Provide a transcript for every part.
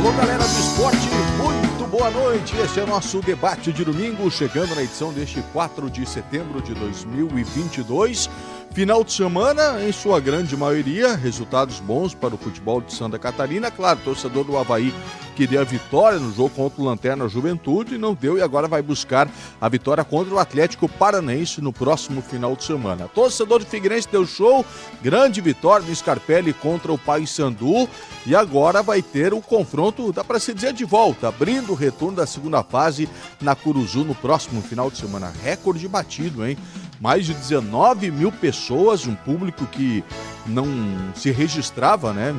Alô, galera do esporte, muito boa noite. Este é o nosso debate de domingo, chegando na edição deste 4 de setembro de 2022. Final de semana, em sua grande maioria, resultados bons para o futebol de Santa Catarina. Claro, torcedor do Havaí queria a vitória no jogo contra o Lanterna Juventude, não deu e agora vai buscar a vitória contra o Atlético Paranense no próximo final de semana. Torcedor do Figueirense deu show, grande vitória no Scarpelli contra o Paysandu e agora vai ter o confronto, dá para se dizer, de volta, abrindo o retorno da segunda fase na Curuzu no próximo final de semana. Recorde batido, hein? Mais de 19 mil pessoas, um público que não se registrava né,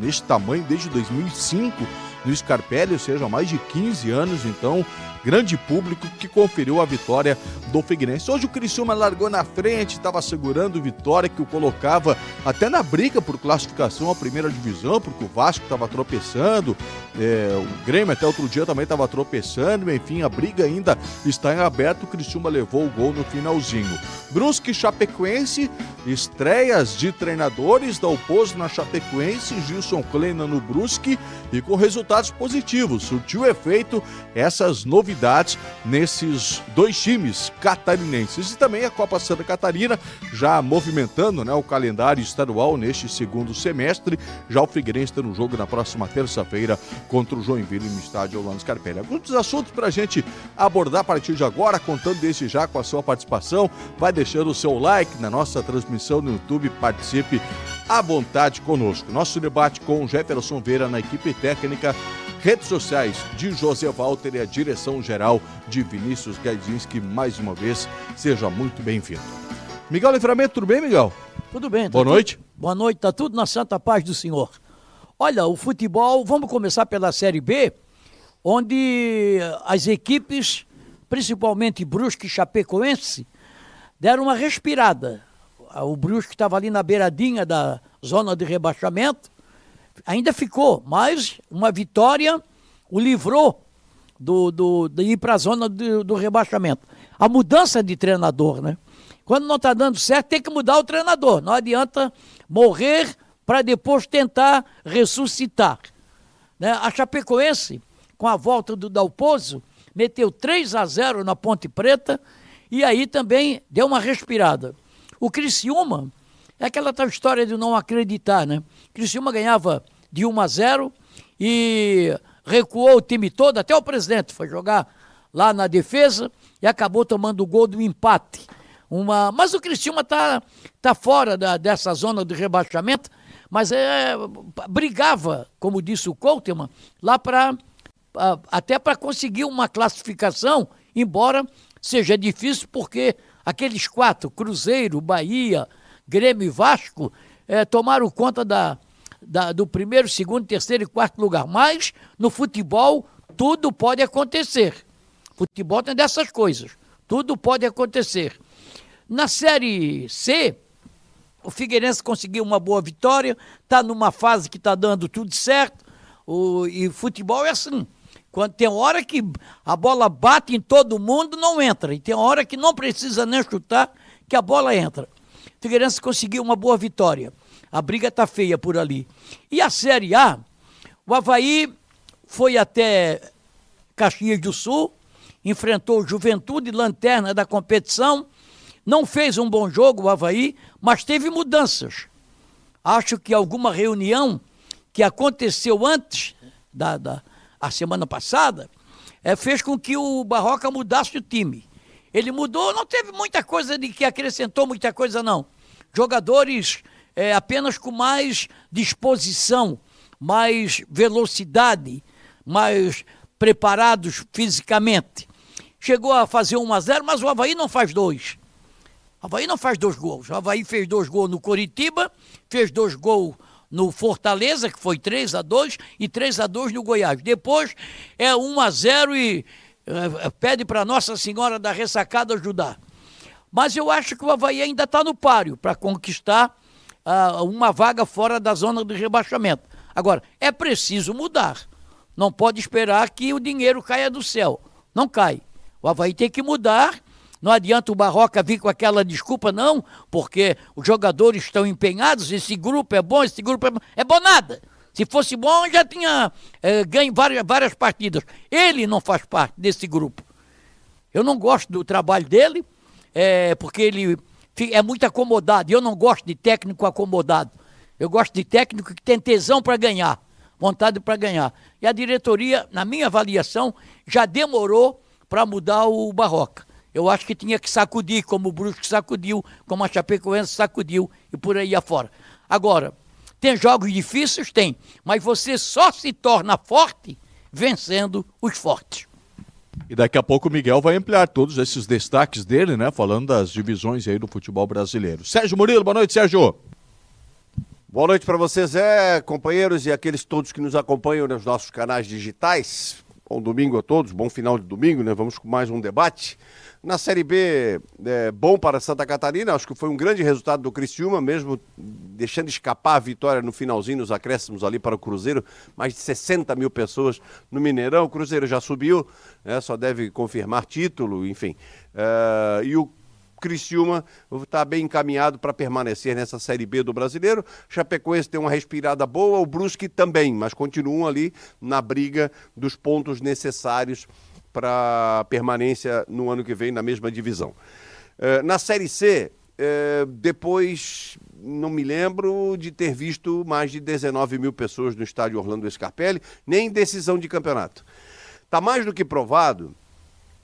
neste tamanho desde 2005 no Scarpelli, ou seja, há mais de 15 anos, então grande público que conferiu a vitória do Figueirense. Hoje o Criciúma largou na frente, estava segurando vitória que o colocava até na briga por classificação à primeira divisão, porque o Vasco estava tropeçando, é, o Grêmio até outro dia também estava tropeçando, enfim, a briga ainda está em aberto. O Criciúma levou o gol no finalzinho. Brusque Chapecoense, estreias de treinadores da Oposto na Chapecoense, Gilson Kleina no Brusque e com resultados positivos. Surtiu efeito essas novidades novidades nesses dois times catarinenses. E também a Copa Santa Catarina já movimentando né, o calendário estadual neste segundo semestre. Já o Figueirense está no jogo na próxima terça-feira contra o Joinville no estádio Orlando Scarpelli. Alguns assuntos para a gente abordar a partir de agora, contando desde já com a sua participação. Vai deixando o seu like na nossa transmissão no YouTube, participe à vontade conosco. Nosso debate com Jefferson Veira na equipe técnica redes sociais de José Walter e a direção geral de Vinícius Gaidinski. Mais uma vez, seja muito bem-vindo. Miguel Livramento, tudo bem, Miguel? Tudo bem. Tá Boa tudo... noite. Boa noite, tá tudo na santa paz do Senhor. Olha, o futebol, vamos começar pela Série B, onde as equipes, principalmente Brusque e Chapecoense, deram uma respirada. O Brusque estava ali na beiradinha da zona de rebaixamento, ainda ficou, mas uma vitória o livrou do, do, de ir para a zona do, do, rebaixamento. A mudança de treinador, né? Quando não está dando certo, tem que mudar o treinador. Não adianta morrer para depois tentar ressuscitar. Né? A Chapecoense, com a volta do Dalpozo, meteu 3 a 0 na Ponte Preta e aí também deu uma respirada. O Criciúma é aquela tal história de não acreditar, né? Criciúma ganhava de 1 a 0 e recuou o time todo, até o presidente foi jogar lá na defesa e acabou tomando o gol do empate. Uma, mas o Criciúma está tá fora da, dessa zona de rebaixamento, mas é, brigava, como disse o Couteman, lá para até para conseguir uma classificação, embora seja difícil, porque aqueles quatro, Cruzeiro, Bahia, Grêmio e Vasco, é, tomaram conta da, da, do primeiro, segundo, terceiro e quarto lugar. Mas no futebol tudo pode acontecer. Futebol tem dessas coisas. Tudo pode acontecer. Na Série C, o Figueirense conseguiu uma boa vitória, está numa fase que está dando tudo certo. O, e futebol é assim. Quando tem hora que a bola bate em todo mundo, não entra. E tem hora que não precisa nem chutar, que a bola entra. Figueirense conseguiu uma boa vitória. A briga tá feia por ali. E a Série A, o Havaí foi até Caxias do Sul, enfrentou Juventude, lanterna da competição, não fez um bom jogo o Havaí, mas teve mudanças. Acho que alguma reunião que aconteceu antes da, da a semana passada é, fez com que o Barroca mudasse o time. Ele mudou, não teve muita coisa de que acrescentou muita coisa, não. Jogadores é, apenas com mais disposição, mais velocidade, mais preparados fisicamente. Chegou a fazer 1 a 0 mas o Havaí não faz dois. O Havaí não faz dois gols. O Havaí fez dois gols no Coritiba, fez dois gols no Fortaleza, que foi 3 a 2 e 3 a 2 no Goiás. Depois é 1 a 0 e pede para Nossa Senhora da Ressacada ajudar. Mas eu acho que o Havaí ainda está no páreo para conquistar uh, uma vaga fora da zona de rebaixamento. Agora, é preciso mudar. Não pode esperar que o dinheiro caia do céu. Não cai. O Havaí tem que mudar. Não adianta o Barroca vir com aquela desculpa, não, porque os jogadores estão empenhados, esse grupo é bom, esse grupo é bom. É bom nada. Se fosse bom, já tinha é, ganho várias, várias partidas. Ele não faz parte desse grupo. Eu não gosto do trabalho dele, é, porque ele é muito acomodado. Eu não gosto de técnico acomodado. Eu gosto de técnico que tem tesão para ganhar, vontade para ganhar. E a diretoria, na minha avaliação, já demorou para mudar o Barroca. Eu acho que tinha que sacudir, como o Brusque sacudiu, como a Chapecoense sacudiu e por aí afora. Agora, tem jogos difíceis? Tem. Mas você só se torna forte vencendo os fortes. E daqui a pouco o Miguel vai ampliar todos esses destaques dele, né? Falando das divisões aí do futebol brasileiro. Sérgio Murilo, boa noite, Sérgio. Boa noite para vocês, é, companheiros e aqueles todos que nos acompanham nos nossos canais digitais. Bom domingo a todos, bom final de domingo, né? Vamos com mais um debate. Na Série B, é, bom para Santa Catarina, acho que foi um grande resultado do Criciúma, mesmo deixando escapar a vitória no finalzinho, nos acréscimos ali para o Cruzeiro, mais de 60 mil pessoas no Mineirão, o Cruzeiro já subiu, né, só deve confirmar título, enfim. É, e o Criciúma está bem encaminhado para permanecer nessa Série B do Brasileiro. Chapecoense tem uma respirada boa, o Brusque também, mas continuam ali na briga dos pontos necessários para permanência no ano que vem na mesma divisão. Uh, na Série C, uh, depois não me lembro de ter visto mais de 19 mil pessoas no estádio Orlando Scarpelli, nem decisão de campeonato. Está mais do que provado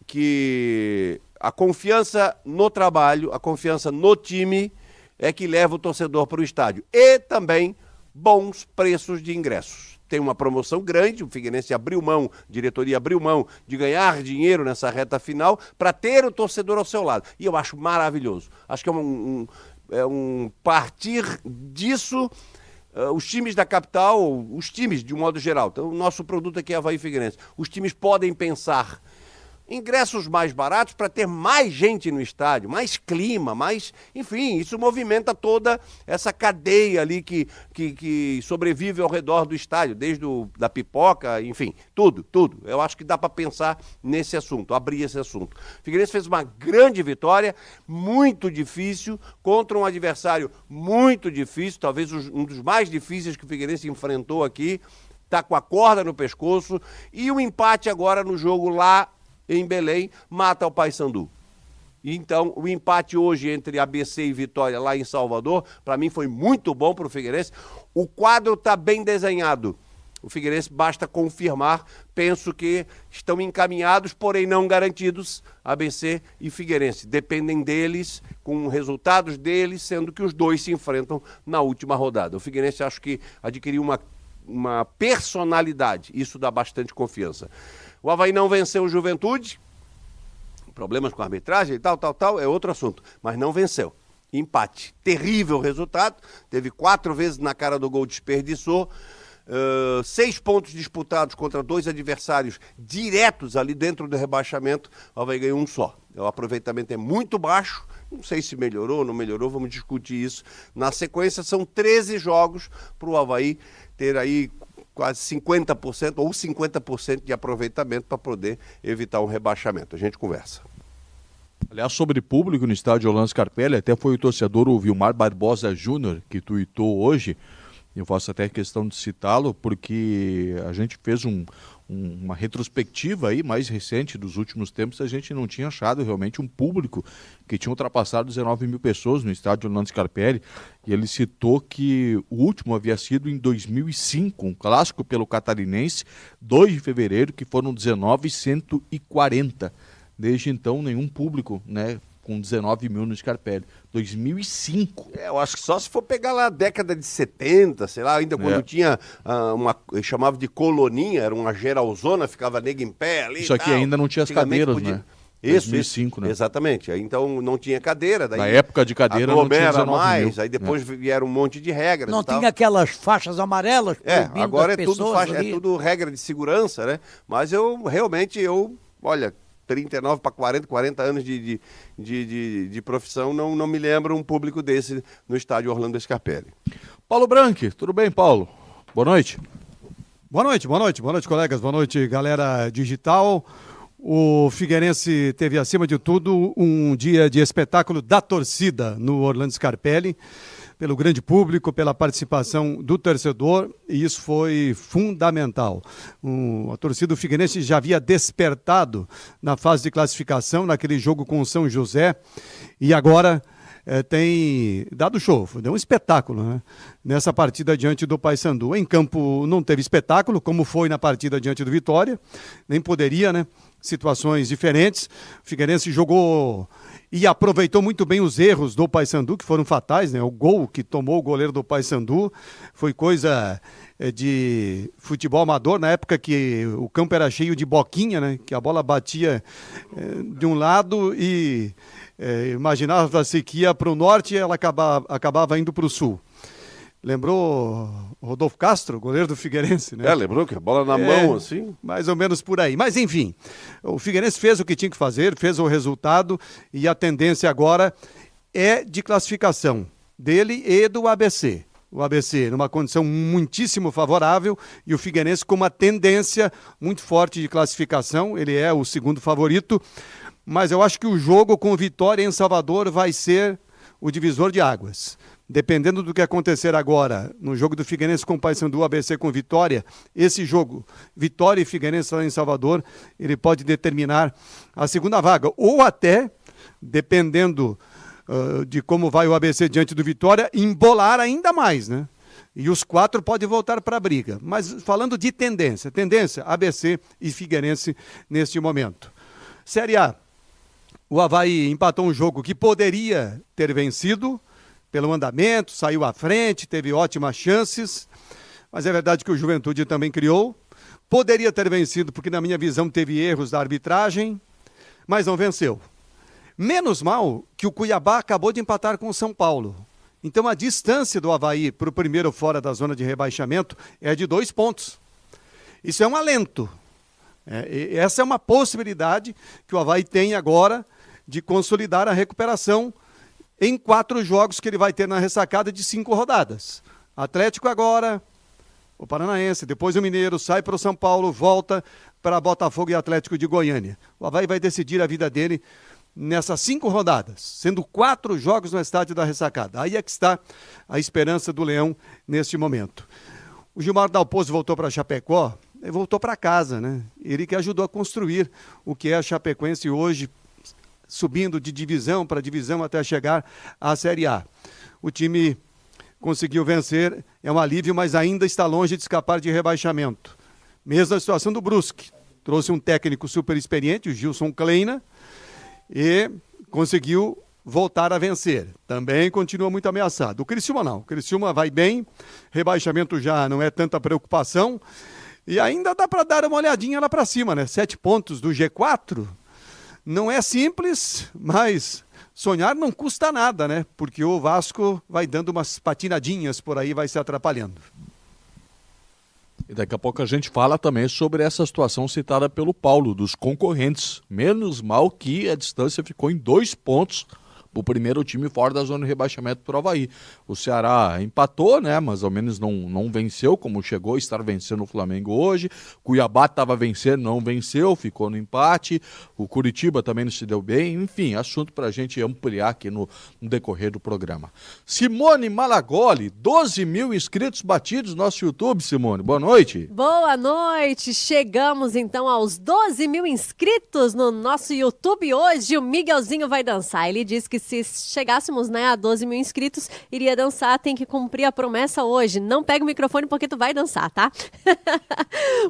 que a confiança no trabalho, a confiança no time é que leva o torcedor para o estádio. E também bons preços de ingressos tem uma promoção grande, o Figueirense abriu mão, a diretoria abriu mão de ganhar dinheiro nessa reta final para ter o torcedor ao seu lado. E eu acho maravilhoso. Acho que é um, um, é um partir disso. Uh, os times da capital, os times de um modo geral, então o nosso produto aqui é Havaí Figueirense, os times podem pensar ingressos mais baratos para ter mais gente no estádio, mais clima, mais. Enfim, isso movimenta toda essa cadeia ali que, que, que sobrevive ao redor do estádio, desde o, da pipoca, enfim, tudo, tudo. Eu acho que dá para pensar nesse assunto, abrir esse assunto. Figueirense fez uma grande vitória, muito difícil, contra um adversário muito difícil, talvez um dos mais difíceis que o Figueirense enfrentou aqui. Está com a corda no pescoço e o empate agora no jogo lá em Belém, mata o Paysandu. Então, o empate hoje entre ABC e Vitória lá em Salvador, para mim foi muito bom para o Figueirense. O quadro está bem desenhado. O Figueirense basta confirmar. Penso que estão encaminhados, porém não garantidos, ABC e Figueirense. Dependem deles, com resultados deles, sendo que os dois se enfrentam na última rodada. O Figueirense acho que adquiriu uma, uma personalidade. Isso dá bastante confiança. O Havaí não venceu o Juventude, problemas com arbitragem e tal, tal, tal, é outro assunto, mas não venceu. Empate. Terrível resultado, teve quatro vezes na cara do gol, desperdiçou. Uh, seis pontos disputados contra dois adversários diretos ali dentro do rebaixamento, o Havaí ganhou um só. O aproveitamento é muito baixo, não sei se melhorou ou não melhorou, vamos discutir isso. Na sequência, são 13 jogos para o Havaí ter aí quase 50% ou 50% de aproveitamento para poder evitar um rebaixamento. A gente conversa. Aliás, sobre público no estádio Orlando Scarpelli, até foi o torcedor o Vilmar Barbosa Júnior que tuitou hoje. Eu faço até questão de citá-lo, porque a gente fez um, um, uma retrospectiva aí mais recente dos últimos tempos, a gente não tinha achado realmente um público que tinha ultrapassado 19 mil pessoas no estádio Orlando Scarpelli. E ele citou que o último havia sido em 2005, um clássico pelo catarinense, 2 de fevereiro, que foram 19,140. Desde então, nenhum público né, com 19 mil no Scarpelli. 2005. É, eu acho que só se for pegar lá a década de 70, sei lá, ainda quando é. tinha uh, uma. chamava de coloninha, era uma geralzona, ficava nega em pé ali. Isso aqui ainda não tinha as cadeiras, podia... né? Isso, 2005, né? Exatamente. Então não tinha cadeira. Daí Na época de cadeira não tinha mais. Mil. Aí depois é. vieram um monte de regras. Não tinha aquelas faixas amarelas. É, agora é tudo, faixa, é tudo regra de segurança, né? Mas eu realmente eu, olha, 39 para 40, 40 anos de, de, de, de, de profissão, não, não me lembro um público desse no estádio Orlando Scarpelli. Paulo Branque, tudo bem, Paulo? Boa noite. Boa noite, boa noite, boa noite, colegas, boa noite, galera digital. O Figueirense teve, acima de tudo, um dia de espetáculo da torcida no Orlando Scarpelli. Pelo grande público, pela participação do torcedor, e isso foi fundamental. Um, a torcida do Figueirense já havia despertado na fase de classificação, naquele jogo com o São José, e agora é, tem dado show, deu um espetáculo né? nessa partida diante do Paysandu. Em campo não teve espetáculo, como foi na partida diante do Vitória, nem poderia, né? Situações diferentes. O Figueirense jogou e aproveitou muito bem os erros do Paysandu, que foram fatais, né? O gol que tomou o goleiro do Paysandu foi coisa é, de futebol amador, na época que o campo era cheio de boquinha, né? Que a bola batia é, de um lado e é, imaginava-se que ia para o norte e ela acabava, acabava indo para o sul. Lembrou Rodolfo Castro, goleiro do Figueirense, né? É, lembrou que a bola na é, mão, assim. Mais ou menos por aí. Mas enfim, o Figueirense fez o que tinha que fazer, fez o resultado e a tendência agora é de classificação dele e do ABC. O ABC numa condição muitíssimo favorável e o Figueirense com uma tendência muito forte de classificação. Ele é o segundo favorito mas eu acho que o jogo com Vitória em Salvador vai ser o divisor de águas. Dependendo do que acontecer agora no jogo do Figueirense com o Paysandu ABC com Vitória, esse jogo, Vitória e Figueirense lá em Salvador, ele pode determinar a segunda vaga. Ou até, dependendo uh, de como vai o ABC diante do Vitória, embolar ainda mais, né? E os quatro podem voltar para a briga. Mas falando de tendência, tendência, ABC e Figueirense neste momento. Série A, o Havaí empatou um jogo que poderia ter vencido pelo andamento, saiu à frente, teve ótimas chances, mas é verdade que o Juventude também criou. Poderia ter vencido, porque na minha visão teve erros da arbitragem, mas não venceu. Menos mal que o Cuiabá acabou de empatar com o São Paulo. Então a distância do Havaí para o primeiro fora da zona de rebaixamento é de dois pontos. Isso é um alento. É, essa é uma possibilidade que o Havaí tem agora de consolidar a recuperação em quatro jogos que ele vai ter na ressacada de cinco rodadas. Atlético agora, o Paranaense, depois o Mineiro, sai para o São Paulo, volta para Botafogo e Atlético de Goiânia. O Havaí vai decidir a vida dele nessas cinco rodadas, sendo quatro jogos no estádio da ressacada. Aí é que está a esperança do Leão neste momento. O Gilmar Dalpozo voltou para Chapecó, voltou para casa, né? Ele que ajudou a construir o que é a Chapecoense hoje, subindo de divisão para divisão até chegar à Série A. O time conseguiu vencer, é um alívio, mas ainda está longe de escapar de rebaixamento. Mesma situação do Brusque. Trouxe um técnico super experiente, o Gilson Kleina, e conseguiu voltar a vencer. Também continua muito ameaçado. O Criciúma não. O Criciúma vai bem, rebaixamento já não é tanta preocupação. E ainda dá para dar uma olhadinha lá para cima, né? Sete pontos do G4 não é simples, mas sonhar não custa nada, né? Porque o Vasco vai dando umas patinadinhas por aí, vai se atrapalhando. E daqui a pouco a gente fala também sobre essa situação citada pelo Paulo, dos concorrentes. Menos mal que a distância ficou em dois pontos o primeiro time fora da zona de rebaixamento para o Havaí. O Ceará empatou, né? Mas ao menos não, não venceu, como chegou a estar vencendo o Flamengo hoje. Cuiabá estava vencendo, não venceu, ficou no empate. O Curitiba também não se deu bem. Enfim, assunto para a gente ampliar aqui no, no, decorrer do programa. Simone Malagoli, 12 mil inscritos batidos no nosso YouTube, Simone. Boa noite. Boa noite. Chegamos então aos 12 mil inscritos no nosso YouTube hoje. O Miguelzinho vai dançar. Ele disse que se chegássemos né, a 12 mil inscritos, iria dançar, tem que cumprir a promessa hoje. Não pega o microfone porque tu vai dançar, tá?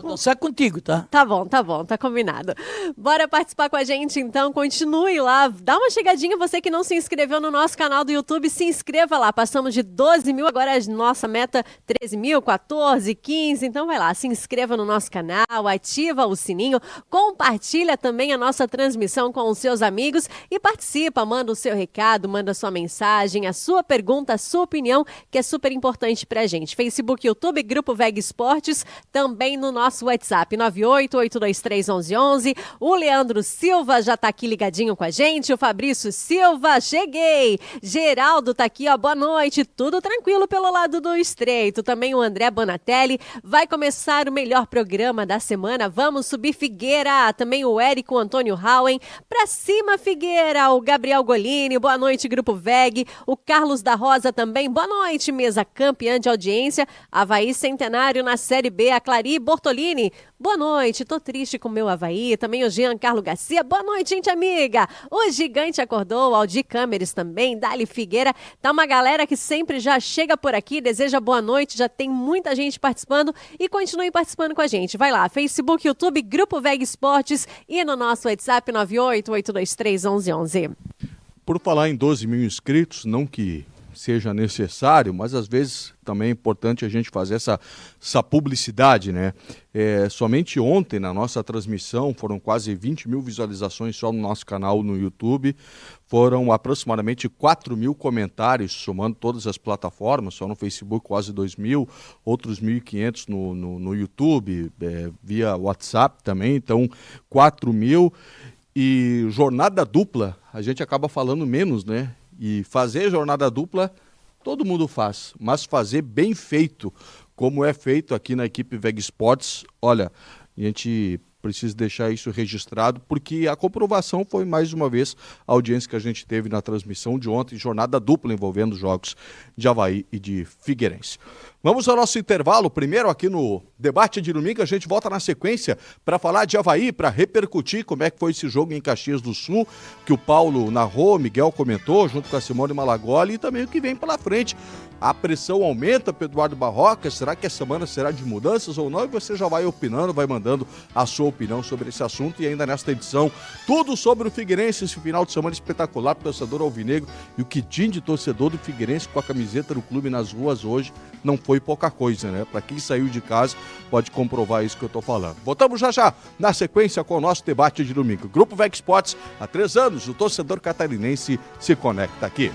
Vou dançar contigo, tá? Tá bom, tá bom, tá combinado. Bora participar com a gente então, continue lá, dá uma chegadinha, você que não se inscreveu no nosso canal do YouTube, se inscreva lá. Passamos de 12 mil, agora a nossa meta 13 mil, 14, 15, então vai lá, se inscreva no nosso canal, ativa o sininho, compartilha também a nossa transmissão com os seus amigos e participa, manda o seu recado recado, manda sua mensagem, a sua pergunta, a sua opinião, que é super importante pra gente. Facebook, YouTube, Grupo VEG Esportes, também no nosso WhatsApp, 988231111. O Leandro Silva já tá aqui ligadinho com a gente, o Fabrício Silva, cheguei! Geraldo tá aqui, ó, boa noite, tudo tranquilo pelo lado do estreito. Também o André Bonatelli, vai começar o melhor programa da semana, vamos subir Figueira. Também o Érico Antônio Howen, pra cima Figueira, o Gabriel Golini, Boa noite, Grupo VEG. O Carlos da Rosa também, boa noite, mesa campeã de audiência. Havaí Centenário na Série B, a Clari Bortolini. Boa noite, tô triste com o meu Havaí. Também o Jean Carlos Garcia, boa noite, gente amiga. O Gigante acordou, Aldi Câmeres também, Dali Figueira. Tá uma galera que sempre já chega por aqui, deseja boa noite, já tem muita gente participando e continue participando com a gente. Vai lá, Facebook, YouTube, Grupo VEG Esportes e no nosso WhatsApp 988231111. Por falar em 12 mil inscritos, não que seja necessário, mas às vezes também é importante a gente fazer essa, essa publicidade, né? É, somente ontem, na nossa transmissão, foram quase 20 mil visualizações só no nosso canal no YouTube, foram aproximadamente 4 mil comentários, somando todas as plataformas, só no Facebook quase 2 mil, outros 1.500 no, no, no YouTube, é, via WhatsApp também, então 4 mil. E jornada dupla, a gente acaba falando menos, né? E fazer jornada dupla, todo mundo faz, mas fazer bem feito, como é feito aqui na equipe Veg Sports, olha, a gente precisa deixar isso registrado, porque a comprovação foi mais uma vez a audiência que a gente teve na transmissão de ontem, jornada dupla envolvendo os jogos de Havaí e de Figueirense. Vamos ao nosso intervalo, primeiro aqui no debate de domingo, a gente volta na sequência para falar de Havaí, para repercutir como é que foi esse jogo em Caxias do Sul, que o Paulo narrou, Miguel comentou, junto com a Simone Malagoli, e também o que vem pela frente. A pressão aumenta para Eduardo Barroca, será que a semana será de mudanças ou não? E você já vai opinando, vai mandando a sua opinião sobre esse assunto e ainda nesta edição, tudo sobre o Figueirense, esse final de semana espetacular para o torcedor alvinegro e o que de torcedor do Figueirense com a camiseta do clube nas ruas hoje não foi pouca coisa, né? Para quem saiu de casa, pode comprovar isso que eu estou falando. Voltamos já já, na sequência, com o nosso debate de domingo. Grupo Vec Sports, há três anos, o torcedor catarinense se conecta aqui.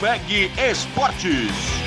VEG Esportes.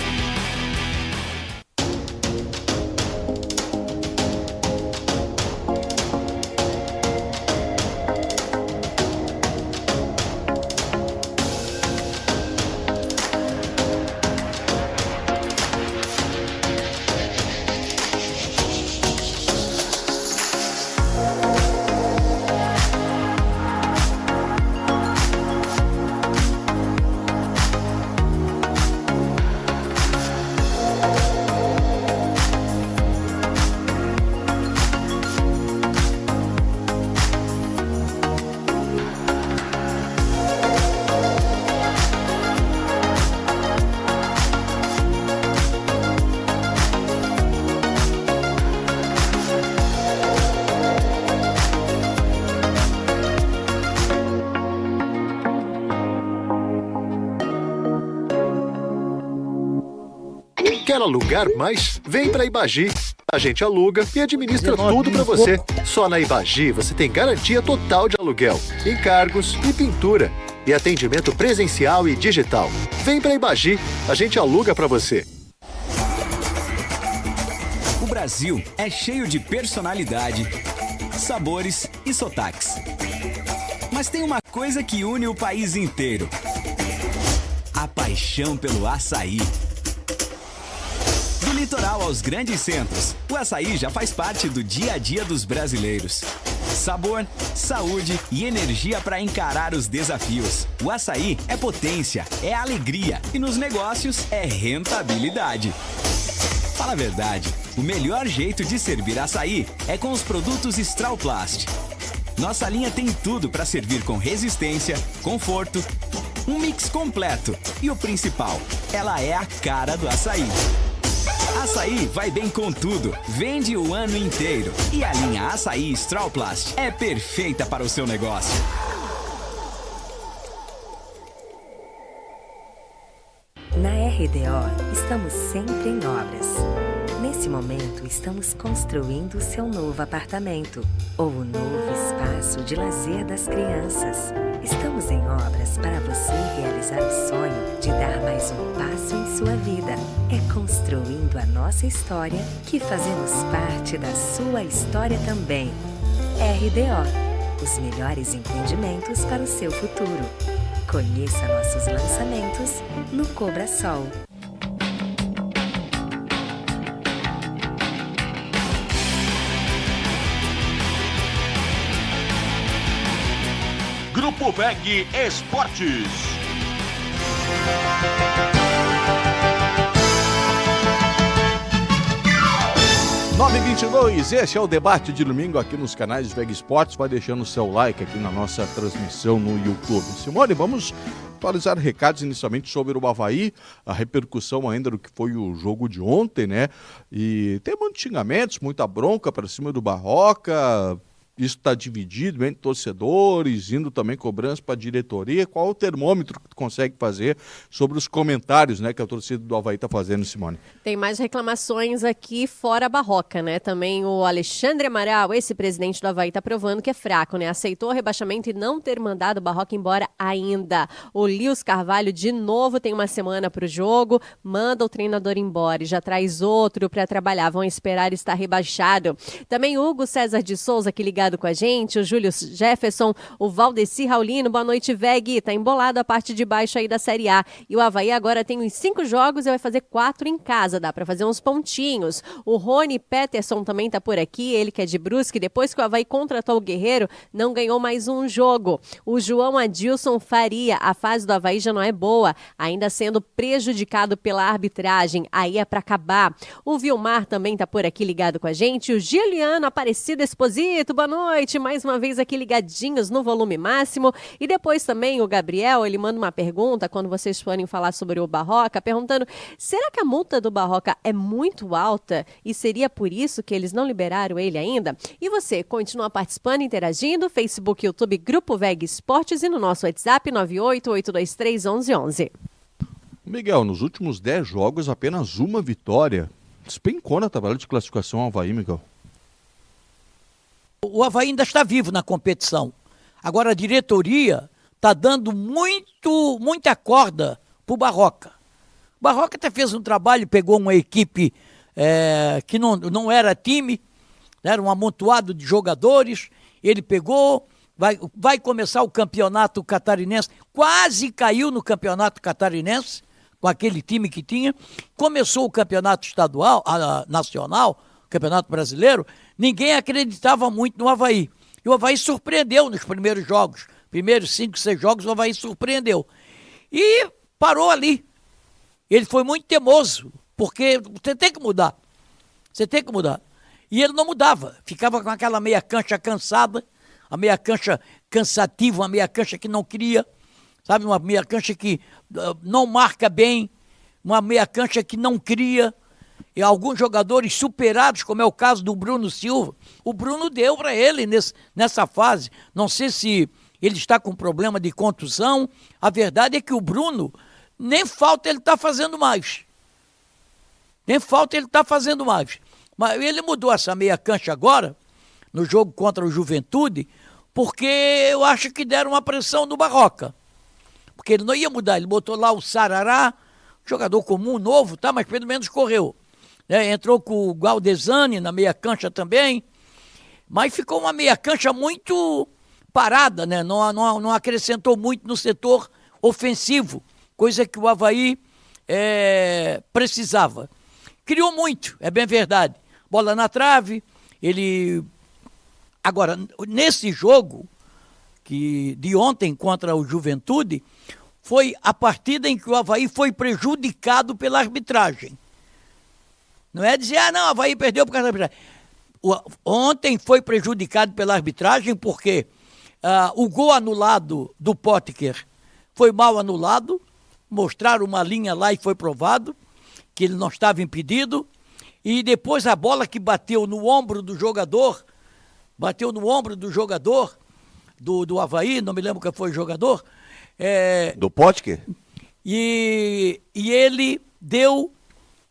Alugar mais? Vem para Ibagi. A gente aluga e administra tudo para você. Só na Ibagi você tem garantia total de aluguel, encargos e pintura. E atendimento presencial e digital. Vem para Ibagi, a gente aluga para você. O Brasil é cheio de personalidade, sabores e sotaques. Mas tem uma coisa que une o país inteiro: a paixão pelo açaí. Litoral aos grandes centros, o açaí já faz parte do dia a dia dos brasileiros. Sabor, saúde e energia para encarar os desafios. O açaí é potência, é alegria e nos negócios é rentabilidade. Fala a verdade, o melhor jeito de servir açaí é com os produtos Strauplast. Nossa linha tem tudo para servir com resistência, conforto, um mix completo e o principal, ela é a cara do açaí. Açaí vai bem com tudo, vende o ano inteiro. E a linha Açaí Strawplast é perfeita para o seu negócio. Na RDO, estamos sempre em obras Nesse momento, estamos construindo o seu novo apartamento ou o novo espaço de lazer das crianças. Estamos em obras para você realizar o sonho de dar mais um passo em sua vida. É construindo a nossa história que fazemos parte da sua história também. RDO os melhores empreendimentos para o seu futuro. Conheça nossos lançamentos no Cobra Sol. Grupo VEG Esportes. Nove e 22 este é o debate de domingo aqui nos canais Veg Esportes. Vai deixando o seu like aqui na nossa transmissão no YouTube. Simone, vamos atualizar recados inicialmente sobre o Havaí, a repercussão ainda do que foi o jogo de ontem, né? E tem muitos xingamentos, muita bronca para cima do Barroca, isso está dividido entre torcedores, indo também cobrança para a diretoria. Qual o termômetro que tu consegue fazer sobre os comentários né, que a torcida do Havaí está fazendo, Simone? Tem mais reclamações aqui fora a barroca, né? Também o Alexandre Amaral, esse presidente do Havaí, está provando que é fraco, né? Aceitou o rebaixamento e não ter mandado o Barroca embora ainda. O Lios Carvalho, de novo, tem uma semana para o jogo, manda o treinador embora e já traz outro para trabalhar. Vão esperar estar rebaixado. Também Hugo César de Souza, que ligado com a gente, o Júlio Jefferson, o Valdeci Raulino, boa noite, Veg. Tá embolado a parte de baixo aí da Série A. E o Havaí agora tem uns cinco jogos e vai fazer quatro em casa, dá para fazer uns pontinhos. O Rony Peterson também tá por aqui, ele que é de Brusque, depois que o Havaí contratou o Guerreiro, não ganhou mais um jogo. O João Adilson Faria, a fase do Havaí já não é boa, ainda sendo prejudicado pela arbitragem, aí é para acabar. O Vilmar também tá por aqui ligado com a gente, o Giliano Aparecido Exposito, boa noite noite, mais uma vez aqui ligadinhos no volume máximo. E depois também o Gabriel, ele manda uma pergunta quando vocês forem falar sobre o Barroca, perguntando: será que a multa do Barroca é muito alta e seria por isso que eles não liberaram ele ainda? E você continua participando, interagindo, Facebook, YouTube, Grupo Veg Esportes e no nosso WhatsApp 988231111. Miguel, nos últimos 10 jogos, apenas uma vitória. Despencou na tabela de classificação Havaí, Miguel o Havaí ainda está vivo na competição. Agora a diretoria está dando muito, muita corda para o Barroca. O Barroca até fez um trabalho, pegou uma equipe é, que não, não era time, né, era um amontoado de jogadores, ele pegou, vai, vai começar o campeonato catarinense, quase caiu no campeonato catarinense, com aquele time que tinha, começou o campeonato estadual, a, a nacional, campeonato brasileiro, ninguém acreditava muito no Havaí. E o Havaí surpreendeu nos primeiros jogos. Primeiros cinco, seis jogos, o Havaí surpreendeu. E parou ali. Ele foi muito teimoso, porque você tem que mudar. Você tem que mudar. E ele não mudava. Ficava com aquela meia cancha cansada, a meia cancha cansativa, uma meia cancha que não queria, sabe? Uma meia cancha que uh, não marca bem, uma meia cancha que não cria e alguns jogadores superados, como é o caso do Bruno Silva. O Bruno deu para ele nesse, nessa fase. Não sei se ele está com problema de contusão. A verdade é que o Bruno, nem falta ele está fazendo mais. Nem falta ele está fazendo mais. Mas ele mudou essa meia cancha agora, no jogo contra o Juventude, porque eu acho que deram uma pressão no Barroca. Porque ele não ia mudar, ele botou lá o Sarará, jogador comum, novo, tá? Mas pelo menos correu. Né? Entrou com o Galdesani na meia cancha também. Mas ficou uma meia cancha muito parada, né? Não, não, não acrescentou muito no setor ofensivo, coisa que o Havaí é, precisava. Criou muito, é bem verdade. Bola na trave, ele. Agora, nesse jogo que de ontem contra o Juventude, foi a partida em que o Havaí foi prejudicado pela arbitragem. Não é dizer, ah, não, a Havaí perdeu por causa da arbitragem. O, ontem foi prejudicado pela arbitragem porque ah, o gol anulado do Potker foi mal anulado, mostraram uma linha lá e foi provado que ele não estava impedido. E depois a bola que bateu no ombro do jogador, bateu no ombro do jogador do, do Havaí, não me lembro quem foi o jogador. É, do Potker? E, e ele deu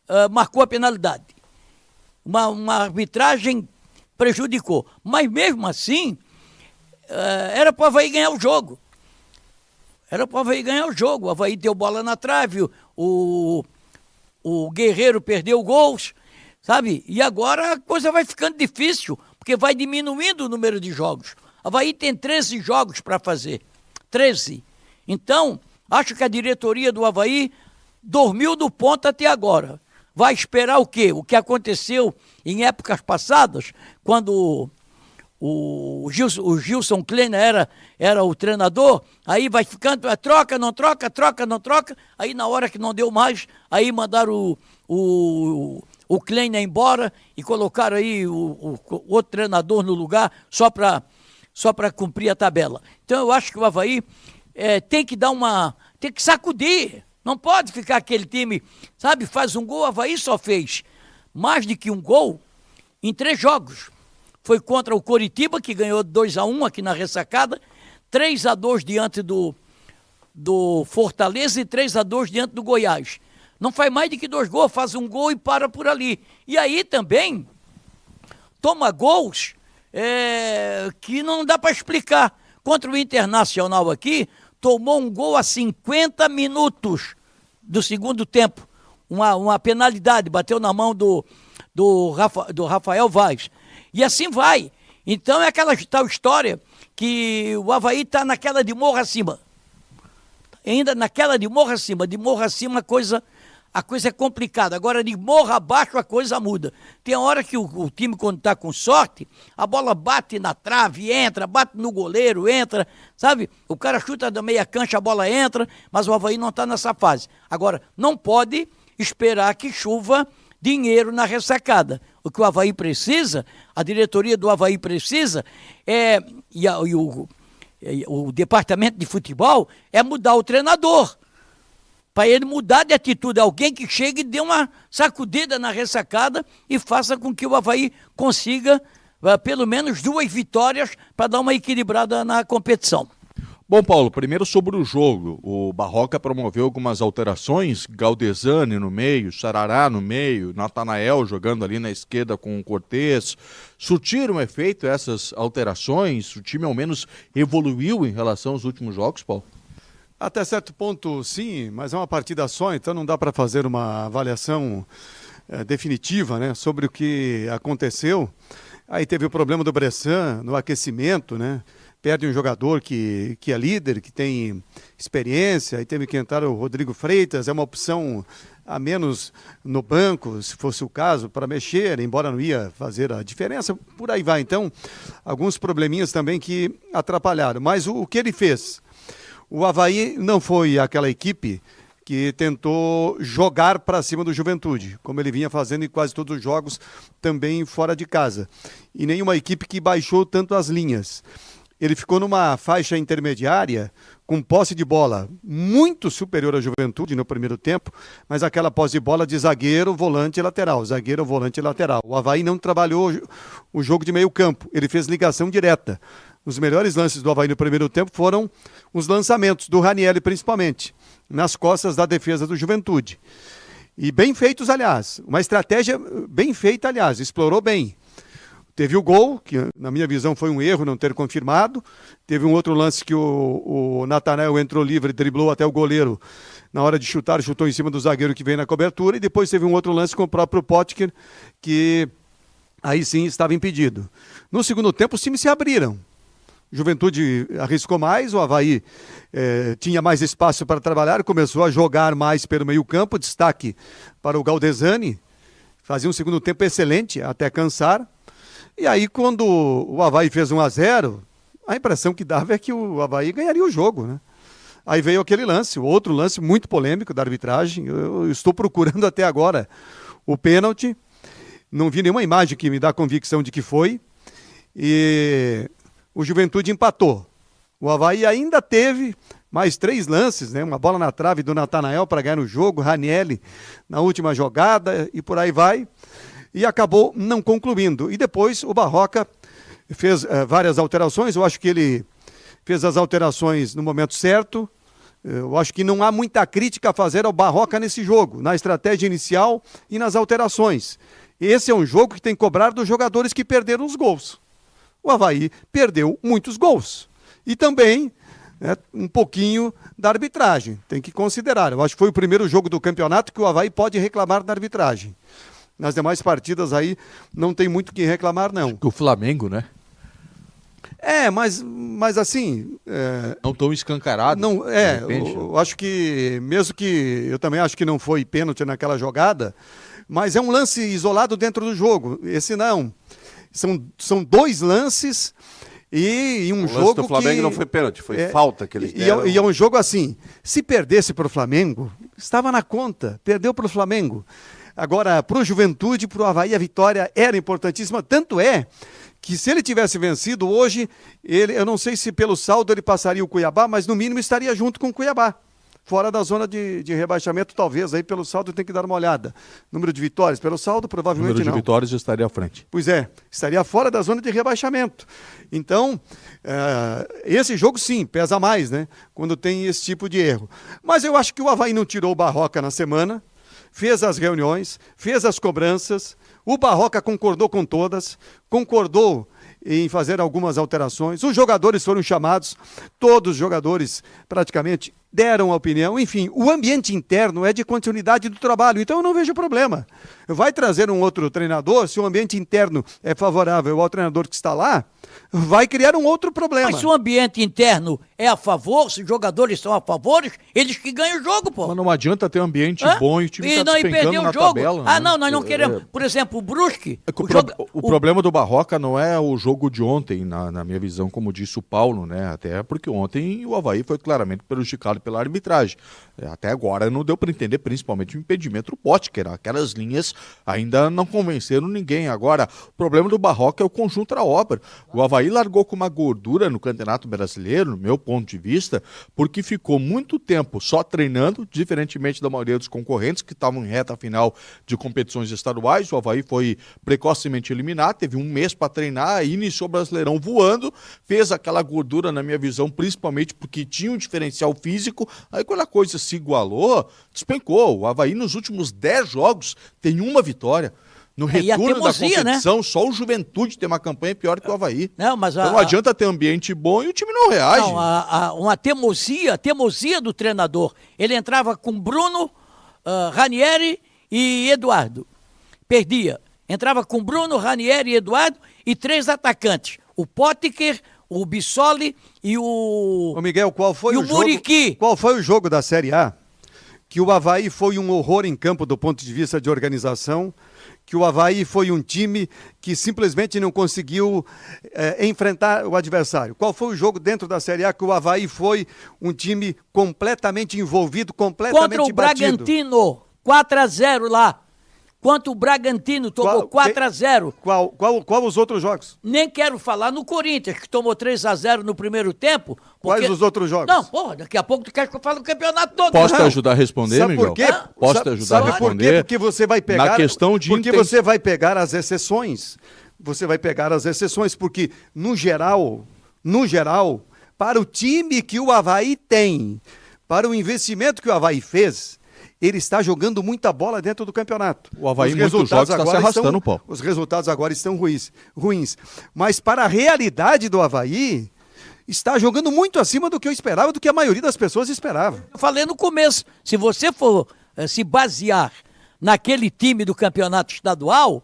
uh, marcou a penalidade. uma, uma arbitragem prejudicou. Mas mesmo assim, eh, era para o Havaí ganhar o jogo. Era para o Havaí ganhar o jogo. O Havaí deu bola na trave, o, o Guerreiro perdeu gols, sabe? E agora a coisa vai ficando difícil, porque vai diminuindo o número de jogos. O Havaí tem 13 jogos para fazer. 13. Então, acho que a diretoria do Havaí dormiu do ponto até agora. Vai esperar o quê? O que aconteceu em épocas passadas, quando o Gilson, o Gilson Kleiner era, era o treinador, aí vai ficando, é, troca, não troca, troca, não troca, aí na hora que não deu mais, aí mandaram o, o, o Kleiner embora e colocaram aí o, o, o outro treinador no lugar só para só cumprir a tabela. Então eu acho que o Havaí é, tem que dar uma. tem que sacudir. Não pode ficar aquele time, sabe, faz um gol, o Havaí só fez mais de que um gol em três jogos foi contra o Coritiba, que ganhou 2 a 1 aqui na ressacada, 3 a 2 diante do, do Fortaleza e 3 a 2 diante do Goiás. Não faz mais de que dois gols, faz um gol e para por ali. E aí também toma gols é, que não dá para explicar. Contra o Internacional aqui, tomou um gol a 50 minutos do segundo tempo. Uma, uma penalidade, bateu na mão do, do, Rafa, do Rafael Vaz. E assim vai. Então é aquela tal história que o Havaí está naquela de morro acima. Ainda naquela de morro acima. De morro acima coisa, a coisa é complicada. Agora de morro abaixo a coisa muda. Tem hora que o, o time, quando está com sorte, a bola bate na trave, entra, bate no goleiro, entra, sabe? O cara chuta da meia cancha, a bola entra, mas o Havaí não está nessa fase. Agora, não pode esperar que chuva dinheiro na ressacada. O que o Havaí precisa, a diretoria do Havaí precisa, é, e, a, e o, e o departamento de futebol, é mudar o treinador. Para ele mudar de atitude, alguém que chegue e dê uma sacudida na ressacada e faça com que o Havaí consiga uh, pelo menos duas vitórias para dar uma equilibrada na competição. Bom, Paulo, primeiro sobre o jogo. O Barroca promoveu algumas alterações, Galdesani no meio, Sarará no meio, Natanael jogando ali na esquerda com o Cortez. Surtiram efeito essas alterações? O time ao menos evoluiu em relação aos últimos jogos, Paulo? Até certo ponto, sim, mas é uma partida só, então não dá para fazer uma avaliação é, definitiva né, sobre o que aconteceu. Aí teve o problema do Bressan no aquecimento, né? perde um jogador que, que é líder, que tem experiência, aí teve que entrar o Rodrigo Freitas, é uma opção a menos no banco, se fosse o caso, para mexer, embora não ia fazer a diferença, por aí vai. Então, alguns probleminhas também que atrapalharam. Mas o, o que ele fez? O Havaí não foi aquela equipe que tentou jogar para cima do Juventude, como ele vinha fazendo em quase todos os jogos, também fora de casa. E nenhuma equipe que baixou tanto as linhas ele ficou numa faixa intermediária com posse de bola muito superior à juventude no primeiro tempo, mas aquela posse de bola de zagueiro, volante e lateral, zagueiro, volante e lateral. O Havaí não trabalhou o jogo de meio campo, ele fez ligação direta. Os melhores lances do Havaí no primeiro tempo foram os lançamentos, do Ranielli principalmente, nas costas da defesa do Juventude. E bem feitos, aliás. Uma estratégia bem feita, aliás, explorou bem. Teve o gol, que na minha visão foi um erro não ter confirmado. Teve um outro lance que o, o Natanael entrou livre, driblou até o goleiro. Na hora de chutar, chutou em cima do zagueiro que veio na cobertura. E depois teve um outro lance com o próprio Potker, que aí sim estava impedido. No segundo tempo, os times se abriram. Juventude arriscou mais, o Havaí eh, tinha mais espaço para trabalhar, começou a jogar mais pelo meio-campo. Destaque para o Galdesani, fazia um segundo tempo excelente, até cansar. E aí, quando o Havaí fez 1 a 0 a impressão que dava é que o Havaí ganharia o jogo, né? Aí veio aquele lance, outro lance muito polêmico da arbitragem. Eu estou procurando até agora o pênalti. Não vi nenhuma imagem que me dá convicção de que foi. E o Juventude empatou. O Havaí ainda teve mais três lances, né? Uma bola na trave do Natanael para ganhar no jogo, Ranielli na última jogada e por aí vai e acabou não concluindo. E depois o Barroca fez uh, várias alterações, eu acho que ele fez as alterações no momento certo. Eu acho que não há muita crítica a fazer ao Barroca nesse jogo, na estratégia inicial e nas alterações. esse é um jogo que tem que cobrar dos jogadores que perderam os gols. O Havaí perdeu muitos gols. E também né, um pouquinho da arbitragem. Tem que considerar. Eu acho que foi o primeiro jogo do campeonato que o Havaí pode reclamar da arbitragem. Nas demais partidas aí não tem muito o que reclamar, não. O Flamengo, né? É, mas, mas assim. É, não tão escancarado. Não, é, eu, eu, acho que, mesmo que. Eu também acho que não foi pênalti naquela jogada, mas é um lance isolado dentro do jogo. Esse não. São, são dois lances e, e um o jogo. do Flamengo que, não foi pênalti, foi é, falta que eles é deram. E, e é um jogo assim: se perdesse para o Flamengo, estava na conta, perdeu para o Flamengo. Agora, para o Juventude, para o Havaí, a vitória era importantíssima. Tanto é que se ele tivesse vencido hoje, ele, eu não sei se pelo saldo ele passaria o Cuiabá, mas no mínimo estaria junto com o Cuiabá. Fora da zona de, de rebaixamento, talvez, aí pelo saldo tem que dar uma olhada. Número de vitórias, pelo saldo, provavelmente Número não. de vitórias estaria à frente. Pois é, estaria fora da zona de rebaixamento. Então, uh, esse jogo sim, pesa mais, né? Quando tem esse tipo de erro. Mas eu acho que o Havaí não tirou o Barroca na semana, fez as reuniões, fez as cobranças, o Barroca concordou com todas, concordou em fazer algumas alterações. Os jogadores foram chamados, todos os jogadores praticamente deram a opinião. Enfim, o ambiente interno é de continuidade do trabalho, então eu não vejo problema. Vai trazer um outro treinador, se o ambiente interno é favorável ao treinador que está lá, vai criar um outro problema. Mas se o ambiente interno é a favor, se os jogadores são a favor, eles que ganham o jogo, pô. Mas não adianta ter um ambiente Hã? bom e o time e tá não, e perder o jogo. Tabela, ah, né? não, nós não queremos. Por exemplo, o Brusque. É o, o, joga... o, problema do Barroca não é o jogo de ontem, na, na, minha visão, como disse o Paulo, né? Até porque ontem o Havaí foi claramente prejudicado pela arbitragem. É, até agora não deu para entender, principalmente o impedimento do Potker. Aquelas linhas ainda não convenceram ninguém. Agora, o problema do Barroca é o conjunto da obra. O Havaí largou com uma gordura no Campeonato Brasileiro, no meu ponto de vista, porque ficou muito tempo só treinando, diferentemente da maioria dos concorrentes que estavam em reta final de competições estaduais. O Havaí foi precocemente eliminado, teve um mês para treinar, iniciou o Brasileirão voando, fez aquela gordura, na minha visão, principalmente porque tinha um diferencial físico. Aí quando a coisa se igualou, despencou. O Havaí nos últimos 10 jogos tem uma vitória. No é, retorno da né? competição, né? só o Juventude tem uma campanha pior que o Havaí. Não, mas a, então não adianta ter ambiente bom e o time não reage. Não, a, a, uma teimosia, teimosia do treinador. Ele entrava com Bruno, uh, Ranieri e Eduardo. Perdia. Entrava com Bruno, Ranieri e Eduardo e três atacantes. O Potker, o Bissoli e o. Ô Miguel, qual foi e o, o jogo? Muriqui. Qual foi o jogo da Série A? Que o Havaí foi um horror em campo do ponto de vista de organização, que o Havaí foi um time que simplesmente não conseguiu é, enfrentar o adversário. Qual foi o jogo dentro da Série A que o Havaí foi um time completamente envolvido, completamente Contra o batido? Bragantino, 4 a 0 lá quanto o Bragantino tomou qual, 4 a 0 qual, qual, qual os outros jogos? Nem quero falar no Corinthians, que tomou 3 a 0 no primeiro tempo. Porque... Quais os outros jogos? Não, porra, daqui a pouco tu quer que eu fale do campeonato todo. Posso te ajudar a responder, sabe Miguel? Por quê? Posso te ajudar sabe a responder? Sabe por quê? Porque você vai pegar... Na questão de... Porque você vai pegar as exceções. Você vai pegar as exceções, porque, no geral, no geral, para o time que o Havaí tem, para o investimento que o Havaí fez ele está jogando muita bola dentro do campeonato. O Havaí, os muitos jogos, está se arrastando, estão, Os resultados agora estão ruins, ruins. Mas para a realidade do Havaí, está jogando muito acima do que eu esperava, do que a maioria das pessoas esperava. Eu falei no começo, se você for uh, se basear naquele time do campeonato estadual,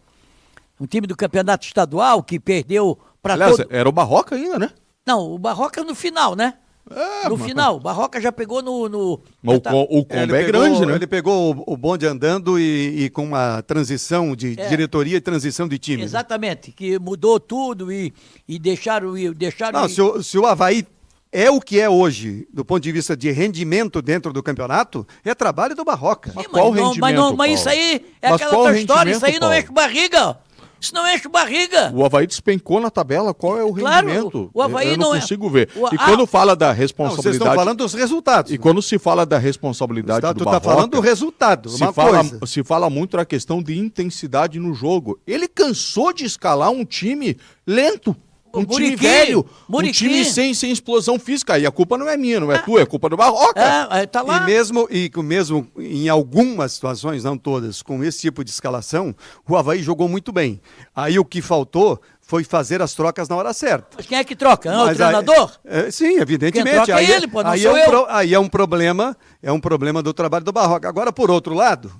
um time do campeonato estadual que perdeu para todo... era o Barroca ainda, né? Não, o Barroca no final, né? É, no final, Barroca já pegou no. no... O, tá... o combo é grande, né? Ele pegou o, o bonde andando e, e, com uma transição de é. diretoria e transição de time. Né? Exatamente, né? que mudou tudo e, e deixaram. E deixaram Não, e... se, o, se o Havaí é o que é hoje, do ponto de vista de rendimento dentro do campeonato, é trabalho do Barroca. Sim, mas qual mas rendimento? Não, mas, não, mas isso aí é mas aquela história, isso aí não é barriga. Isso não enche barriga. O Havaí despencou na tabela. Qual é o claro, rendimento? O Havaí eu, não, não é- consigo ver. O... E quando ah, fala da responsabilidade. Não, vocês estão falando dos resultados. E quando se fala da responsabilidade do Barroca. está falando do resultado. Se fala, se fala muito da questão de intensidade no jogo. Ele cansou de escalar um time lento. Um O time Muriqui, velho, um Muriqui. time sem, sem explosão física. E a culpa não é minha, não é tua, é culpa do Barroca. É, é, tá lá. E mesmo, e mesmo em algumas situações, não todas, com esse tipo de escalação, o Havaí jogou muito bem. Aí o que faltou foi fazer as trocas na hora certa. Mas quem é que troca? É o aí- treinador? é, sim, evidentemente. Quem troca é aí, ele, pô, não aí, sou é um eu. pro- aí é um problema, é um problema do trabalho do Barroca. Agora, por outro lado,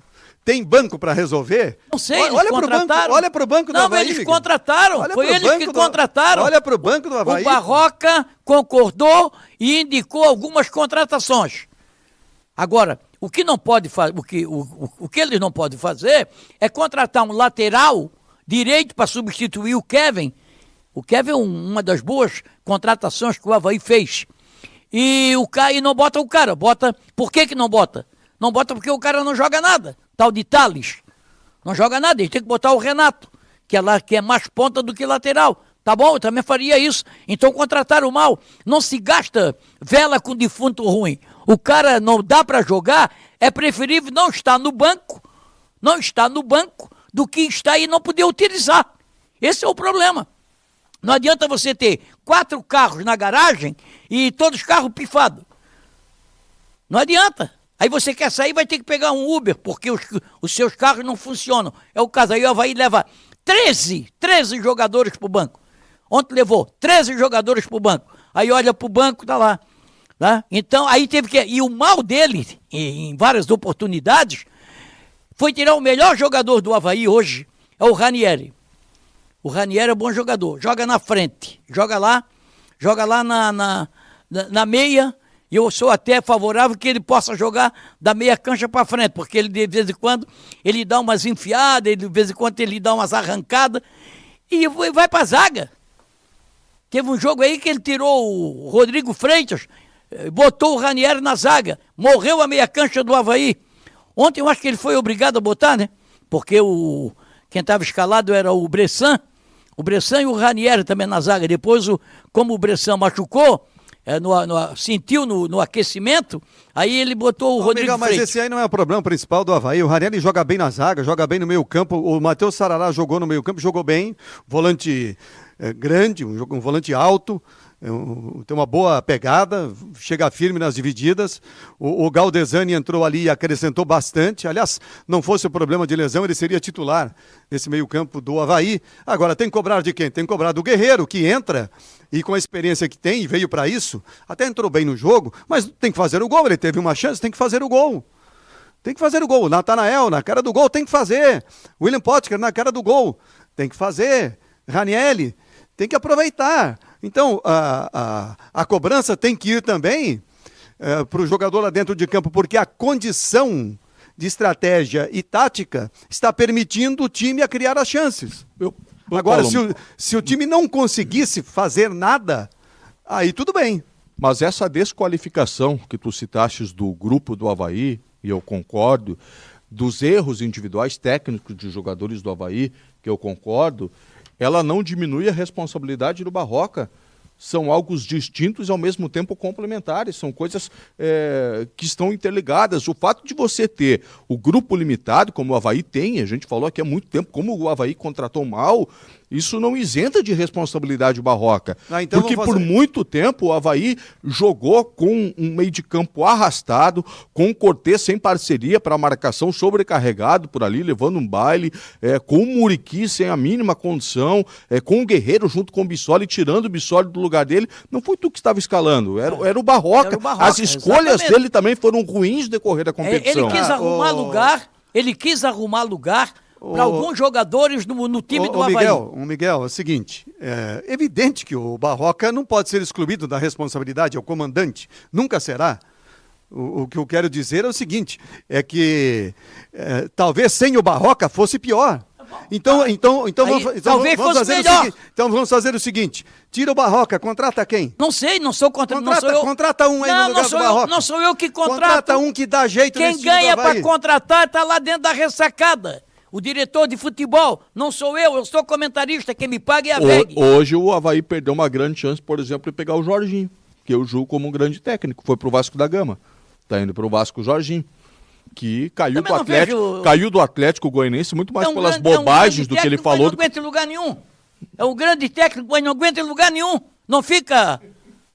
tem banco para resolver? Não sei, olha, eles olha pro banco, contrataram. olha pro banco do Não, Havaí. eles Miguel. contrataram. Olha Foi eles que do- contrataram. Olha pro banco do Havaí. O Barroca concordou e indicou algumas contratações. Agora, o que não pode fazer, o que, o, o, o que eles não podem fazer é contratar um lateral direito para substituir o Kevin. O Kevin é um- uma das boas contratações que o Havaí fez. E o cara e não bota o cara, bota. Por que, que não bota? Não bota porque o cara não joga nada. Tal de Thales. Não joga nada, ele tem que botar o Renato, que é, lá, que é mais ponta do que lateral. Tá bom? Eu também faria isso. Então contrataram mal. Não se gasta vela com defunto ruim. O cara não dá para jogar, é preferível não estar no banco, não estar no banco, do que estar e não poder utilizar. Esse é o problema. Não adianta você ter quatro carros na garagem e todos os carros pifados. Não adianta. Aí você quer sair, vai ter que pegar um Uber, porque os, os seus carros não funcionam. É o caso. Aí o Havaí leva 13, 13 jogadores pro banco. Ontem levou 13 jogadores pro banco. Aí olha pro banco, tá lá. Tá? Então, aí teve que. E o mal dele, em, em várias oportunidades, foi tirar o melhor jogador do Havaí hoje, é o Ranieri. O Ranieri é bom jogador, joga na frente, joga lá, joga lá na, na, na, na meia, e eu sou até favorável que ele possa jogar da meia cancha para frente, porque ele de vez em quando ele dá umas enfiadas, ele, de vez em quando ele dá umas arrancadas, e vai vai pra zaga. Teve um jogo aí que ele tirou o Rodrigo Freitas, eh, botou o Ranieri na zaga, morreu a meia cancha do Havaí. Ontem eu acho que ele foi obrigado a botar, né? Porque o quem estava escalado era o Bressan, o Bressan e o Ranieri também na zaga. Depois, o, como o Bressan machucou, eh, no- no- sentiu no, no aquecimento, aí ele botou o Ô, Rodrigo Miguel, mas esse aí não é o problema principal do Havaí. O Ranieri joga bem na zaga, joga bem no meio campo. O Matheus Sarará jogou no meio campo, jogou bem. Volante eh, grande, um, um volante alto. é um- tem uma boa pegada, chega firme nas divididas. O, o Galdesani entrou ali e acrescentou bastante. Aliás, não fosse o problema de lesão, ele seria titular nesse meio-campo do Havaí. Agora, tem que cobrar de quem? Tem que cobrar do Guerreiro, que entra e com a experiência que tem, e veio para isso, até entrou bem no jogo, mas tem que fazer o gol. Ele teve uma chance, tem que fazer o gol. Tem que fazer o gol. Natanael, na cara do gol, tem que fazer. William Potker, na cara do gol, tem que fazer. Ranielli, tem que aproveitar. Então, a, a, a cobrança tem que ir também para o jogador lá dentro de campo, porque a condição de estratégia e tática está permitindo o time a criar as chances. Eu- Agora, se o, se o time não conseguisse fazer nada, aí tudo bem. Mas essa desqualificação que tu citastes do grupo do Havaí, e eu concordo, dos erros individuais técnicos de jogadores do Havaí, que eu concordo, ela não diminui a responsabilidade do Barroca. São algo distintos e ao mesmo tempo complementares, são coisas é, que estão interligadas. O fato de você ter o grupo limitado, como o Havaí tem, a gente falou aqui há muito tempo, como o Havaí contratou mal, isso não isenta de responsabilidade o Barroca. Ah, então porque por muito tempo o Havaí jogou com um meio de campo arrastado, com o Cortez sem parceria para marcação, sobrecarregado por ali, levando um baile, é, com o Muriqui sem a mínima condição, é, com o Guerreiro junto com o Bissoli, tirando o Bissoli do lugar dele. Não foi tu que estava escalando, era, era o Barroca. Era o Barroca, As escolhas exatamente. dele também foram ruins no decorrer da É, competição. Ele quis Ah, arrumar ô- lugar, ele quis arrumar lugar para alguns jogadores no, no time Ô, do ô, Havaí. Miguel, ô, Miguel, é o seguinte, é evidente que o Barroca não pode ser excluído da responsabilidade, é o comandante, nunca será. O, o que eu quero dizer é o seguinte, é que é, talvez sem o Barroca fosse pior. Então, então, então, Aí, vamos, então vamos fazer melhor. o seguinte. Então vamos fazer o seguinte: tira o Barroca, contrata quem? Não sei, não sou contra, não Contrata, sou eu. contrata um aí não, no lugar não sou do eu, Barroca. não sou eu que contrato. Contrata um que dá jeito Quem ganha para contratar está lá dentro da ressacada. O diretor de futebol, não sou eu, eu sou comentarista, quem me paga é a VEG. Ho- Hoje o Havaí perdeu uma grande chance, por exemplo, de pegar o Jorginho, que eu julgo como um grande técnico. Foi pro Vasco da Gama. Tá indo pro Vasco o Jorginho. Que caiu Também do Atlético, vejo- caiu do Atlético Goianiense muito mais É um pelas grande- é um bobagens do que ele falou. mas Não aguenta em lugar nenhum. É um grande técnico, mas não aguenta em lugar nenhum. Não fica.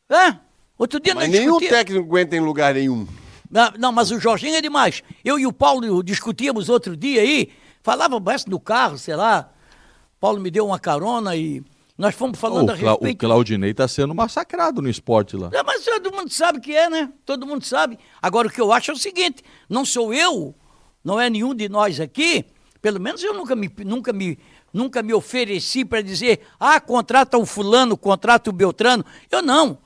É? Outro dia Mas nós nenhum discutia- técnico aguenta em lugar nenhum. Não, não, mas o Jorginho é demais. Eu e o Paulo discutíamos outro dia aí, falava mais no carro, sei lá. Paulo me deu uma carona e nós fomos falando o, a Cla- o respeito. Claudinei tá sendo massacrado no esporte lá. É, mas todo mundo sabe que é, né? Todo mundo sabe. Agora, o que eu acho é o seguinte: não sou eu, não é nenhum de nós aqui, pelo menos eu nunca me, nunca me, nunca me ofereci para dizer, ah, contrata o fulano, contrata o Beltrano. Eu não.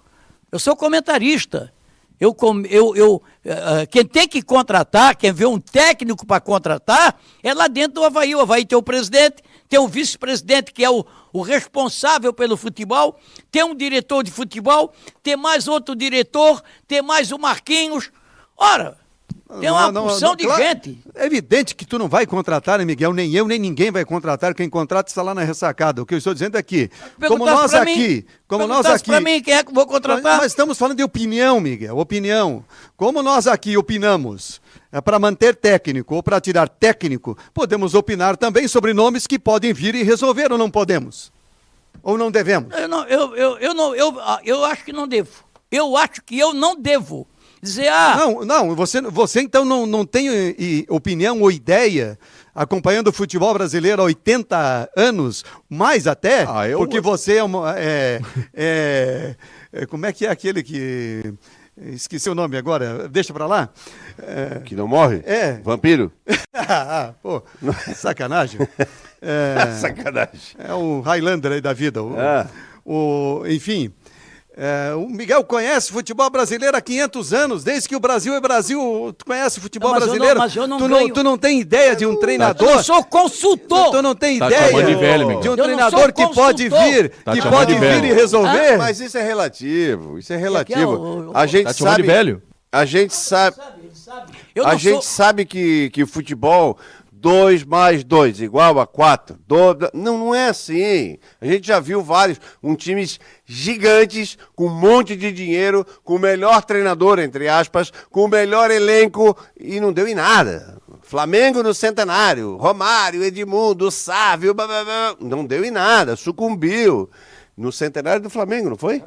Eu sou comentarista. Eu, eu, eu, eh, eh, quem tem que contratar, quem vê um técnico para contratar, é lá dentro do Havaí. O Havaí tem o presidente, tem o vice-presidente, que é o, o responsável pelo futebol, tem um diretor de futebol, tem mais outro diretor, tem mais o Marquinhos. Ora, tem uma Não, porção não, de claro, gente. É evidente que tu não vai contratar, né, Miguel? Nem eu, nem ninguém vai contratar. Quem contrata está lá na ressacada. O que eu estou dizendo é que, como nós aqui, mim, como nós aqui. pra mim quem é que eu vou contratar. Nós estamos falando de opinião, Miguel, opinião. Como nós aqui opinamos é para manter técnico ou para tirar técnico, podemos opinar também sobre nomes que podem vir e resolver ou não podemos? Ou não devemos? Eu, não, eu, eu, eu, não, eu, ah, eu acho que não devo. Eu acho que eu não devo dizer, ah, Não, não, você, você então não, não tem eh, e, opinião ou ideia acompanhando o futebol brasileiro há 80 anos, mais até, Ah, eu- porque você é, uma, é, é- é- Como é que é aquele que. Esqueci o nome agora, deixa pra lá. É, Que não morre? É. Vampiro? ah, pô, sacanagem. É, Sacanagem. é o Highlander aí da vida. O, É. o- enfim, é, o Miguel conhece futebol brasileiro há 500 anos, desde que o Brasil é Brasil. Tu conhece futebol Não, mas eu não- brasileiro? mas eu não tu, ganho- não, tu não tem ideia de um eu treinador? não sou consultor. Tu não tem Tá ideia de velho, Miguel. de um Eu não treinador que pode vir, Tá que pode de vir e resolver? Mas isso é relativo. Isso é que é relativo. o- o- A gente Tá sabe. velho? A gente sabe. Eu a não gente sabe que, que futebol, 2 mais 2 igual a 4. Não, não é assim. A gente já viu vários, um times gigantes, com um monte de dinheiro, com o melhor treinador, entre aspas, com o melhor elenco, e não deu em nada. Flamengo no centenário, Romário, Edmundo, Sávio, blá, blá, blá, não deu em nada, sucumbiu. No centenário do Flamengo, não foi?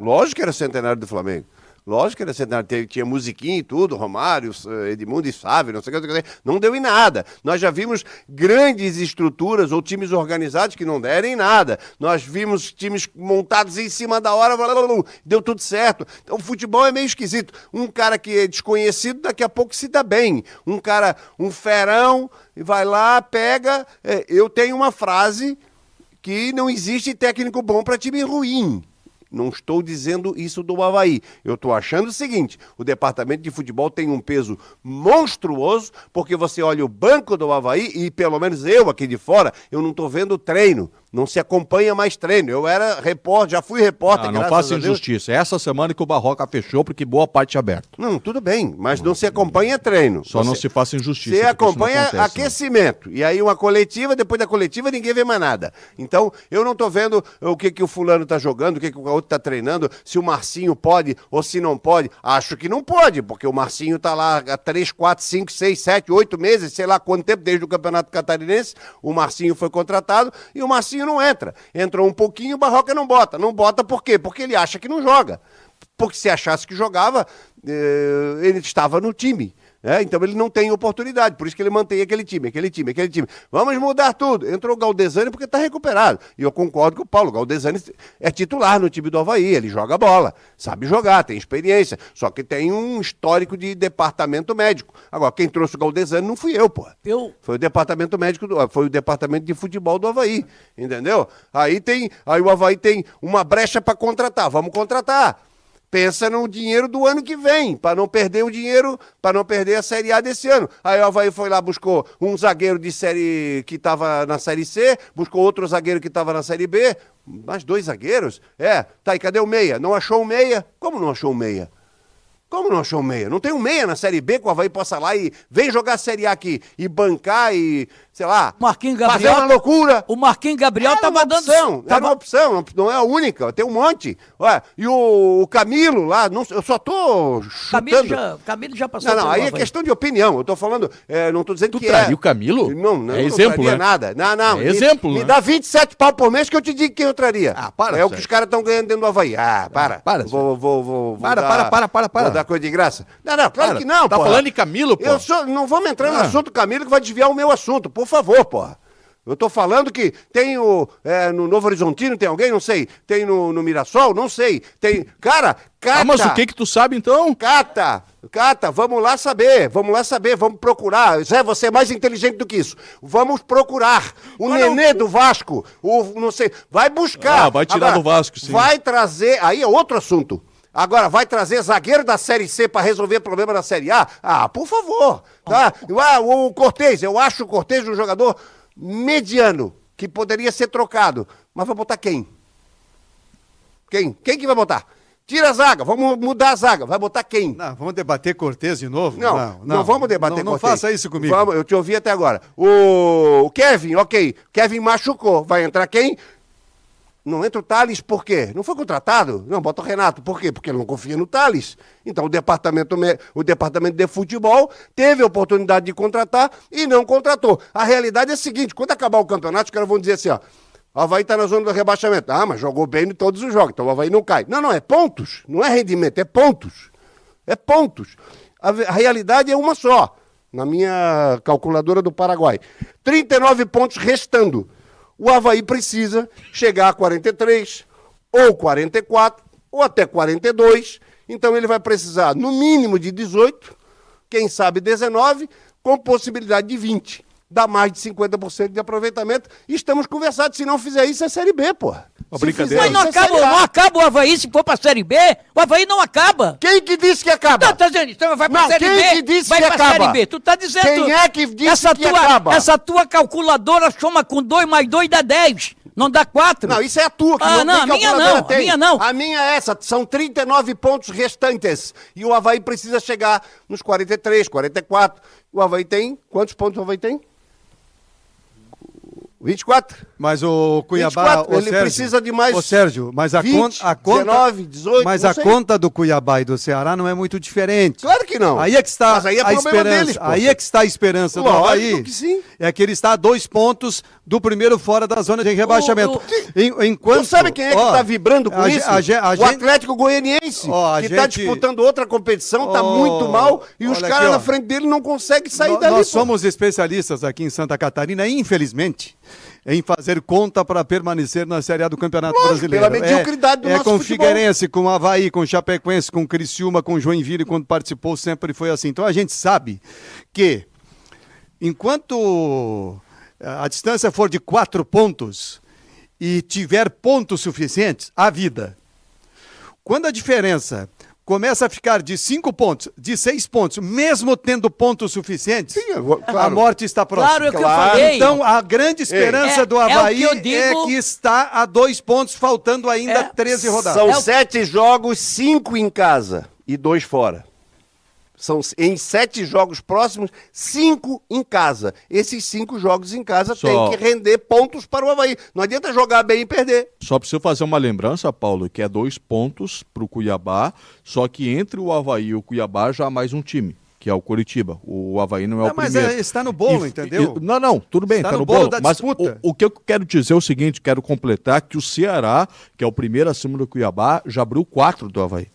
Lógico que era centenário do Flamengo. Lógico que era tinha musiquinha e tudo, Romário, Edmundo e Sávio, não sei o que, não deu em nada. Nós já vimos grandes estruturas ou times organizados que não deram em nada. Nós vimos times montados em cima da hora, deu tudo certo. Então o futebol é meio esquisito. Um cara que é desconhecido, daqui a pouco se dá bem. Um cara, um ferão, vai lá, pega. eh, eu tenho uma frase que não existe técnico bom para time ruim. Não estou dizendo isso do Havaí. Eu estou achando o seguinte: o departamento de futebol tem um peso monstruoso, porque você olha o banco do Havaí, e pelo menos eu aqui de fora, eu não estou vendo treino. Não se acompanha mais treino. Eu era repórter, já fui repórter, Ah, não faça injustiça. Essa semana que o Barroca fechou, porque boa parte é aberto. Não, tudo bem, mas não se acompanha treino. Só não Você- se faça injustiça. Você não acompanha acontece, né? aquecimento. E aí uma coletiva, depois da coletiva ninguém vê mais nada. Então, eu não tô vendo o que, que o fulano tá jogando, o que, que o outro tá treinando, se o Marcinho pode ou se não pode. Acho que não pode, porque o Marcinho tá lá há 3, 4, 5, 6, 7, 8 meses, sei lá quanto tempo, desde o Campeonato Catarinense. O Marcinho foi contratado e o Marcinho não entra. Entrou um pouquinho, o Barroca não bota. Não bota por quê? Porque ele acha que não joga. Porque se achasse que jogava, eh, ele estava no time. Né? então ele não tem oportunidade, por isso que ele mantém aquele time, aquele time, aquele time. Vamos mudar tudo. Entrou o Galdesani porque está recuperado. E eu concordo com o Paulo. O Galdesani é titular no time do Havaí, ele joga bola, sabe jogar, tem experiência. Só que tem um histórico de departamento médico. Agora, quem trouxe o Galdesani não fui eu, pô. Eu, Foi o departamento médico, do, foi o departamento de futebol do Havaí, entendeu? Aí tem, aí o Havaí tem uma brecha para contratar, vamos contratar. Pensa no dinheiro do ano que vem, para não perder o dinheiro, para não perder a Série A desse ano. Aí o Havaí foi lá, buscou um zagueiro de série que estava na Série C, buscou outro zagueiro que estava na Série B, mais dois zagueiros? É, tá aí, cadê o meia? Não achou o meia? Como não achou o meia? Como não achou um meia? Não tem um meia na Série B que o Havaí possa lá e vem jogar a Série A aqui e bancar e, sei lá, Marquinhos fazer Gabriel. uma loucura. O Marquinhos Gabriel Era tava uma dando. opção, era tava- uma opção, não é a única, tem um monte. Ué, e o, o Camilo lá, não, eu só tô chutando. Camilo já, Camilo já passou Não, não, aí é questão de opinião. Eu tô falando, é, não tô dizendo Tu que traria é. o Camilo? Não, não, É não exemplo, traria né? nada. Não, não. É me- exemplo, Me né? dá 27 pau por mês que eu te digo quem eu traria. Ah, para, É o que os caras estão ganhando dentro do Havaí. Ah, para. para, Vou, vou, vou, vou Para, dar- para, para, para, para. Vou dar coisa de graça. Não, não, claro Para. que não, Tá porra. falando de Camilo, pô? Eu sou, não vamos entrar no Ah. assunto Camilo que vai desviar o meu assunto, por favor, porra. Eu tô falando que tem o. é, no Novo Horizontino tem alguém? Não sei. Tem no, no Mirassol? Não sei. Tem. Cara, cata. Ah, mas o que que tu sabe então? Cata, Cata, vamos lá saber, vamos lá saber, vamos procurar. Zé, você é mais inteligente do que isso. Vamos procurar. O não- Nenê do Vasco, o não sei, vai buscar. Ah, vai tirar do Vasco, sim. Vai trazer, aí é outro assunto. Agora, vai trazer zagueiro da Série C para resolver problema da Série A? Ah, por favor. Tá? Ah, o Cortez, eu acho o Cortez um jogador mediano, que poderia ser trocado. Mas vai botar quem? Quem? Quem que vai botar? Tira a zaga, vamos mudar a zaga. Vai botar quem? Não, vamos debater Cortez de novo? Não, não, vamos debater Não, não Cortez. faça isso comigo. Vamos, eu te ouvi até agora. O, o Kevin, ok. Kevin machucou. Vai entrar quem? Não entra o Thales por quê? Não foi contratado? Não, bota o Renato. Por quê? Porque ele não confia no Thales. Então o departamento, me- o departamento de futebol teve a oportunidade de contratar e não contratou. A realidade é a seguinte: quando acabar o campeonato, os caras vão dizer assim, ó. Havaí está na zona do rebaixamento. Ah, mas jogou bem em todos os jogos, então o Havaí não cai. Não, não, é pontos. Não é rendimento, é pontos. É pontos. A, a realidade é uma só, na minha calculadora do Paraguai. 39 pontos restando. O Havaí precisa chegar a 43, ou 44, ou até 42. Então ele vai precisar, no mínimo, de 18, quem sabe 19, com possibilidade de 20. Dá mais de 50% de aproveitamento. E estamos conversados. Se não fizer isso, é Série B. Uma Se brincadeira. Mas não é acaba, A. não acaba o Havaí se for pra Série B? O Havaí não acaba. Quem que disse que acaba? Tá, tá dizendo, então vai pra Não, Série quem B. que disse vai que pra acaba? Série B. Tu tá dizendo. Quem é que disse essa que tua, acaba? Essa tua calculadora soma com 2 mais 2 dá 10. Não dá 4. Não, isso é a tua, que Ah, não, não, tem a minha não, a tem. minha não. A minha é essa, são 39 pontos restantes. E o Havaí precisa chegar nos 43, 44. O Havaí tem, quantos pontos o Havaí tem? 24? Mas o Cuiabá, 24, ô, ele Sérgio, precisa de mais Ô Sérgio, mas a 20, conta, a conta 19, 18, mas a sei. conta do Cuiabá e do Ceará não é muito diferente. Claro que não. Aí é que está Mas aí é a problema esperança. deles, aí é que está a esperança do Lógico Havaí. que sim. É que ele está a dois pontos do primeiro fora da zona de rebaixamento. o- Em- enquanto, Tu sabe quem é que ó, tá vibrando com a isso? a o Atlético Goianiense, Ó, que tá gente- disputando outra competição, tá Ó, muito mal, e os caras na frente dele não conseguem sair nó- dali. Nós pô. somos especialistas aqui em Santa Catarina, infelizmente, em fazer conta para permanecer na Série A do Campeonato Lógico, Brasileiro. pela mediocridade do é, nosso É com futebol. Figueirense, com Havaí, com Chapecoense, com Criciúma, com Joinville, quando participou, sempre foi assim. Então a gente sabe que enquanto a distância for de quatro pontos e tiver pontos suficientes, há vida. Quando a diferença começa a ficar de cinco pontos, de seis pontos, mesmo tendo pontos suficientes, Sim, eu- a claro. morte está próxima. Claro, é o que eu Claro. falei. Então, a grande esperança É- do é que Havaí é, digo- que está a dois pontos, faltando ainda É. 13 rodadas. São É o- sete jogos, cinco em casa e dois fora. São em sete jogos próximos, cinco em casa. Esses cinco jogos em casa Só- têm que render pontos para o Havaí. Não adianta jogar bem e perder. Só preciso fazer uma lembrança, Paulo, que é dois pontos pro Cuiabá, só que entre o Havaí e o Cuiabá já há mais um time, que é o Curitiba. O Havaí não é Não, o mas primeiro. é- está no bolo, E- entendeu? e- não, não, tudo bem, Está está, no no bolo bolo. da mas disputa. o, o que eu quero dizer é o seguinte, quero completar que o Ceará, que é o primeiro acima do Cuiabá, já abriu quatro do Havaí.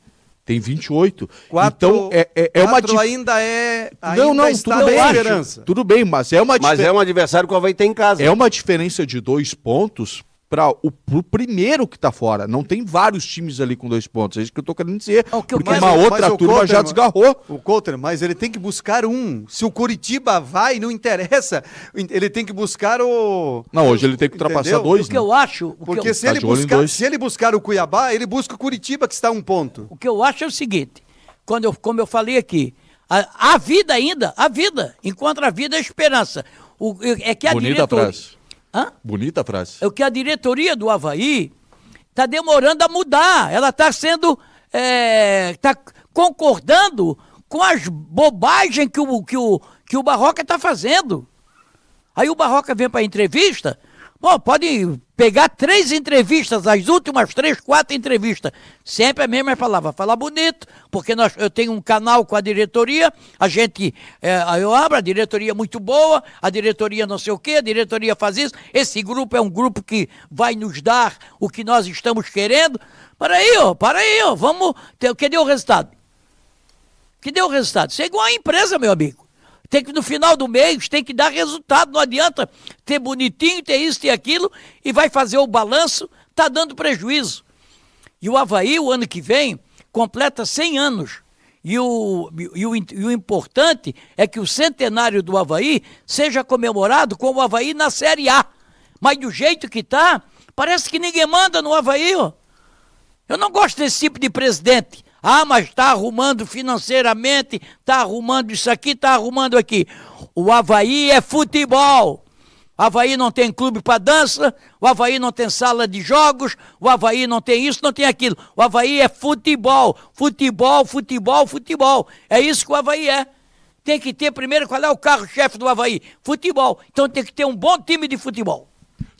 Tem 28. Quatro, então é, é, é uma dif- ainda é. Ainda Não, não, está tudo bem. esperança. Tudo bem, mas é uma Mas difer- é um adversário que o Havaí tem em casa. é uma diferença de dois pontos para o pro primeiro que tá fora. Não tem vários times ali com dois pontos. É isso que eu tô querendo dizer. É o que porque uma Mas- outra turma Couto, já desgarrou. O Couter, mas ele tem que buscar um. Se o Curitiba vai, não interessa. Ele tem que buscar o. Não, hoje ele tem que ultrapassar Entendeu? dois. O que né? eu acho. O que Porque eu- se, ele Tá buscar, se ele buscar o Cuiabá, ele busca o Curitiba, que está a um ponto. O que eu acho é o seguinte, quando eu, como eu falei aqui, a, a vida ainda, a vida, encontra a vida é a esperança. O, é que a Bonita diretoria... frase. Hã? Bonita frase. É o que a diretoria do Havaí está demorando a mudar. Ela está sendo... está concordando com as bobagens que o, que o, que o Barroca está fazendo. Aí o Barroca vem para a entrevista, Bom, pode pegar três entrevistas, as últimas três, quatro entrevistas. Sempre a mesma palavra. Falar bonito, porque nós, eu tenho um canal com a diretoria, a gente, é, eu abro, a diretoria é muito boa, a diretoria não sei o quê, a diretoria faz isso. Esse grupo é um grupo que vai nos dar o que nós estamos querendo. Para aí, ó, para aí, ó, vamos. Ter, que deu o resultado? Que deu o resultado? Isso é igual a empresa, meu amigo. Tem que, no final do mês, tem que dar resultado. Não adianta ter bonitinho, ter isso, ter aquilo, e vai fazer o balanço, tá dando prejuízo. E o Havaí, o ano que vem, completa 100 anos. E o, e, o, e o importante é que o centenário do Havaí seja comemorado com o Havaí na Série A. Mas do jeito que tá, parece que ninguém manda no Havaí, ó. Eu não gosto desse tipo de presidente. Ah, mas está arrumando financeiramente, está arrumando isso aqui, está arrumando aqui. O Havaí é futebol. O Havaí não tem clube para dança, o Havaí não tem sala de jogos, o Havaí não tem isso, não tem aquilo. O Havaí é futebol, futebol, futebol, futebol. É isso que o Havaí é. Tem que ter primeiro qual é o carro-chefe do Havaí? Futebol. Então tem que ter um bom time de futebol.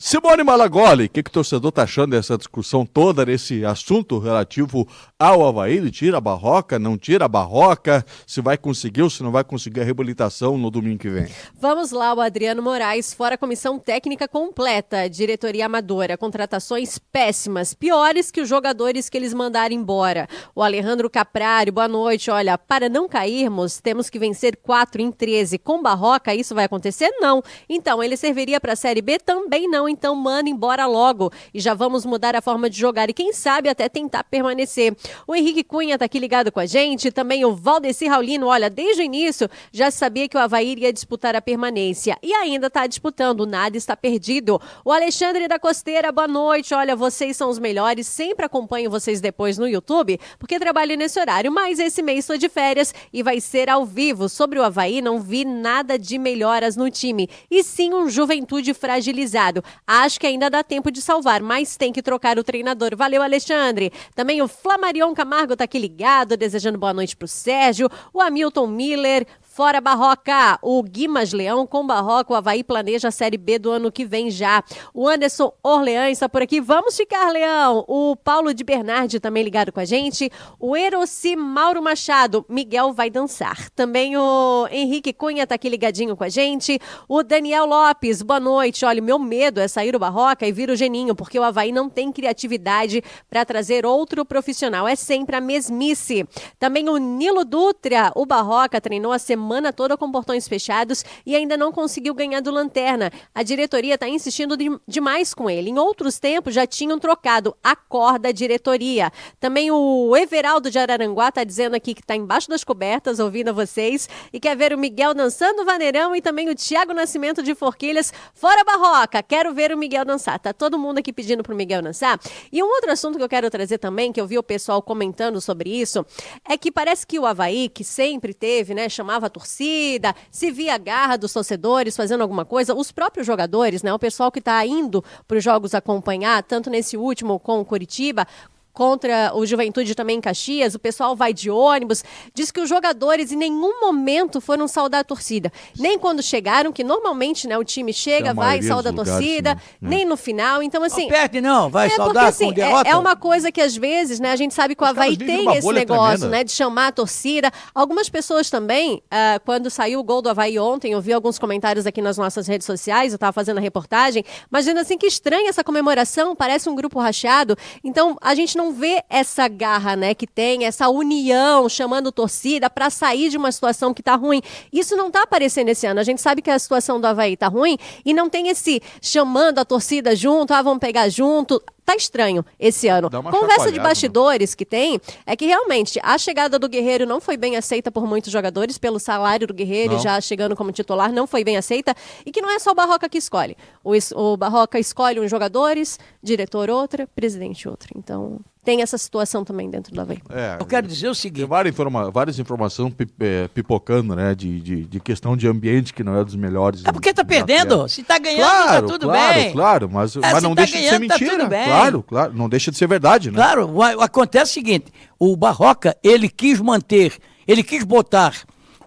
Simone Malagoli, o que, que o torcedor está achando dessa discussão toda, nesse assunto relativo ao Havaí? Ele tira a barroca, não tira a barroca? Se vai conseguir ou se não vai conseguir a reabilitação no domingo que vem? Vamos lá, o Adriano Moraes, fora a comissão técnica completa, diretoria amadora, contratações péssimas, piores que os jogadores que eles mandaram embora. O Alejandro Caprari, boa noite. Olha, para não cairmos, temos que vencer 4 em 13. Com barroca, isso vai acontecer? Não. Então, ele serviria para a Série B? Também não então manda embora logo. E já vamos mudar a forma de jogar. E quem sabe até tentar permanecer. O Henrique Cunha tá aqui ligado com a gente, também o Valdeci Raulino, olha, desde o início já sabia que o Havaí iria disputar a permanência. E ainda está disputando, nada está perdido. O Alexandre da Costeira, boa noite, olha, vocês são os melhores, sempre acompanho vocês depois no YouTube, porque trabalho nesse horário, mas esse mês estou de férias e vai ser ao vivo. Sobre o Havaí, não vi nada de melhoras no time, e sim um juventude fragilizado. Acho que ainda dá tempo de salvar, mas tem que trocar o treinador. Valeu, Alexandre. Também o Flamarion Camargo tá aqui ligado, desejando boa noite pro Sérgio. O Hamilton Miller, Fora Barroca, o Guimas Leão com Barroca, o Havaí planeja a Série B do ano que vem já. O Anderson Orleão está por aqui. Vamos ficar, Leão. O Paulo de Bernardi também ligado com a gente. O Eroci Mauro Machado, Miguel vai dançar. Também o Henrique Cunha está aqui ligadinho com a gente. O Daniel Lopes, boa noite. Olha, meu medo é sair o Barroca e vir o Geninho, porque o Havaí não tem criatividade para trazer outro profissional. É sempre a mesmice. Também o Nilo Dutra, o Barroca treinou a semana semana toda com portões fechados e ainda não conseguiu ganhar do Lanterna. A diretoria está insistindo de, demais com ele. Em outros tempos já tinham trocado a corda diretoria. Também o Everaldo de Araranguá está dizendo aqui que está embaixo das cobertas, ouvindo vocês, e quer ver o Miguel dançando o vaneirão e também o Tiago Nascimento de Forquilhas. Fora Barroca, quero ver o Miguel dançar. Tá todo mundo aqui pedindo para o Miguel dançar. E um outro assunto que eu quero trazer também, que eu vi o pessoal comentando sobre isso, é que parece que o Havaí, que sempre teve, né, chamava torcida, se via a garra dos torcedores fazendo alguma coisa, os próprios jogadores, né, o pessoal que está indo para os jogos acompanhar, tanto nesse último com o Curitiba, contra o Juventude também em Caxias, o pessoal vai de ônibus, diz que os jogadores em nenhum momento foram saudar a torcida. Nem quando chegaram, que normalmente né, o time chega, vai, sauda a torcida, sim, né? nem no final. Então, assim. Não perde, não, vai é saudar porque, assim, com derrota. É, é, uma coisa que às vezes, né, a gente sabe que o Havaí tem esse negócio, tremenda. né, de chamar a torcida. Algumas pessoas também, uh, quando saiu o gol do Havaí ontem, eu vi alguns comentários aqui nas nossas redes sociais, eu estava fazendo a reportagem, mas dizendo assim que estranha essa comemoração, parece um grupo rachado. Então, a gente não não vê essa garra, né, que tem, essa união, chamando torcida para sair de uma situação que tá ruim. Isso não tá aparecendo esse ano. A gente sabe que a situação do Havaí tá ruim e não tem esse chamando a torcida junto, ah, vamos pegar junto tá estranho esse ano. Conversa de né? bastidores né? que tem é que realmente a chegada do Guerreiro não foi bem aceita por muitos jogadores, pelo salário do Guerreiro, já chegando como titular, não foi bem aceita. E que não é só o Barroca que escolhe. O, o Barroca escolhe uns jogadores, diretor outra, presidente outra. Então, tem essa situação também dentro do Havaí. É, Eu quero dizer o Tem seguinte: várias, informa várias informações é, pipocando, né? De, de, de questão de ambiente que não é dos melhores. é porque tá da perdendo. terra. Se tá ganhando, Claro, tá tudo claro, bem. claro, mas, mas se não tá deixa de ser ganhando, tá mentira. tudo bem. Claro, claro, não deixa de ser verdade, né? Claro, acontece o seguinte: o Barroca, ele quis manter, ele quis botar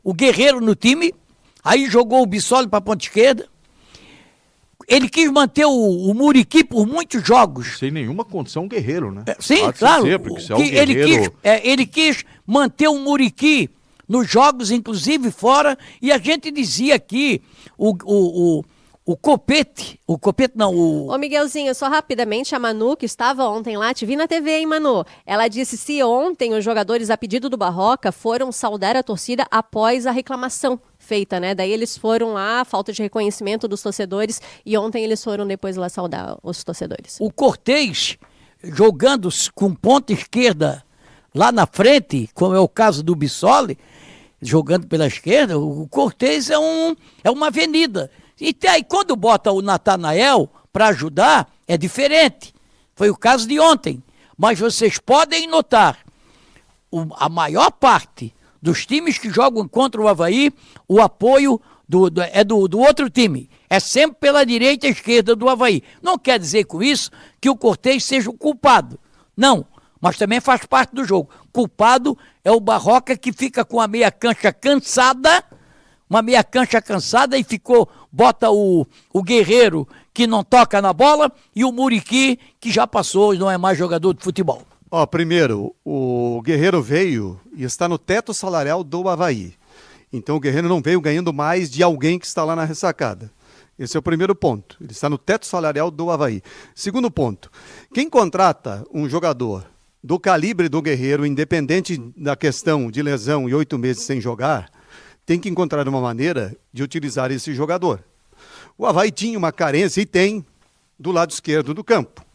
o Guerreiro no time, aí jogou o Bissoli para ponta esquerda. Ele quis manter o, o Muriqui por muitos jogos. Sem nenhuma condição guerreiro, né? É, Sim, Pode claro. Ser, porque se é um ele, quis, é, ele quis manter o Muriqui nos jogos, inclusive fora, e a gente dizia aqui o, o, o, o Copete, o Copete não, o, Ô, Miguelzinho, só rapidamente, a Manu, que estava ontem lá, te vi na TV, hein, Manu? Ela disse se ontem os jogadores, a pedido do Barroca, foram saudar a torcida após a reclamação feita, né? Daí eles foram lá, falta de reconhecimento dos torcedores, e ontem eles foram depois lá saudar os torcedores. o Cortez jogando com ponta esquerda lá na frente, como é o caso do Bissoli, jogando pela esquerda, o Cortez é, um, é uma avenida. E aí quando bota o Natanael para ajudar, é diferente. Foi o caso de ontem. Mas vocês podem notar, a maior parte dos times que jogam contra o Havaí, o apoio do- do- é do, do outro time. É sempre pela direita e esquerda do Havaí. Não quer dizer com isso que o Cortez seja o culpado. Não. Mas também faz parte do jogo. Culpado é o Barroca que fica com a meia cancha cansada, uma meia cancha cansada e ficou, bota o, o Guerreiro que não toca na bola e o Muriqui que já passou e não é mais jogador de futebol. Ó, primeiro, o Guerreiro veio e está no teto salarial do Havaí. Então o Guerreiro não veio ganhando mais de alguém que está lá na ressacada. Esse é o primeiro ponto. Ele está no teto salarial do Havaí. Segundo ponto, quem contrata um jogador do calibre do Guerreiro, independente da questão de lesão e oito meses sem jogar, tem que encontrar uma maneira de utilizar esse jogador. O Havaí tinha uma carência e tem do lado esquerdo do campo.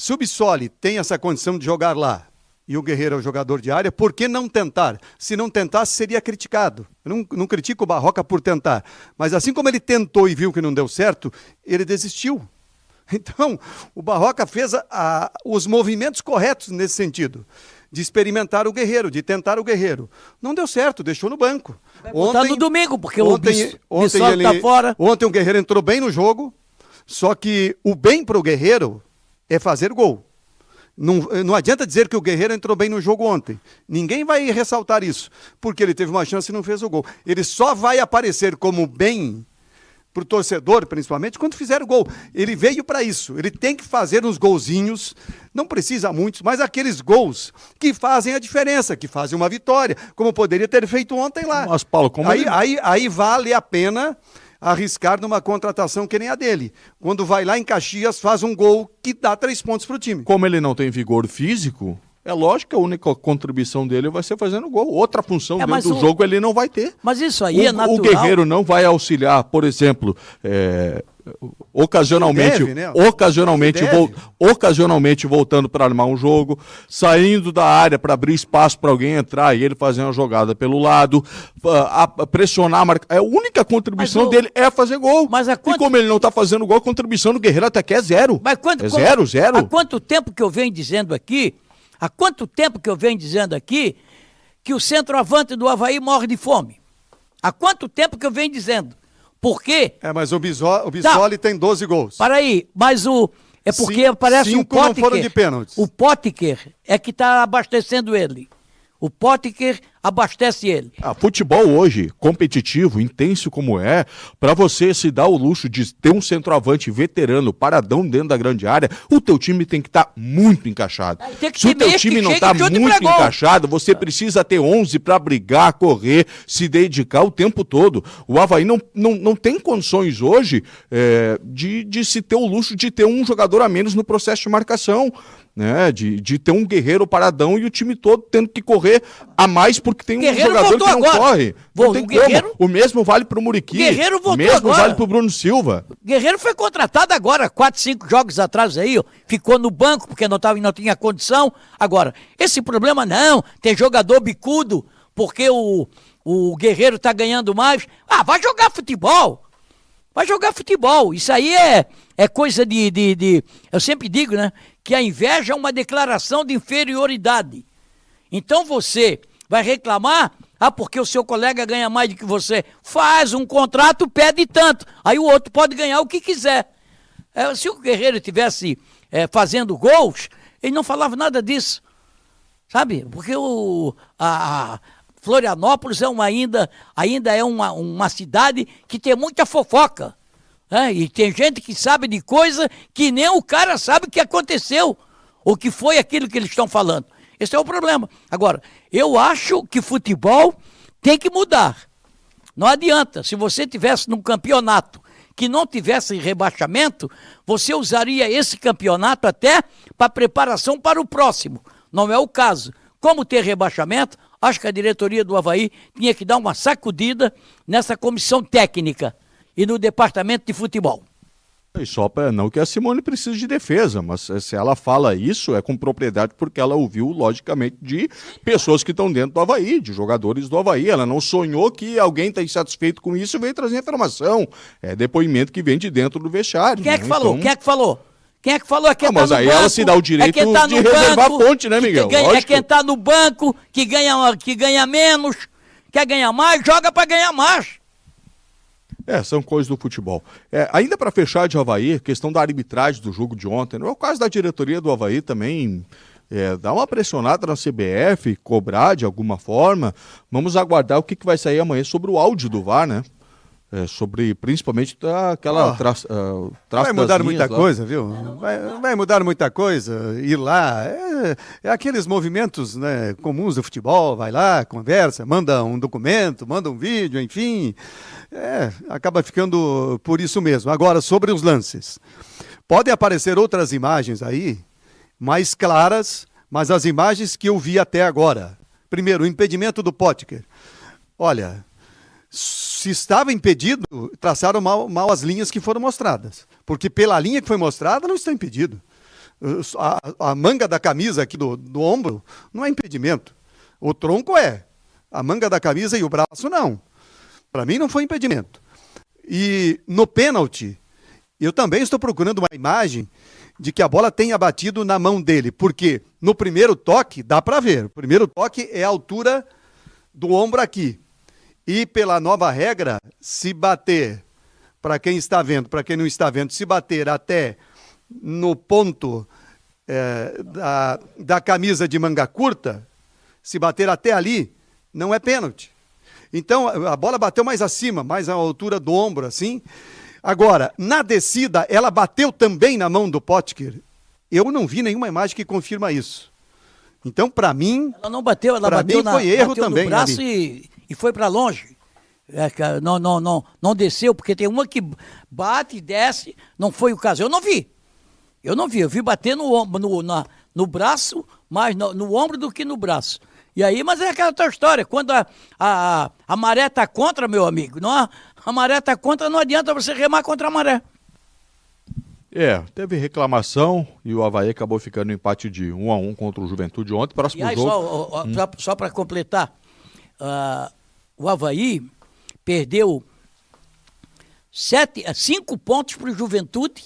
Se o Bissoli tem essa condição de jogar lá e o Guerreiro é o jogador de área, por que não tentar? Se não tentasse, seria criticado. Eu não, não critico o Barroca por tentar. Mas assim como ele tentou e viu que não deu certo, ele desistiu. Então, o Barroca fez a- a- os movimentos corretos nesse sentido. De experimentar o Guerreiro, de tentar o Guerreiro. Não deu certo, deixou no banco. botar no domingo, porque o ontem, Bis- ontem Bissoli ele, tá fora. Ontem o Guerreiro entrou bem no jogo, só que o bem para o Guerreiro é fazer gol. Não, não adianta dizer que o Guerreiro entrou bem no jogo ontem. Ninguém vai ressaltar isso, porque ele teve uma chance e não fez o gol. Ele só vai aparecer como bem para o torcedor, principalmente, quando fizer o gol. Ele veio para isso. Ele tem que fazer uns golzinhos, não precisa muitos, mas aqueles gols que fazem a diferença, que fazem uma vitória, como poderia ter feito ontem lá. Mas, Paulo, como aí, ele- aí, aí vale a pena arriscar numa contratação que nem a dele. Quando vai lá em Caxias, faz um gol que dá três pontos para o time. Como ele não tem vigor físico, é lógico que a única contribuição dele vai ser fazendo gol. Outra função É, dentro do o- jogo ele não vai ter. Mas isso aí o, é natural. o Guerreiro não vai auxiliar, por exemplo, é, ocasionalmente, deve, né? ocasionalmente, vol- ocasionalmente voltando para armar um jogo, saindo da área para abrir espaço para alguém entrar e ele fazer uma jogada pelo lado, a, a- pressionar, a marca. É a única contribuição o- dele é fazer gol. Mas a E como ele não está fazendo gol, a contribuição do Guerreiro até que é zero. Mas quanto, é zero, zero. Há quanto tempo que eu venho dizendo aqui, há quanto tempo que eu venho dizendo aqui que o centroavante do Havaí morre de fome? Há quanto tempo que eu venho dizendo? Por quê? É, mas o, Biso- o Bissoli tem 12 gols. Para aí, mas o. É porque Cinco- parece o cinco não Potker. foram de pênaltis. O Potker é que está abastecendo ele. O Potker abastece ele. Ah, futebol hoje, competitivo, intenso como é, pra você se dar o luxo de ter um centroavante veterano, paradão dentro da grande área, o teu time tem que estar muito encaixado. se o teu time não tá e chute muito encaixado, você precisa ter 11 pra brigar, correr, se dedicar o tempo todo. O Havaí não, não, não tem condições hoje é, de, de se ter o luxo de ter um jogador a menos no processo de marcação. Né, de, de ter um guerreiro paradão e o time todo tendo que correr a mais porque tem um Guerreiro jogador que não agora. corre. Não tem o Guerreiro-. O mesmo vale pro Muriqui. Guerreiro voltou O mesmo agora. vale pro Bruno Silva. Guerreiro foi contratado agora, quatro, cinco jogos atrás aí, ó, ficou no banco porque não, tava, não tinha condição. Agora, esse problema não, tem jogador bicudo, porque o, o Guerreiro tá ganhando mais. Ah, vai jogar futebol. Vai jogar futebol. Isso aí é, é coisa de, de, de. Eu sempre digo, né? Que a inveja é uma declaração de inferioridade. Então você vai reclamar, ah, porque o seu colega ganha mais do que você. Faz um contrato, pede tanto. Aí o outro pode ganhar o que quiser. É, se o Guerreiro estivesse é, fazendo gols, ele não falava nada disso. Sabe? Porque o, a, Florianópolis é uma, ainda, ainda é uma, uma cidade que tem muita fofoca. Né? E tem gente que sabe de coisa que nem o cara sabe o que aconteceu. Ou que foi aquilo que eles estão falando. Esse é o problema. Agora, eu acho que futebol tem que mudar. Não adianta. Se você tivesse num campeonato que não tivesse rebaixamento, você usaria esse campeonato até para preparação para o próximo. Não é o caso. Como ter rebaixamento, acho que a diretoria do Havaí tinha que dar uma sacudida nessa comissão técnica e no departamento de futebol. E só para não que a Simone precise de defesa, mas se ela fala isso é com propriedade porque ela ouviu, logicamente, de pessoas que estão dentro do Havaí, de jogadores do Havaí. Ela não sonhou que alguém está insatisfeito com isso e veio trazer informação. É depoimento que vem de dentro do vestiário. Quem é que né? falou? Então... Quem é que falou? Quem é que falou? É quem ah, mas tá aí banco, ela se dá o direito é tá de reservar a fonte, né, Miguel? Que ganha, é quem está no banco, que ganha, que ganha menos, quer ganhar mais, joga para ganhar mais. É, são coisas do futebol. É, ainda para fechar de Havaí, questão da arbitragem do jogo de ontem, não é o caso da diretoria do Havaí também é, dar uma pressionada na CBF, cobrar de alguma forma. Vamos aguardar o que, que vai sair amanhã sobre o áudio do VAR, né? É, sobre principalmente aquela oh, tra, uh, Vai mudar muita lá. coisa, viu? Vai, vai, mudar muita coisa. Ir lá. É, é, aqueles movimentos né, comuns do futebol. Vai lá, conversa, manda um documento, manda um vídeo, enfim. É, acaba ficando por isso mesmo. Agora, sobre os lances. Podem aparecer outras imagens aí, mais claras, mas as imagens que eu vi até agora. Primeiro, o impedimento do Potker. Olha, se estava impedido, traçaram mal, mal, as linhas que foram mostradas. Porque pela linha que foi mostrada, não está impedido. A, a manga da camisa aqui do, do ombro não é impedimento. O tronco é. A manga da camisa e o braço não. Para mim não foi impedimento. E no pênalti, eu também estou procurando uma imagem de que a bola tenha batido na mão dele, porque no primeiro toque dá para ver. O primeiro toque é a altura do ombro aqui. E pela nova regra, se bater, para quem está vendo, para quem não está vendo, se bater até no ponto é, da, da camisa de manga curta, se bater até ali, não é pênalti. Então a bola bateu mais acima, mais à altura do ombro, assim. Agora, na descida, ela bateu também na mão do Potker. Eu não vi nenhuma imagem que confirma isso. Então, para mim. Ela não bateu, ela bateu mim na, foi erro também. No braço e e foi para longe. É, não, não, não, não desceu, porque tem uma que bate e desce, não foi o caso. Eu não vi. Eu não vi, eu vi bater no, no, na, no braço, mais no, no, ombro do que no braço. E aí, mas é aquela outra história, quando a, a, a maré está contra, meu amigo, não, a, maré está contra, não adianta você remar contra a maré. É, teve reclamação e o Havaí acabou ficando no empate de 1 um a 1 um contra o Juventude ontem. Próximo e aí, jogo. Só, hum. só, só para completar, uh, o Havaí perdeu sete, eh, cinco pontos para o Juventude,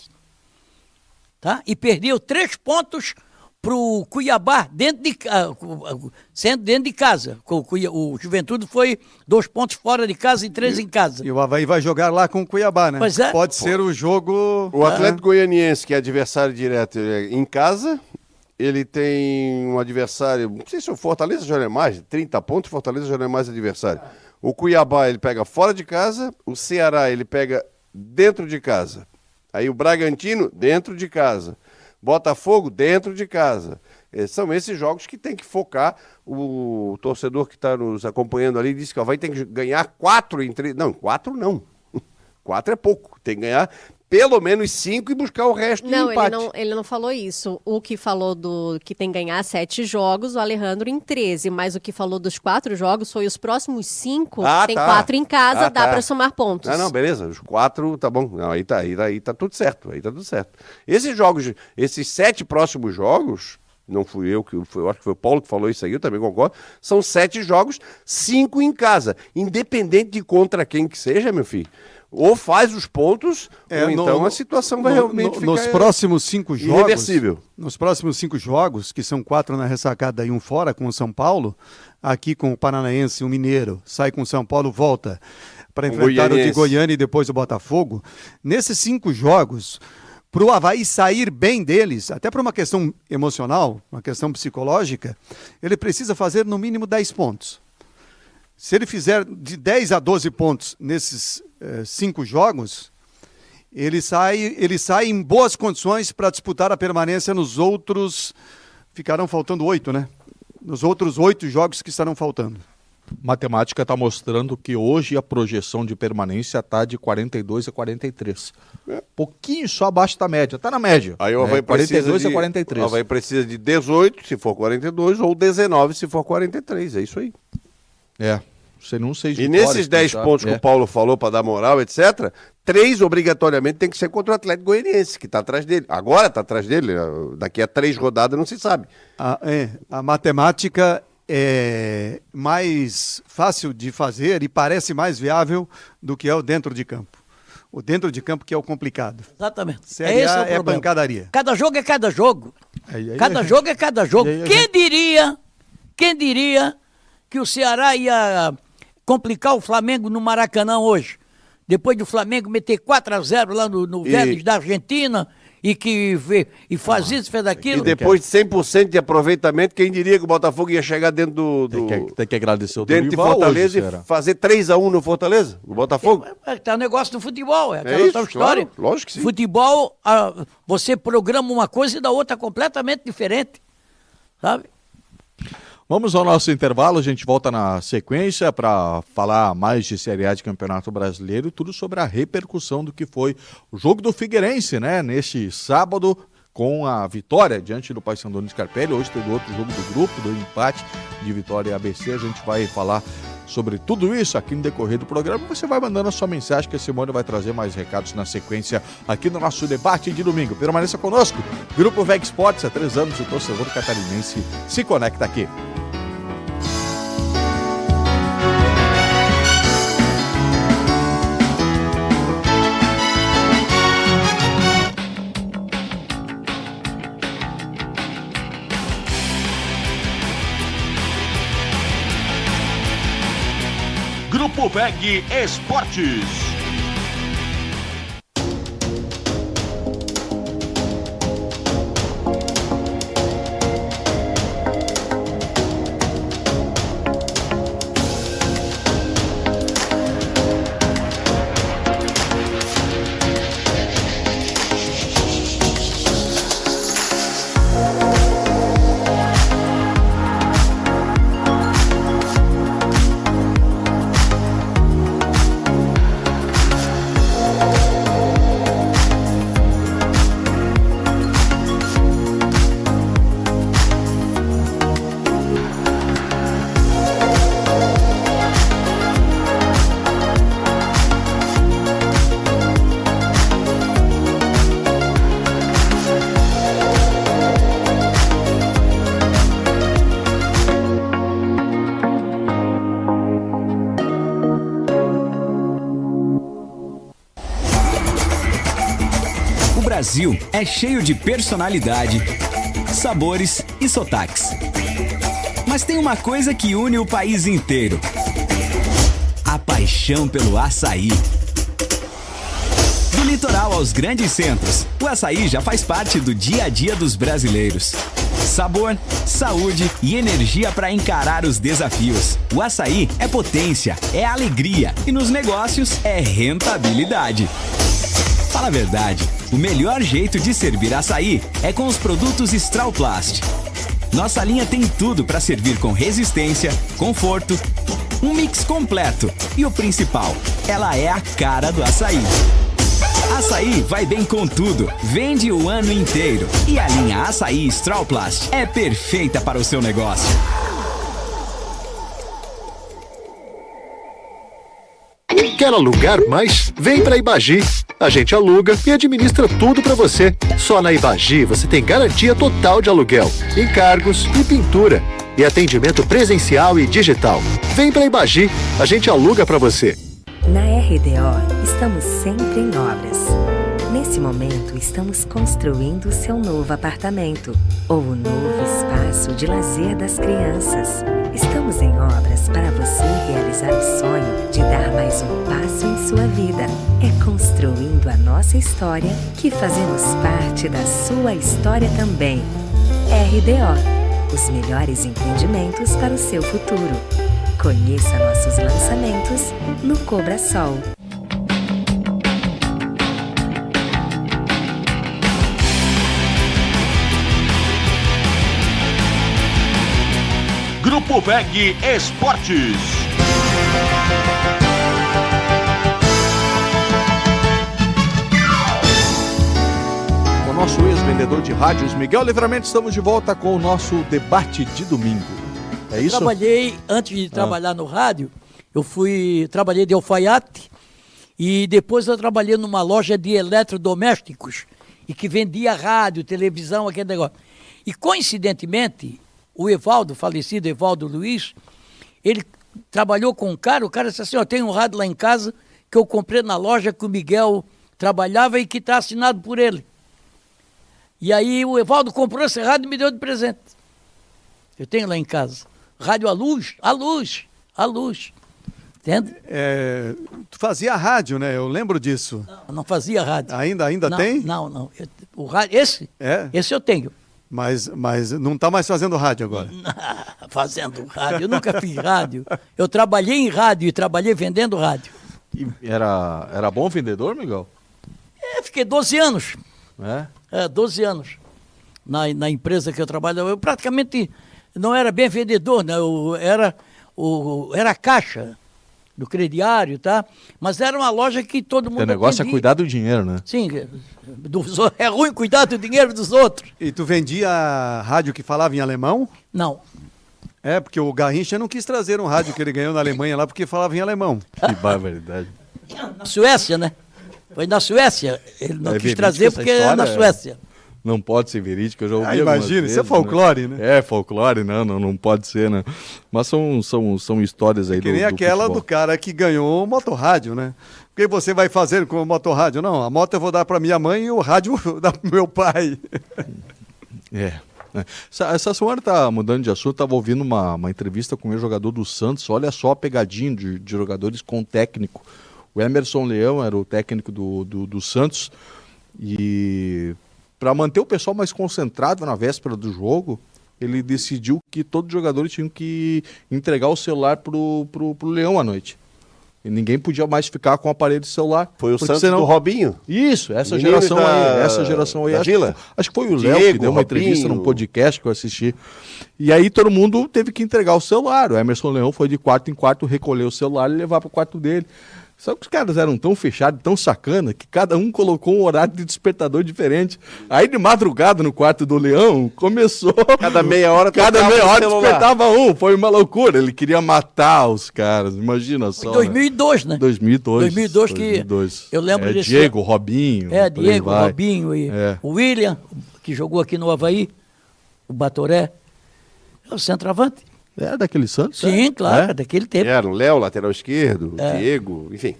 tá? E perdeu três pontos para o Cuiabá dentro de, uh, sendo dentro de casa. O, o, Juventude foi dois pontos fora de casa e três e, em casa. E o Havaí vai jogar lá com o Cuiabá, né? Pois é. Pode ser o jogo. O Atlético ah. Goianiense, que é adversário direto é em casa, ele tem um adversário, não sei se o Fortaleza já é mais, 30 pontos, Fortaleza já é mais adversário. O Cuiabá ele pega fora de casa, o Ceará ele pega dentro de casa. Aí o Bragantino dentro de casa. Botafogo dentro de casa. É, são esses jogos que tem que focar. O torcedor que está nos acompanhando ali disse que vai ter que ganhar quatro em três. Não, quatro não. Quatro é pouco. Tem que ganhar pelo menos cinco e buscar o resto não, de empate. Ele não, ele não falou isso. O que falou do que tem que ganhar sete jogos, o Alejandro em 13. Mas o que falou dos quatro jogos foi os próximos cinco. Ah, tem tá. quatro em casa, ah, dá tá. para somar pontos. Ah, não, beleza. Os quatro, tá bom. Não, aí, tá, aí, tá, aí tá tudo certo. Aí tá tudo certo. Esses jogos, esses sete próximos jogos, não fui eu que foi, eu acho que foi o Paulo que falou isso aí, eu também concordo. São sete jogos, cinco em casa, independente de contra quem que seja, meu filho. Ou faz os pontos, É, ou no- então a situação vai no- realmente no- ficar nos próximos cinco jogos, irreversível. nos próximos cinco jogos, que são quatro na ressacada e um fora com o São Paulo, aqui com o Paranaense, o Mineiro, sai com o São Paulo, volta para Com o enfrentar o de. Goiânia e depois o Botafogo. Nesses cinco jogos, para o Havaí sair bem deles, até por uma questão emocional, uma questão psicológica, ele precisa fazer no mínimo 10 pontos. Se ele fizer de 10 a 12 pontos nesses eh, cinco jogos, ele sai, ele sai em boas condições para disputar a permanência nos outros. Ficarão faltando oito, né? Nos outros oito jogos que estarão faltando. Matemática está mostrando que hoje a projeção de permanência está de 42 a 43. Pouquinho só abaixo da média. Está na média. Aí o É, Havaí precisa 42 de, a 43. O Havaí precisa de 18 se for 42 ou 19 se for 43. É isso aí. É. Você não sei E nesses 10 pontos é. que o Paulo falou para dar moral, etc., três obrigatoriamente tem que ser contra o Atlético Goianiense, que está atrás dele. Agora está atrás dele, eh, daqui a três rodadas não se sabe. A, é, a matemática é mais fácil de fazer e parece mais viável do que é o dentro de campo. O dentro de campo que é o complicado. Exatamente. Série Esse A o é problema. pancadaria. Cada jogo é cada jogo. Aí- aí Cada a jogo é cada jogo. Aí Quem diria, quem diria que o Ceará ia complicar o Flamengo no Maracanã hoje? Depois do Flamengo meter 4 a 0 lá no, no E- Vélez da Argentina e que vê, e faz isso, fez E aquilo. depois de 100% de aproveitamento, quem diria que o Botafogo ia chegar dentro do. do Tem que, tem que agradecer o dentro de Fortaleza hoje, e fazer 3x1 no Fortaleza? O Botafogo? É, tá o negócio do futebol, é aquela isso, tal história. claro, lógico que sim. Futebol, ah, você programa uma coisa e da outra completamente diferente. Sabe? Vamos ao nosso intervalo, a gente volta na sequência para falar mais de Série A de Campeonato Brasileiro, tudo sobre a repercussão do que foi o jogo do Figueirense, né? Neste sábado, com a vitória diante do Paysandu no Scarpelli. Hoje teve outro jogo do grupo, do empate de Vitória e ABC. A gente vai falar sobre tudo isso aqui no decorrer do programa. Você vai mandando a sua mensagem que a Simone vai trazer mais recados na sequência aqui no nosso debate de domingo. Permaneça conosco. Grupo VEG Sports, há três anos o torcedor catarinense se conecta aqui. VEG Esportes. É cheio de personalidade, sabores e sotaques. Mas tem uma coisa que une o país inteiro: a paixão pelo açaí. Do litoral aos grandes centros, o açaí já faz parte do dia a dia dos brasileiros. Sabor, saúde e energia para encarar os desafios. O açaí é potência, é alegria e nos negócios é rentabilidade. Fala a verdade, o melhor jeito de servir açaí é com os produtos Strauplast. Nossa linha tem tudo para servir com resistência, conforto, um mix completo e o principal, ela é a cara do açaí. Açaí vai bem com tudo, vende o ano inteiro. E a linha Açaí Strauplast é perfeita para o seu negócio. Quer alugar mais? Vem para Ibagi. A gente aluga e administra tudo para você. Só na Ibagi você tem garantia total de aluguel, encargos e pintura. E atendimento presencial e digital. Vem para Ibagi, a gente aluga para você. Na RDO, estamos sempre em obras. Nesse momento, estamos construindo o seu novo apartamento ou o novo espaço de lazer das crianças. Estamos em obras para você realizar o sonho de dar mais um passo em sua vida. É construindo a nossa história que fazemos parte da sua história também. RDO os melhores empreendimentos para o seu futuro. Conheça nossos lançamentos no Cobra Sol. Grupo VEG Esportes. Com o nosso ex-vendedor de rádios, Miguel Livramento, estamos de volta com o nosso debate de domingo. É isso? Trabalhei, antes de trabalhar no rádio, eu fui, trabalhei de alfaiate e depois eu trabalhei numa loja de eletrodomésticos e que vendia rádio, televisão, aquele negócio. E coincidentemente, o Evaldo, falecido Evaldo Luiz, ele trabalhou com um cara, o cara disse assim, ó, tem um rádio lá em casa que eu comprei na loja que o Miguel trabalhava e que está assinado por ele. E aí o Evaldo comprou esse rádio e me deu de presente. Eu tenho lá em casa. Rádio à luz, à luz, à luz. Entende? É, tu fazia rádio, né? Eu lembro disso. Eu não fazia rádio. Ainda, ainda não, tem? Não, não. Eu- o rádio, esse? É? Esse eu tenho. Mas, mas não está mais fazendo rádio agora. Fazendo rádio. Eu nunca fiz rádio. Eu trabalhei em rádio e trabalhei vendendo rádio. E era, era bom vendedor, Miguel? É, fiquei 12 anos. É? É, 12 anos. Na, na empresa que eu trabalhava. Eu praticamente não era bem vendedor, né? Eu era, o, era caixa do crediário, tá? Mas era uma loja que todo mundo O negócio é cuidar do dinheiro, né? Sim, dos é ruim cuidar do dinheiro dos outros. E tu vendia rádio que falava em alemão? Não. É, porque o Garrincha não quis trazer um rádio que ele ganhou na Alemanha lá porque falava em alemão. Que barbaridade. Na Suécia, né? Foi na Suécia. Ele não É quis trazer porque é na história? Suécia. Não pode ser verídico, eu já ouvi Ah, imagina, isso é vezes, folclore, né? É, folclore, não, não, não pode ser, né? Mas são, são, são histórias aí Que do nem do aquela futebol. do cara que ganhou o motorrádio, né? O que você vai fazer com o motorrádio? Não, a moto eu vou dar para minha mãe e o rádio eu vou dar pro meu pai. É. né? Essa, essa semana tá mudando de assunto, tava ouvindo uma, uma entrevista com o jogador do Santos. Olha só a pegadinha de, de jogadores com técnico. O Emerson Leão era o técnico do, do, do Santos. E para manter o pessoal mais concentrado na véspera do jogo, ele decidiu que todos os jogadores tinham que entregar o celular pro, pro, pro Leão à noite. E ninguém podia mais ficar com o aparelho de celular. Foi o Santos senão- do Robinho. Isso, essa Menino geração da- aí, essa geração aí. Acho, Vila? que, acho que foi o Léo que deu uma entrevista Robinho. num podcast que eu assisti. E aí todo mundo teve que entregar o celular. O Emerson Leão foi de quarto em quarto recolher o celular e levar para o quarto dele. Só que os caras eram tão fechados, tão sacana, que cada um colocou um horário de despertador diferente. Aí de madrugada no quarto do Leão, começou. Cada meia hora Cada meia hora despertava um. Foi uma loucura. Ele queria matar os caras. Imagina só. Né? 2002, né? 2002. 2002 que 2002. eu lembro é, desse- Diego, Robinho. É, Diego, vai. Robinho e É. o William, que jogou aqui no Havaí, o Batoré. É o centroavante. É daquele Santos? Sim, é? claro, É, daquele tempo. Era o Léo, lateral esquerdo, É. Diego, enfim.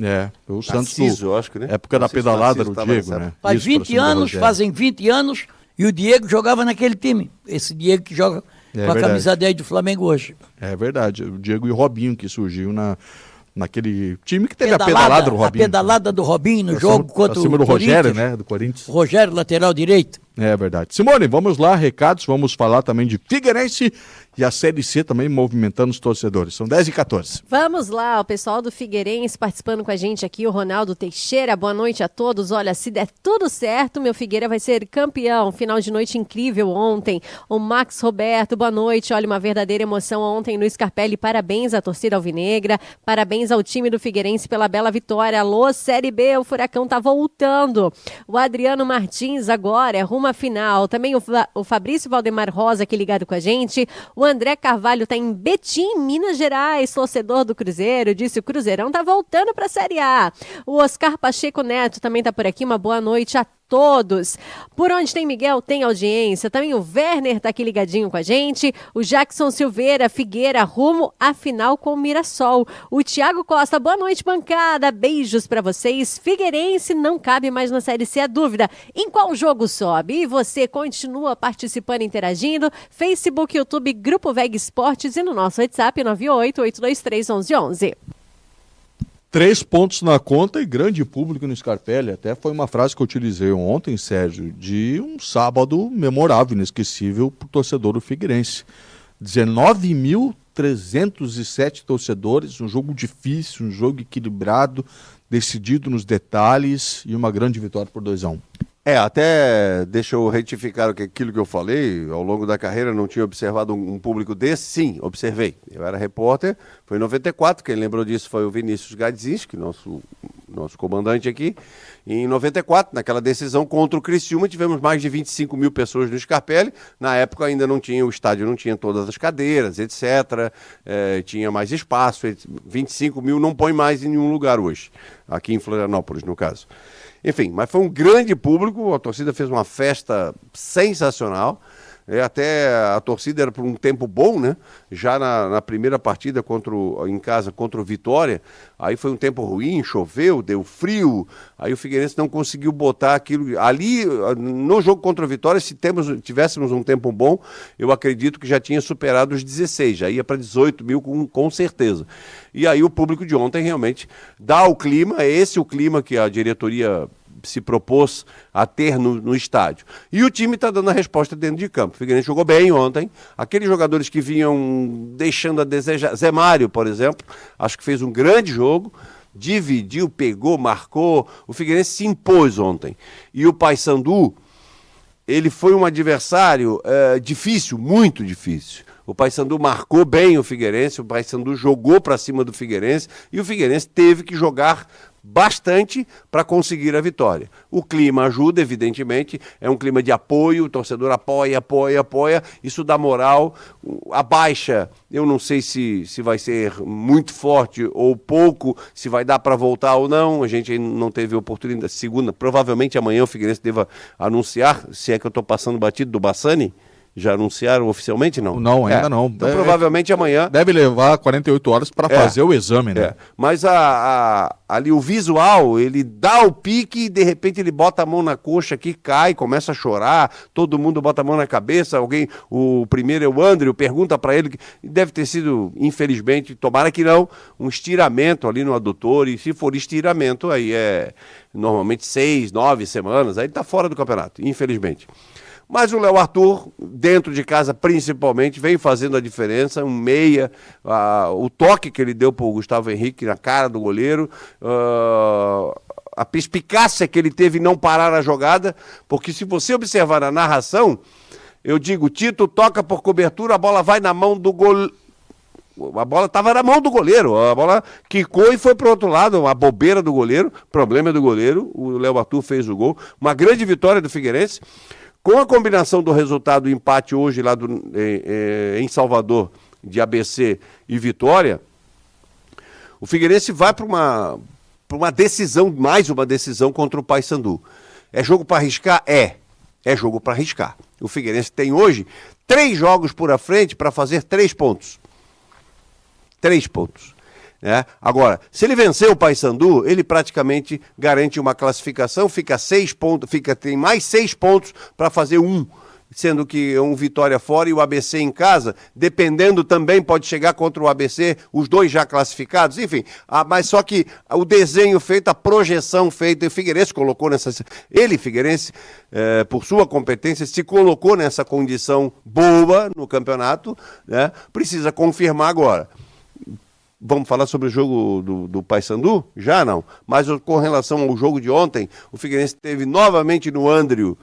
é. o Santos. Narciso, do- eu acho que, né? Época da Narciso, pedalada Narciso do Diego, né? Faz Isso, pra 20 cima do anos, fazem 20 anos, e o Diego jogava naquele time. Esse Diego que joga É com a verdade. camisa 10 do Flamengo hoje. É verdade. O Diego e o Robinho que surgiu na, naquele time que teve Pedalada, a pedalada do a Robinho. pedalada do Robinho no Pra jogo contra o do Rogério, né? Do Corinthians. Rogério, lateral direito. É verdade. Simone, vamos lá, recados. Vamos falar também de Figueirense e a Série C também movimentando os torcedores. São 10 e 14. Vamos lá, o pessoal do Figueirense participando com a gente aqui, o Ronaldo Teixeira. Boa noite a todos. Olha, se der tudo certo, meu Figueira vai ser campeão. Final de noite incrível ontem. O Max Roberto, boa noite. Olha, uma verdadeira emoção ontem no Scarpelli. Parabéns à torcida alvinegra. Parabéns ao time do Figueirense pela bela vitória. Alô, Série B, o Furacão tá voltando. O Adriano Martins agora é rumo à final. Também o, o Fabrício Valdemar Rosa aqui ligado com a gente. O André Carvalho tá em Betim, Minas Gerais, torcedor do Cruzeiro. Disse o Cruzeirão tá voltando para a Série A. O Oscar Pacheco Neto também tá por aqui. Uma boa noite a todos. Por onde tem Miguel, tem audiência. Também o Werner tá aqui ligadinho com a gente. O Jackson Silveira, Figueira, rumo à final com o Mirassol. O Tiago Costa, boa noite, bancada. Beijos para vocês. Figueirense não cabe mais na Série C a dúvida. Em qual jogo sobe? E você continua participando, interagindo. Facebook, YouTube, Grupo Veg Esportes e no nosso WhatsApp 988231111. Três pontos na conta e grande público no Scarpelli. Até foi uma frase que eu utilizei ontem, Sérgio, de um sábado memorável, inesquecível para o torcedor do Figueirense. 19.307 torcedores, um jogo difícil, um jogo equilibrado, decidido nos detalhes e uma grande vitória por 2 a 1 um. É, até deixa eu retificar aquilo que eu falei. Ao longo da carreira não tinha observado um, público desse. Sim, observei. Eu era repórter, foi em 94. Quem lembrou disso foi o Vinícius Gadzinski, nosso, nosso comandante aqui. E em 94, naquela decisão contra o Criciúma, tivemos mais de 25 mil pessoas no Scarpelli. Na época ainda não tinha, o estádio não tinha todas as cadeiras, etc. É, tinha mais espaço. 25 mil não põe mais em nenhum lugar hoje. Aqui em Florianópolis, no caso. Enfim, mas foi um grande público, a torcida fez uma festa sensacional. É, até a torcida era por um tempo bom, né? Já na, na, primeira partida contra o, em casa contra o Vitória, aí foi um tempo ruim, choveu, deu frio, aí o Figueirense não conseguiu botar aquilo. Ali, no jogo contra o Vitória, se temos, tivéssemos um tempo bom, eu acredito que já tinha superado os 16, já ia para 18 mil com, com certeza. E aí o público de ontem realmente dá o clima, é esse o clima que a diretoria se propôs a ter no, no estádio. E o time está dando a resposta dentro de campo. O Figueirense jogou bem ontem. Aqueles jogadores que vinham deixando a desejar. Zé Mário, por exemplo, acho que fez um grande jogo. Dividiu, pegou, marcou. O Figueirense se impôs ontem. E o Paysandu, ele foi um adversário é, difícil, muito difícil. O Paysandu marcou bem o Figueirense, o Paysandu jogou para cima do Figueirense e o Figueirense teve que jogar bastante para conseguir a vitória. O clima ajuda, evidentemente, é um clima de apoio, o torcedor apoia, apoia, apoia, isso dá moral. A baixa, eu não sei se, se vai ser muito forte ou pouco, se vai dar para voltar ou não, a gente não teve oportunidade. Segunda, provavelmente amanhã o Figueirense deva anunciar, se é que eu estou passando batido do Bassani, já anunciaram oficialmente, não? Não, ainda é. não. Então, deve, provavelmente amanhã. Deve levar 48 horas para é. fazer o exame, né? É. Mas a, a, ali o visual, ele dá o pique e de repente ele bota a mão na coxa aqui, cai, começa a chorar, todo mundo bota a mão na cabeça. Alguém, o primeiro é o André, pergunta para ele, que deve ter sido, infelizmente, tomara que não, um estiramento ali no adutor. E se for estiramento, aí é normalmente seis, nove semanas, aí tá fora do campeonato, infelizmente. Mas o Léo Arthur, dentro de casa principalmente, vem fazendo a diferença. Um meia, uh, o toque que ele deu para o Gustavo Henrique na cara do goleiro. Uh, a perspicácia que ele teve em não parar a jogada, porque se você observar a narração, eu digo, Tito toca por cobertura, a bola vai na mão do goleiro. A bola estava na mão do goleiro, a bola quicou e foi para o outro lado, uma bobeira do goleiro, problema do goleiro, o Léo Arthur fez o gol. Uma grande vitória do Figueirense. Com a combinação do resultado do empate hoje lá do, em, em Salvador, de ABC e Vitória, o Figueirense vai para uma, uma decisão, mais uma decisão contra o Paysandu. É jogo para arriscar? É. É jogo para arriscar. O Figueirense tem hoje três jogos por à frente para fazer três pontos. Três pontos. Né? Agora, se ele vencer o Paysandu, ele praticamente garante uma classificação, fica seis pontos, fica, tem mais seis pontos para fazer um sendo que um Vitória fora e o ABC em casa, dependendo também pode chegar contra o ABC, os dois já classificados, enfim, ah, mas só que o desenho feito, a projeção feita, o Figueirense colocou nessa, ele Figueirense, eh, por sua competência, se colocou nessa condição boa no campeonato, né? precisa confirmar agora. Vamos falar sobre o jogo do, do Paysandu? Já não. Mas com relação ao jogo de ontem, o Figueirense teve novamente no Andrio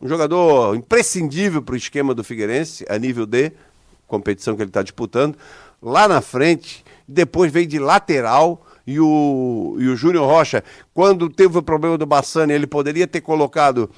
um jogador imprescindível para o esquema do Figueirense, a nível D, competição que ele está disputando. Lá na frente, depois veio de lateral. E o, e o Júnior Rocha, quando teve o problema do Bassani, ele poderia ter colocado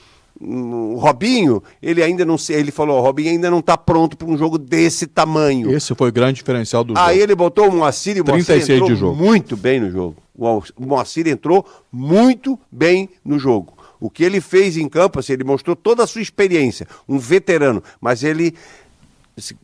o Robinho, ele ainda não ele falou, o Robinho ainda não está pronto para um jogo desse tamanho. Esse foi o grande diferencial do jogo. Aí ele botou o Moacir e o Moacir entrou muito bem no jogo. O Moacir entrou muito bem no jogo. O que ele fez em campo, assim, ele mostrou toda a sua experiência, um veterano, mas ele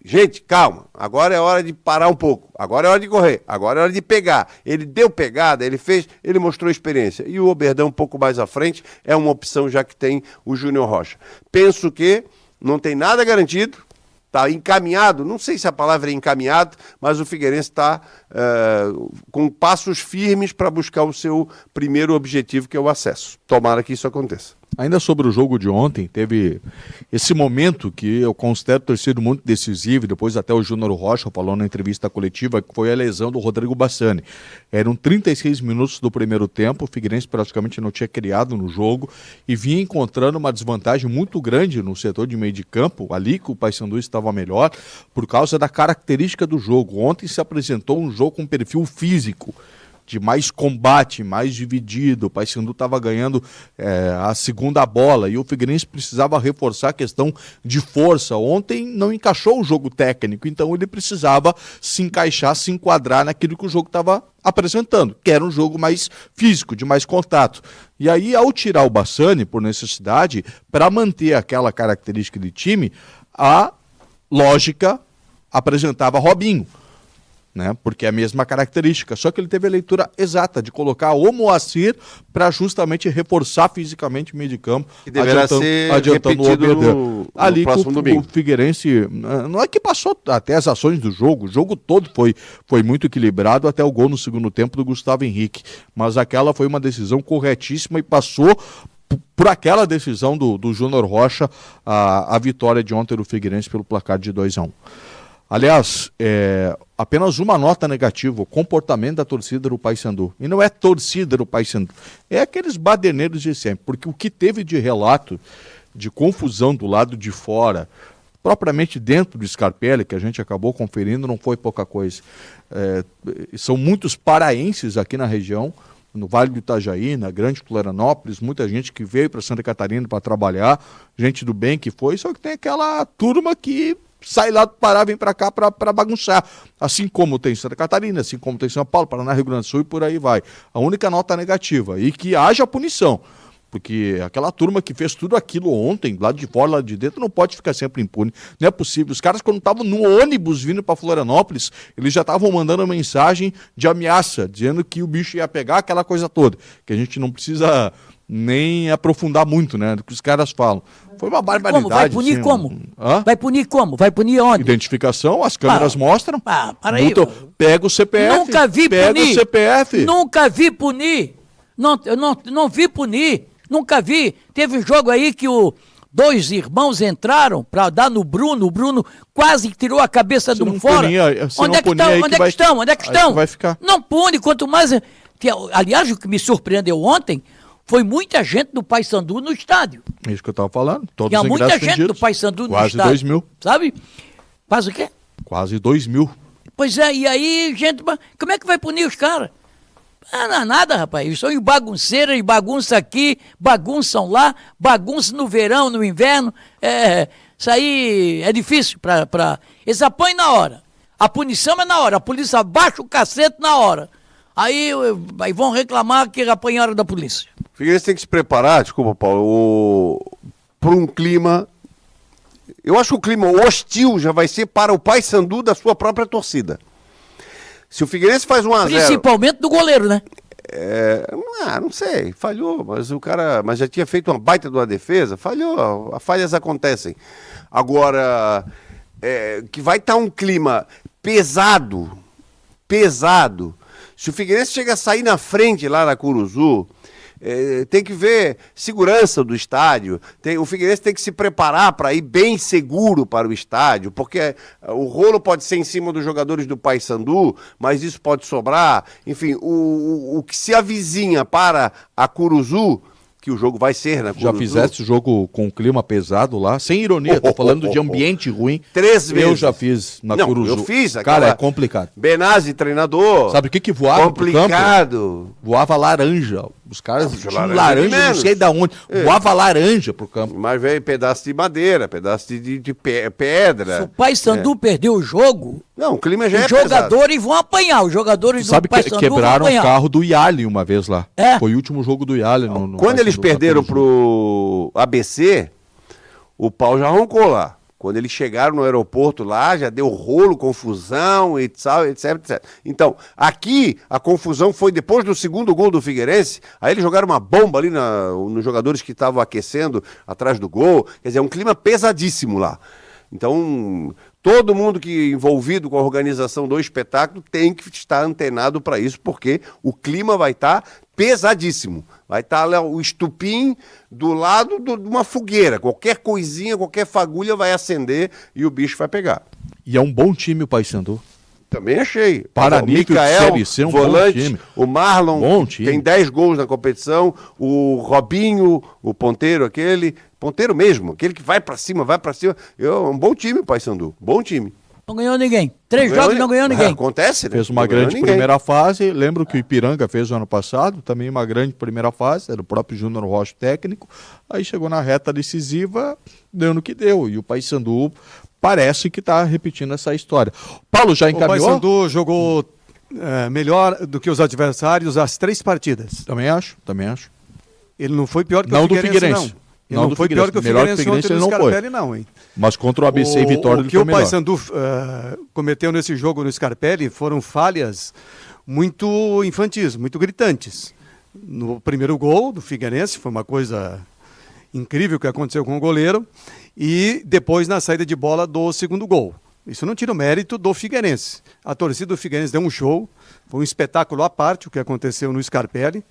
Gente, calma, agora é hora de parar um pouco, agora é hora de correr, agora é hora de pegar. Ele deu pegada, ele fez, ele mostrou experiência. E o Oberdão, um pouco mais à frente, é uma opção já que tem o Júnior Rocha. Penso que não tem nada garantido, está encaminhado, não sei se a palavra é encaminhado, mas o Figueirense está uh, com passos firmes para buscar o seu primeiro objetivo, que é o acesso. Tomara que isso aconteça. Ainda sobre o jogo de ontem, teve esse momento que eu considero ter sido muito decisivo, depois até o Júnior Rocha falou na entrevista coletiva, que foi a lesão do Rodrigo Bassani. Eram 36 minutos do primeiro tempo, o Figueirense praticamente não tinha criado no jogo e vinha encontrando uma desvantagem muito grande no setor de meio de campo, ali que o Paysandu estava melhor, por causa da característica do jogo. Ontem se apresentou um jogo com perfil físico de mais combate, mais dividido. O Paysandu estava ganhando é, a segunda bola e o Figueirense precisava reforçar a questão de força. Ontem não encaixou o jogo técnico, então ele precisava se encaixar, se enquadrar naquilo que o jogo estava apresentando, que era um jogo mais físico, de mais contato. E aí, ao tirar o Bassani por necessidade, para manter aquela característica de time, a lógica apresentava Robinho né? Porque é a mesma característica. Só que ele teve a leitura exata de colocar o Moacir para justamente reforçar fisicamente o meio de campo. Que deverá adiantando, ser adiantando o no, no Ali próximo o, domingo. o Figueirense, não é que passou até as ações do jogo, o jogo todo foi, foi muito equilibrado até o gol no segundo tempo do Gustavo Henrique. Mas aquela foi uma decisão corretíssima e passou por aquela decisão do, do Júnior Rocha a, a vitória de ontem do Figueirense pelo placar de 2 a 1 um. Aliás, é, apenas uma nota negativa, o comportamento da torcida do Paysandu. E não é torcida do Paysandu, é aqueles baderneiros de sempre, porque o que teve de relato de confusão do lado de fora, propriamente dentro do Scarpelli, que a gente acabou conferindo, não foi pouca coisa. É, são muitos paraenses aqui na região, no Vale do Itajaí, na Grande Florianópolis, muita gente que veio para Santa Catarina para trabalhar, gente do bem que foi, só que tem aquela turma que sai lá do Pará, vem para cá para bagunçar. Assim como tem Santa Catarina, assim como tem São Paulo, Paraná, Rio Grande do Sul e por aí vai. A única nota negativa. E que haja punição. Porque aquela turma que fez tudo aquilo ontem, lá de fora, lá de dentro, não pode ficar sempre impune. Não é possível. Os caras, quando estavam no ônibus vindo para Florianópolis, eles já estavam mandando mensagem de ameaça, dizendo que o bicho ia pegar aquela coisa toda. Que a gente não precisa nem aprofundar muito, né? Do que os caras falam. Foi uma barbaridade. Como? Vai punir assim, como? Vai punir como? Vai punir onde? Identificação, as câmeras ah, mostram. Ah, para aí. pega o CPF. Nunca vi pega punir. o CPF. Nunca vi punir. Não, eu não, não vi punir. Nunca vi. Teve um jogo aí que o dois irmãos entraram para dar no Bruno, o Bruno quase tirou a cabeça se um fora. Punir, onde é que estão? Onde é que estão? Onde é que estão? Vai ficar. Não pune, quanto mais. Aliás, o que me surpreendeu ontem foi muita gente do Paysandu no estádio. É isso que eu estava falando. Todos Tinha muita gente vendidos. do Paysandu no Quase estádio. Quase dois mil. Sabe? Faz o quê? Quase dois mil. Pois é, e aí, gente, como é que vai punir os caras? Ah, não, nada, rapaz. Eles são bagunceiros, e bagunça aqui, bagunçam lá, bagunça no verão, no inverno. É, isso aí é difícil para. Pra... Eles apanham na hora. A punição é na hora. A polícia baixa o cacete na hora. Aí, aí vão reclamar que apanharam da polícia. Figueirense tem que se preparar, desculpa, Paulo, para um clima. Eu acho que o clima hostil já vai ser para o Paysandu da sua própria torcida. Se o Figueirense faz um a 0 Principalmente do goleiro, né? É, ah, não sei, falhou, mas o cara, mas já tinha feito uma baita de uma defesa, falhou, as falhas acontecem. Agora, é, que vai estar tá um clima pesado, pesado. Se o Figueirense chega a sair na frente lá na Curuzu, é, tem que ver segurança do estádio. Tem, o Figueirense tem que se preparar para ir bem seguro para o estádio, porque é, o rolo pode ser em cima dos jogadores do Paysandu, mas isso pode sobrar. Enfim, o, o, o que se avizinha para a Curuzu que o jogo vai ser, né? Já fizeste o jogo com clima pesado lá, sem ironia, tô falando de ambiente ruim. Três vezes. Eu já fiz na Não, Curuzu. eu fiz. Cara, é complicado. Benazzi, treinador. Sabe o que que voava Complicado. Voava laranja. Os caras Não, tinham laranja laranja, não sei da onde. É. Voava laranja pro campo. Mas veio pedaço de madeira, pedaço de, de- de pe- pedra. Se o Paysandu perdeu o jogo, Não, o clima já os é pesado. jogadores vão apanhar. Os jogadores Tu sabe do que Paysandu quebraram vão o carro do Yali uma vez lá. É. Foi o último jogo do Yali. No, no Quando eles perderam 14. pro ABC, o pau já roncou lá. Quando eles chegaram no aeroporto lá, já deu rolo, confusão, e tal, etc, etc. Então, aqui a confusão foi depois do segundo gol do Figueirense. Aí eles jogaram uma bomba ali na- nos jogadores que estavam aquecendo atrás do gol. Quer dizer, é um clima pesadíssimo lá. Então, todo mundo que envolvido com a organização do espetáculo tem que estar antenado para isso, porque o clima vai estar pesadíssimo. Vai estar lá o estupim do lado do- de uma fogueira. Qualquer coisinha, qualquer fagulha vai acender e o bicho vai pegar. E é um bom time o Paysandu. Também achei. Para o nível de Série C, um bom volante, time. o Marlon Bom time. tem 10 gols na competição, o Robinho, o ponteiro aquele, ponteiro mesmo, aquele que vai pra cima, vai pra cima. Eu, um bom time, Paysandu, bom time. Não ganhou ninguém. Três jogos e não ganhou ninguém. Acontece, né? Fez uma Não ganhou grande ninguém. primeira fase. Lembro que o Ipiranga fez no ano passado, também uma grande primeira fase. Era o próprio Júnior Rocha técnico. Aí chegou na reta decisiva, deu no que deu. E o Paysandu parece que está repetindo essa história. Paulo já O encaminhou? Paysandu jogou é, melhor do que os adversários as três partidas. Também acho, também acho. Ele não foi pior que Não o do Figueirense, Figueirense. não. Ele Não não, foi pior que o Figueirense. Que o Figueirense, Figueirense ontem ele não foi. Scarpelli, não, hein? Mas contra o ABC e Vitória o ele que foi o melhor. Paysandu eh, cometeu nesse jogo no Scarpelli foram falhas muito infantis, muito gritantes. No primeiro gol do Figueirense foi uma coisa incrível que aconteceu com o goleiro e depois na saída de bola do segundo gol. Isso não tira o mérito do Figueirense. A torcida do Figueirense deu um show, foi um espetáculo à parte o que aconteceu no Scarpelli.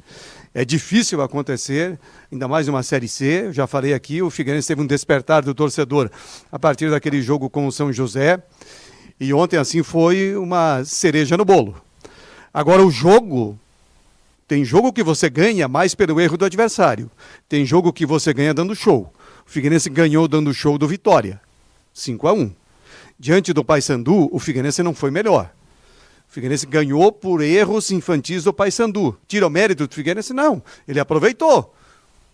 É difícil acontecer, ainda mais numa Série C. Eu já falei aqui, o Figueirense teve um despertar do torcedor a partir daquele jogo com o São José. E ontem, assim, foi uma cereja no bolo. Agora, o jogo. Tem jogo que você ganha mais pelo erro do adversário. Tem jogo que você ganha dando show. O Figueirense ganhou dando show do Vitória. 5 a 1 Diante do Paysandu, o Figueirense não foi melhor. O Figueirense ganhou por erros infantis do Paysandu. Tira o mérito do Figueirense? Não. Ele aproveitou.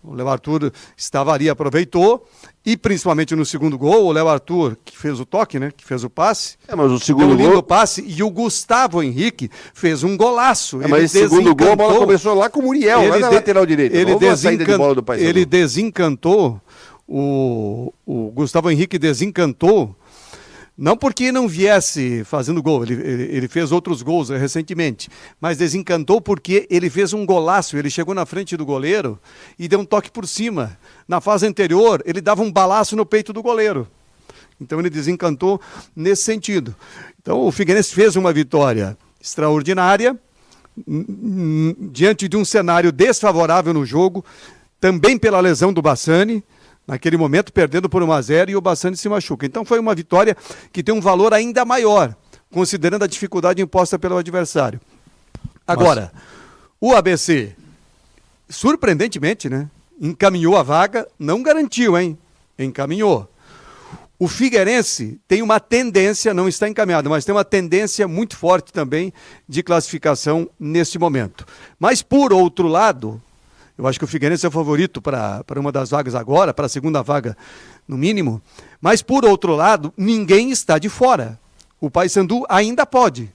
O Léo Arthur estava ali, aproveitou. E principalmente no segundo gol, o Léo Arthur, que fez o toque, né? Que fez o passe. É, mas o Deu segundo um lindo gol. passe. E o Gustavo Henrique fez um golaço. É, mas esse segundo gol, a bola começou lá com o Muriel, lá na de- lateral direita. Ele, de desencan- bola do Paysandu. ele desencantou, o, o Gustavo Henrique desencantou, não porque não viesse fazendo gol, ele, ele, fez outros gols recentemente, mas desencantou porque ele fez um golaço, ele chegou na frente do goleiro e deu um toque por cima. Na fase anterior, ele dava um balaço no peito do goleiro. Então ele desencantou nesse sentido. Então o Figueirense fez uma vitória extraordinária diante de um cenário desfavorável no jogo, também pela lesão do Bassani, naquele momento perdendo por 1 a 0 e o Bassani se machuca. Então foi uma vitória que tem um valor ainda maior, considerando a dificuldade imposta pelo adversário. Agora, o ABC, surpreendentemente, né, encaminhou a vaga, não garantiu, hein? Encaminhou. O Figueirense tem uma tendência, não está encaminhado, mas tem uma tendência muito forte também de classificação neste momento. Mas, por outro lado, eu acho que o Figueirense é o favorito para uma das vagas agora, para a segunda vaga no mínimo. Mas, por outro lado, ninguém está de fora. O Paysandu ainda pode.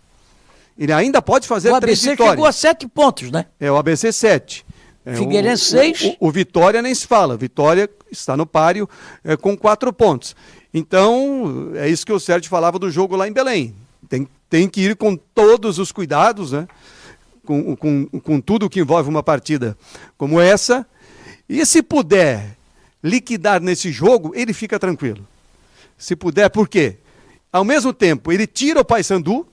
Ele ainda pode fazer O três ABC vitórias. chegou a sete pontos, né? É o ABC 7. É, Figueirense, o- seis. O, o Vitória nem se fala. Vitória está no páreo é, com quatro pontos. Então, é isso que o Sérgio falava do jogo lá em Belém. Tem, tem que ir com todos os cuidados, né? Com, com, com tudo que envolve uma partida como essa. E se puder liquidar nesse jogo, ele fica tranquilo. Se puder, por quê? Ao mesmo tempo, ele tira o Paysandu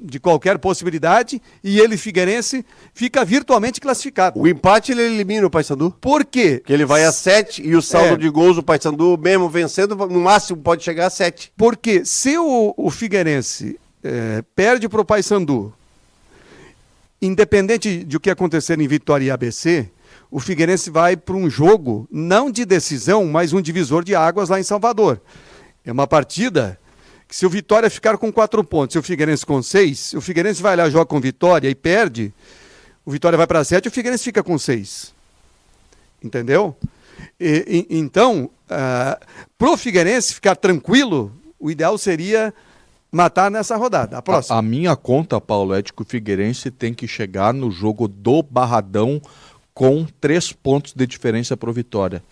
de qualquer possibilidade e ele, Figueirense, fica virtualmente classificado. O empate ele elimina o Paysandu. Por quê? Porque ele vai a 7 e o saldo É. de gols do Paysandu, mesmo vencendo, no máximo pode chegar a 7. Porque se o, o Figueirense eh, perde para o Paysandu, independente de o que acontecer em Vitória e ABC, o Figueirense vai para um jogo, não de decisão, mas um divisor de águas lá em Salvador. É uma partida que se o Vitória ficar com quatro pontos e o Figueirense com seis, se o Figueirense vai lá, joga com Vitória e perde, o Vitória vai para sete, o Figueirense fica com seis. Entendeu? E, e, então, uh, pro Figueirense ficar tranquilo, o ideal seria matar nessa rodada. A próxima. A, a, minha conta, Paulo, é de que o Figueirense tem que chegar no jogo do Barradão com três pontos de diferença para o Vitória.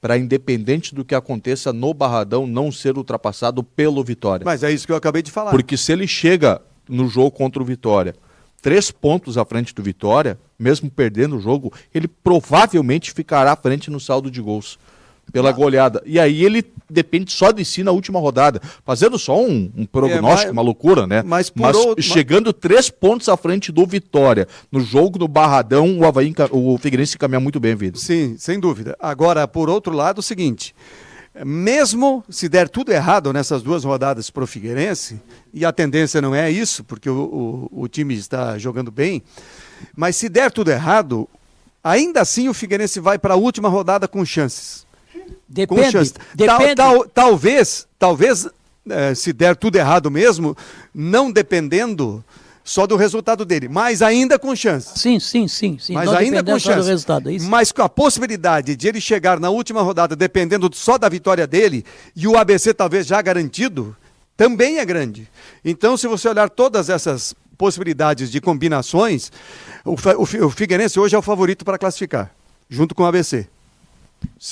Para, independente do que aconteça no Barradão, não ser ultrapassado pelo Vitória. Mas é isso que eu acabei de falar. Porque se ele chega no jogo contra o Vitória três pontos à frente do Vitória, mesmo perdendo o jogo, ele provavelmente ficará à frente no saldo de gols pela goleada. E aí ele depende só de si na última rodada. Fazendo só um, um prognóstico, é, mas, uma loucura, né? Mas, mas outro, chegando mas... três pontos à frente do Vitória. No jogo do Barradão, o Havaí, o Figueirense caminha muito bem, Vitor. Sim, sem dúvida. Agora, por outro lado, o seguinte. Mesmo se der tudo errado nessas duas rodadas para o Figueirense, e a tendência não é isso, porque o, o, o time está jogando bem, mas se der tudo errado, ainda assim o Figueirense vai para a última rodada com chances. Depende. Depende. Tal, tal, talvez, talvez, é, se der tudo errado mesmo, não dependendo só do resultado dele, mas ainda com chance. Sim, sim, sim, sim. Mas não ainda com chance. Do resultado, é isso? Mas com a possibilidade de ele chegar na última rodada dependendo só da vitória dele e o ABC talvez já garantido, também é grande. Então, se você olhar todas essas possibilidades de combinações, o, o, o Figueirense hoje é o favorito para classificar, junto com o ABC.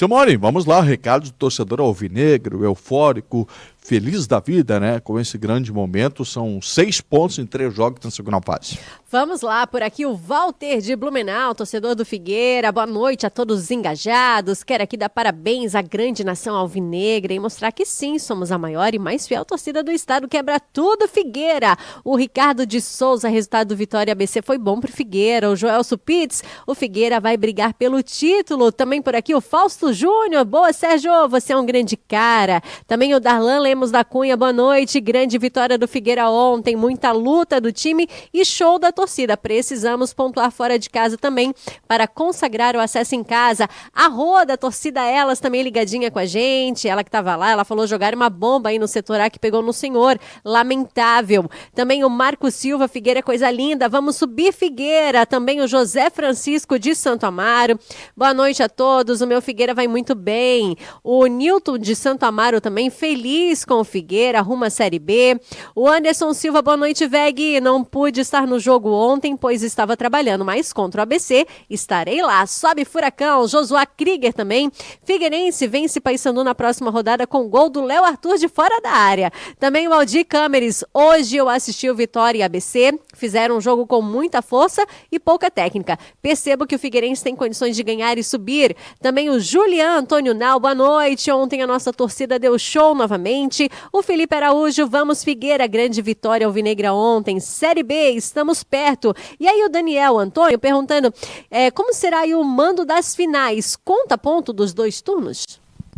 Mori, vamos lá, recado do torcedor alvinegro, eufórico, feliz da vida, né? Com esse grande momento. São seis pontos em três jogos na segunda fase. Vamos lá, por aqui o Walter de Blumenau, torcedor do Figueira. Boa noite a todos os engajados. Quero aqui dar parabéns à grande nação alvinegra e mostrar que sim, somos a maior e mais fiel torcida do estado. Quebra tudo, Figueira. O Ricardo de Souza, resultado do Vitória ABC foi bom pro Figueira. O Joel Supitz, o Figueira vai brigar pelo título. Também por aqui o Fausto Júnior. Boa, Sérgio, você é um grande cara. Também o Darlan Lemos da Cunha, boa noite. Grande vitória do Figueira ontem, muita luta do time e show da torcida. Precisamos pontuar fora de casa também para consagrar o acesso em casa. A Rua da torcida Elas também ligadinha com a gente. Ela que estava lá, ela falou jogar uma bomba aí no setor A que pegou no senhor. Lamentável. Também o Marco Silva, Figueira, coisa linda. Vamos subir Figueira. Também o José Francisco de Santo Amaro. Boa noite a todos. O meu Figueira vai muito bem. O Nilton de Santo Amaro também feliz com o Figueira, arruma a Série B. O Anderson Silva, boa noite, Veg. Não pude estar no jogo ontem, pois estava trabalhando, mas contra o ABC estarei lá. Sobe Furacão, Josué Krieger também. Figueirense vence Paysandu na próxima rodada com gol do Léo Arthur de fora da área. Também o Aldi Câmeres. Hoje eu assisti o Vitória e ABC. Fizeram um jogo com muita força e pouca técnica. Percebo que o Figueirense tem condições de ganhar e subir. Também o Julian Antônio Nal, boa noite. Ontem a nossa torcida deu show novamente. O Felipe Araújo, vamos Figueira, grande vitória alvinegra ontem. Série B, estamos perto. E aí o Daniel Antônio perguntando é, como será o mando das finais? Conta ponto dos dois turnos?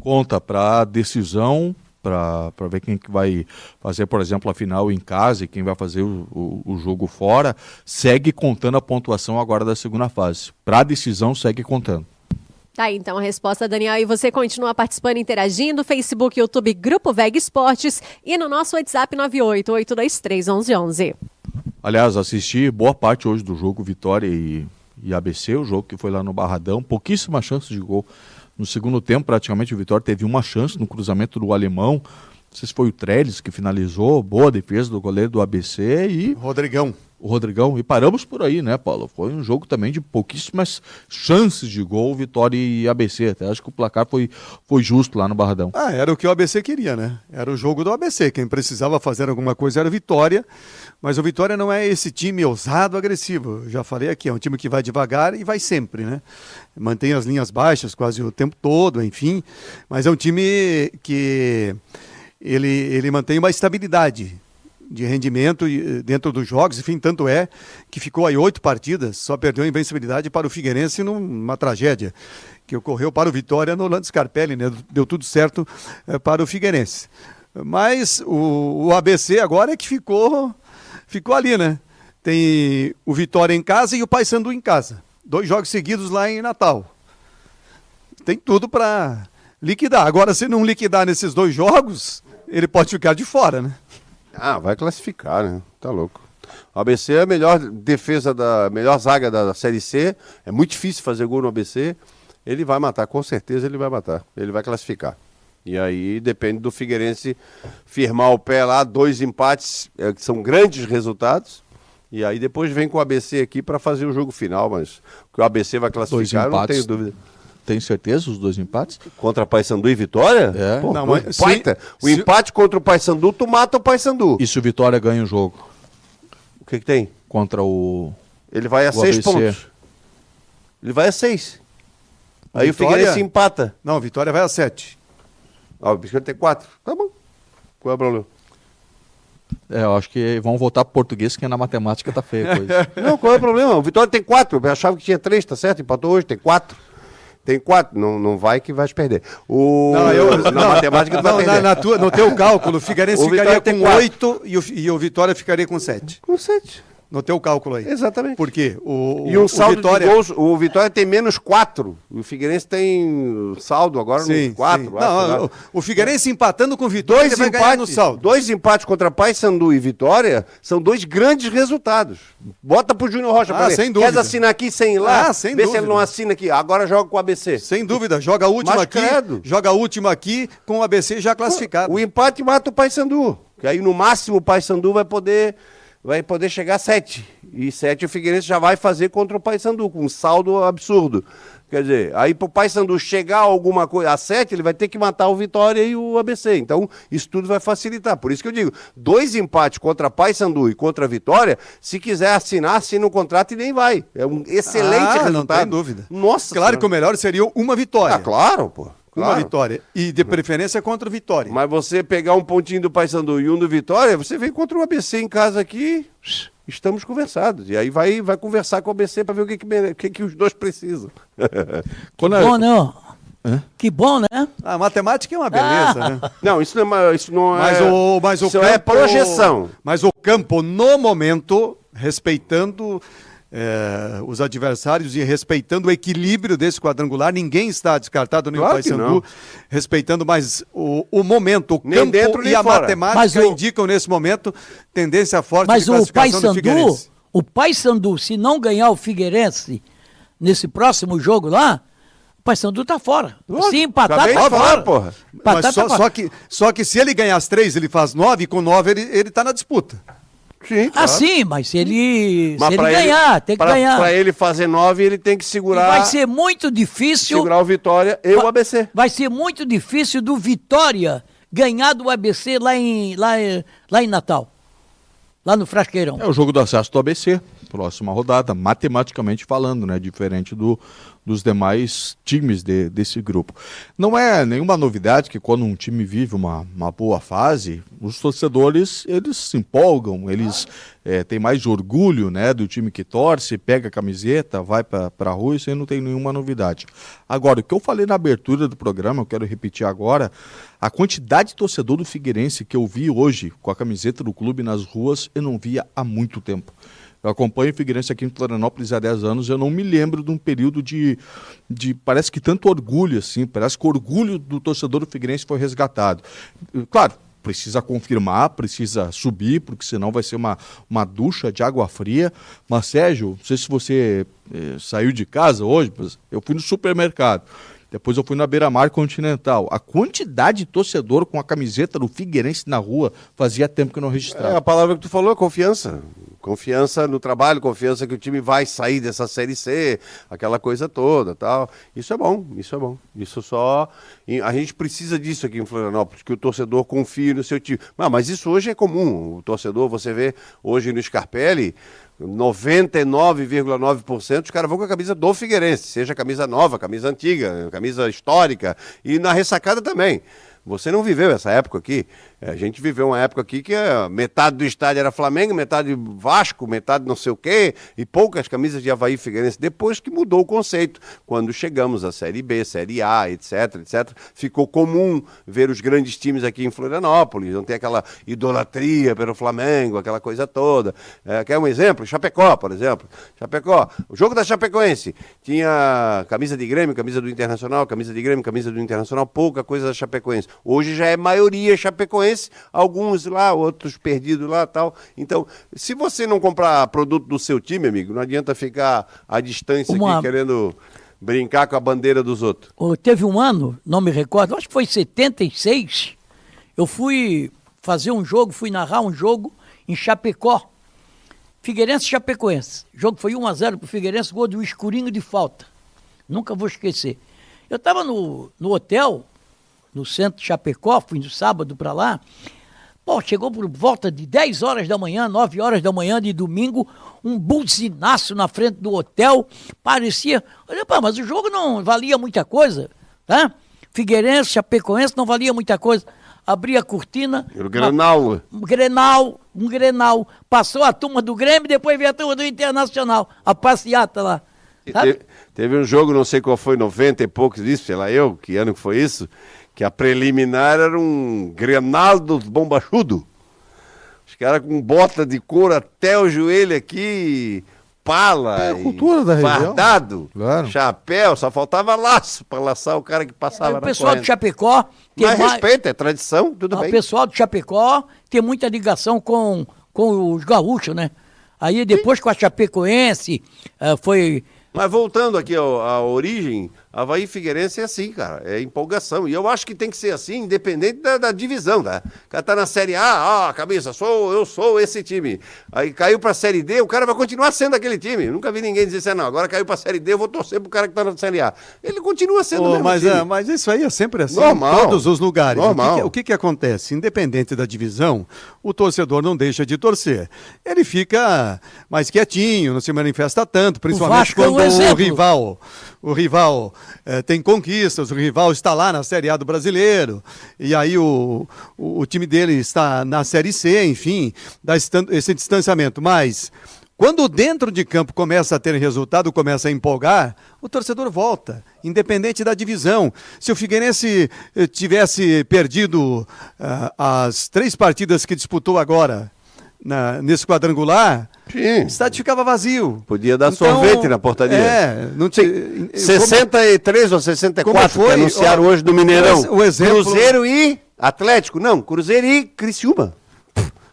Conta para decisão para ver quem que vai fazer, por exemplo, a final em casa e quem vai fazer o, o, o jogo fora, segue contando a pontuação agora da segunda fase. Para a decisão, segue contando. Tá aí, então a resposta, Daniel. E você continua participando, interagindo, Facebook, YouTube, Grupo Veg Esportes e no nosso WhatsApp 988231111. Aliás, assisti boa parte hoje do jogo Vitória e, e ABC, o jogo que foi lá no Barradão, pouquíssima chance de gol. No segundo tempo, praticamente o Vitória teve uma chance no cruzamento do alemão. Não sei se foi o Trellis que finalizou, boa defesa do goleiro do ABC e. Rodrigão o Rodrigão. E paramos por aí, né, Paulo? Foi um jogo também de pouquíssimas chances de gol, Vitória e ABC. Até acho que o placar foi, foi justo lá no Barradão. Ah, era o que o ABC queria, né? Era o jogo do ABC. Quem precisava fazer alguma coisa era o Vitória. Mas o Vitória não é esse time ousado, agressivo. Eu já falei aqui, é um time que vai devagar e vai sempre, né? Mantém as linhas baixas quase o tempo todo, enfim. Mas é um time que ele, ele mantém uma estabilidade de rendimento eh, dentro dos jogos, enfim, tanto é que ficou aí oito partidas, só perdeu a invencibilidade para o Figueirense numa tragédia que ocorreu para o Vitória no Lando Scarpelli, né? Deu tudo certo é, para o Figueirense. Mas o, o, ABC agora é que ficou, ficou ali, né? Tem o Vitória em casa e o Paysandu em casa. Dois jogos seguidos lá em Natal. Tem tudo para liquidar. Agora, se não liquidar nesses dois jogos, ele pode ficar de fora, né? Ah, vai classificar, né? Tá louco. O ABC é a melhor defesa da melhor zaga da, da Série C. É muito difícil fazer gol no ABC. Ele vai matar, com certeza ele vai matar. Ele vai classificar. E aí depende do Figueirense firmar o pé lá, dois empates, é, que são grandes resultados. E aí depois vem com o ABC aqui para fazer o jogo final, mas que o ABC vai classificar, eu não tenho dúvida. Tem certeza os dois empates? Contra Paysandu e Vitória? É. Pô, Não, mas se- baita. o se- empate contra o Paysandu, tu mata o Paysandu. E se o Vitória ganha o jogo O que, que tem? contra o. Ele vai a O seis ABC. pontos. Ele vai a seis. Aí o Vitória? Figueirense empata. Não, Vitória vai a 7. Ah, o Biscoito tem quatro. Tá bom. Qual é o problema? É, eu acho que vão voltar pro português, que na matemática tá feia a coisa. Não, qual é o problema? O Vitória tem quatro. Eu achava que tinha três, tá certo? Empatou hoje, tem quatro. Tem quatro. Não, não vai que vai te perder. O... Não, eu- na não, matemática tu vai Não, na, perder. na tua, no teu cálculo, o Figueirense O ficaria Vitória com. 8 e o, e o Vitória ficaria com 7. Com sete. No teu cálculo aí. Exatamente. Por quê? O, E um o saldo Vitória... de gols, o Vitória tem menos quatro. O Figueirense tem saldo agora Sim, acho, Não, né? o, o Figueirense empatando com o Vitória, Dois ele ganhar no empates, saldo. dois empates contra Paysandu e Vitória são dois grandes resultados. Bota pro Júnior Rocha Ah, pra sem Quer dúvida. assinar aqui sem ir lá? Ah, sem Vê se dúvida. ele não assina aqui. Agora joga com o ABC. Sem dúvida, joga a última Mas aqui, credo. joga a última aqui com o ABC já classificado. O empate mata o Paysandu. Que aí no máximo o Paysandu vai poder vai poder chegar a sete. E sete o Figueirense já vai fazer contra o Paysandu com um saldo absurdo. Quer dizer, aí pro Paysandu chegar a alguma coisa a sete, ele vai ter que matar o Vitória e o ABC. Então, isso tudo vai facilitar. Por isso que eu digo, dois empates contra Paysandu e contra a Vitória, se quiser assinar, assina um contrato e nem vai. É um excelente Ah, resultado. não tem dúvida. Nossa Claro que o Senhora. melhor seria uma vitória. Ah, claro, pô. Uma Claro. vitória. E de preferência contra o Vitória. Mas você pegar um pontinho do Paysandu e um do Vitória, você vem contra o ABC em casa aqui, estamos conversados. E aí vai, vai conversar com o ABC para ver o que, que, que, que os dois precisam. Quando a- Bom, não. Hã? Que bom, né? A matemática é uma beleza, né? Não, isso não é, uma- isso não é. Mas o, mas o isso campo, é projeção. Mas o campo, no momento, respeitando eh, os adversários e respeitando o equilíbrio desse quadrangular, ninguém está descartado, nem Claro o Paysandu, respeitando mais o, o momento, o Nem campo dentro, e nem a fora. matemática Mas o- indicam nesse momento tendência forte Mas de o classificação do Paysandu, Figueirense. o Paysandu, se não ganhar o Figueirense nesse próximo jogo lá, o Paysandu tá fora. Lógico, se empatar, acabei tá de falar, fora. porra. Empatar, Mas só, tá fora. só que, só que se ele ganhar as três, ele faz nove, e com nove ele, ele tá na disputa. Sim. Ah, sim, mas se ele, se ele ganhar, tem que pra- ganhar. Pra ele fazer nove, ele tem que E segurar, vai ser muito difícil. segurar o Vitória e o ABC. Vai ser muito difícil do Vitória ganhar do ABC lá em, lá, em- lá em Natal. Lá no Frasqueirão. É o jogo do acesso do ABC, próxima rodada, matematicamente falando, né? Diferente do, dos demais times de- desse grupo. Não é nenhuma novidade que quando um time vive uma, uma boa fase, os torcedores eles se empolgam, eles eh, têm mais orgulho né, do time que torce, pega a camiseta, vai para a rua, isso aí não tem nenhuma novidade. Agora, o que eu falei na abertura do programa, eu quero repetir agora, a quantidade de torcedor do Figueirense que eu vi hoje com a camiseta do clube nas ruas, eu não via há muito tempo. Eu acompanho o Figueirense aqui em Florianópolis há 10 anos, eu não me lembro de um período de, de parece que tanto orgulho assim, parece que o orgulho do torcedor do Figueirense foi resgatado. Claro, precisa confirmar, precisa subir, porque senão vai ser uma, uma ducha de água fria. Mas, Sérgio, não sei se você eh, saiu de casa hoje, mas eu fui no supermercado. Depois eu fui na Beira Mar Continental. A quantidade de torcedor com a camiseta do Figueirense na rua fazia tempo que eu não É, registrava. a palavra que tu falou é confiança. Confiança no trabalho, confiança que o time vai sair dessa Série C, aquela coisa toda tal. Isso é bom, isso é bom. Isso só. A gente precisa disso aqui em Florianópolis, que o torcedor confie no seu time. Ah, mas isso hoje é comum. O torcedor, você vê hoje no Scarpelli, 99,9% os caras vão com a camisa do Figueirense, seja camisa nova, camisa antiga, camisa histórica, e na ressacada também. Você não viveu essa época aqui. É, A gente viveu uma época aqui que eh, metade do estádio era Flamengo, metade Vasco, metade não sei o quê, e poucas camisas de Havaí Figueirense. Depois que mudou o conceito, quando chegamos à Série B, Série A, etc, etc, ficou comum ver os grandes times aqui em Florianópolis, não tem aquela idolatria pelo Flamengo, aquela coisa toda. É, quer um exemplo? Chapecó, por exemplo. Chapecó, o jogo da Chapecoense tinha camisa de Grêmio, camisa do Internacional, camisa de Grêmio, camisa do Internacional, pouca coisa da Chapecoense. Hoje já é maioria Chapecoense Chapecoense, alguns lá, outros perdidos lá tal. Então, se você não comprar produto do seu time, amigo, não adianta ficar à distância Uma- aqui querendo brincar com a bandeira dos outros. Teve um ano, não me recordo, acho que foi em 76, eu fui fazer um jogo, fui narrar um jogo em Chapecó. Figueirense e Chapecoense. O jogo foi 1x0 pro Figueirense, gol de um escurinho de falta. Nunca vou esquecer. Eu estava no, no hotel, no centro de Chapecó, fui no sábado para lá. Pô, chegou por volta de 10 horas da manhã, 9 horas da manhã de domingo, um buzinaço na frente do hotel. Parecia. Olha, pá, mas o jogo não valia muita coisa, tá? Figueirense, Chapecoense não valia muita coisa. Abri a cortina. Era o Granal. Um Grenal, um Grenal. Passou a turma do Grêmio, depois veio a turma do Internacional. A passeata lá. Sabe? Te- Teve um jogo, não sei qual foi, 90 e poucos disso, sei lá eu, que ano que foi isso, que a preliminar era um Grenal dos bombachudo. Os caras com bota de couro até o joelho aqui, pala, É a e cultura da região. fardado, Claro. chapéu, só faltava laço para laçar o cara que passava o na pessoal do corrente. Chapecó tem Mas mais- respeito, é tradição, tudo o bem. pessoal do Chapecó tem muita ligação com, com os gaúchos, né? Aí depois com a Chapecoense, eh, foi. Mas voltando aqui à origem, Havaí e Figueirense é assim, cara. É empolgação. E eu acho que tem que ser assim, independente da, da divisão, tá? O cara tá na Série A, ah, cabeça, sou, eu sou esse time. Aí caiu pra Série D, o cara vai continuar sendo aquele time. Nunca vi ninguém dizer assim, "Ah, não, agora caiu pra Série D, eu vou torcer pro cara que tá na Série A. Ele continua sendo o Ô, mesmo mas, time. é, mas isso aí é sempre assim Normal. em todos os lugares. O que Normal. que- O que, que acontece? Independente da divisão, o torcedor não deixa de torcer. Ele fica mais quietinho, não se manifesta tanto, principalmente Vasco é um quando o rival, o rival eh, tem conquistas, o rival está lá na Série A do Brasileiro, e aí o, o, o time dele está na Série C, enfim, dá esse, tan- esse distanciamento. Mas quando dentro de campo começa a ter resultado, começa a empolgar, o torcedor volta, independente da divisão. Se o Figueirense eh, tivesse perdido ah, as três partidas que disputou agora na- nesse quadrangular, Sim. o estádio ficava vazio. Podia dar Então, sorvete na portaria. É, não tinha. 63 ou 64 como foi? que anunciaram Ó, hoje no Mineirão. o exemplo- Cruzeiro e Atlético. Não, Cruzeiro e Criciúma.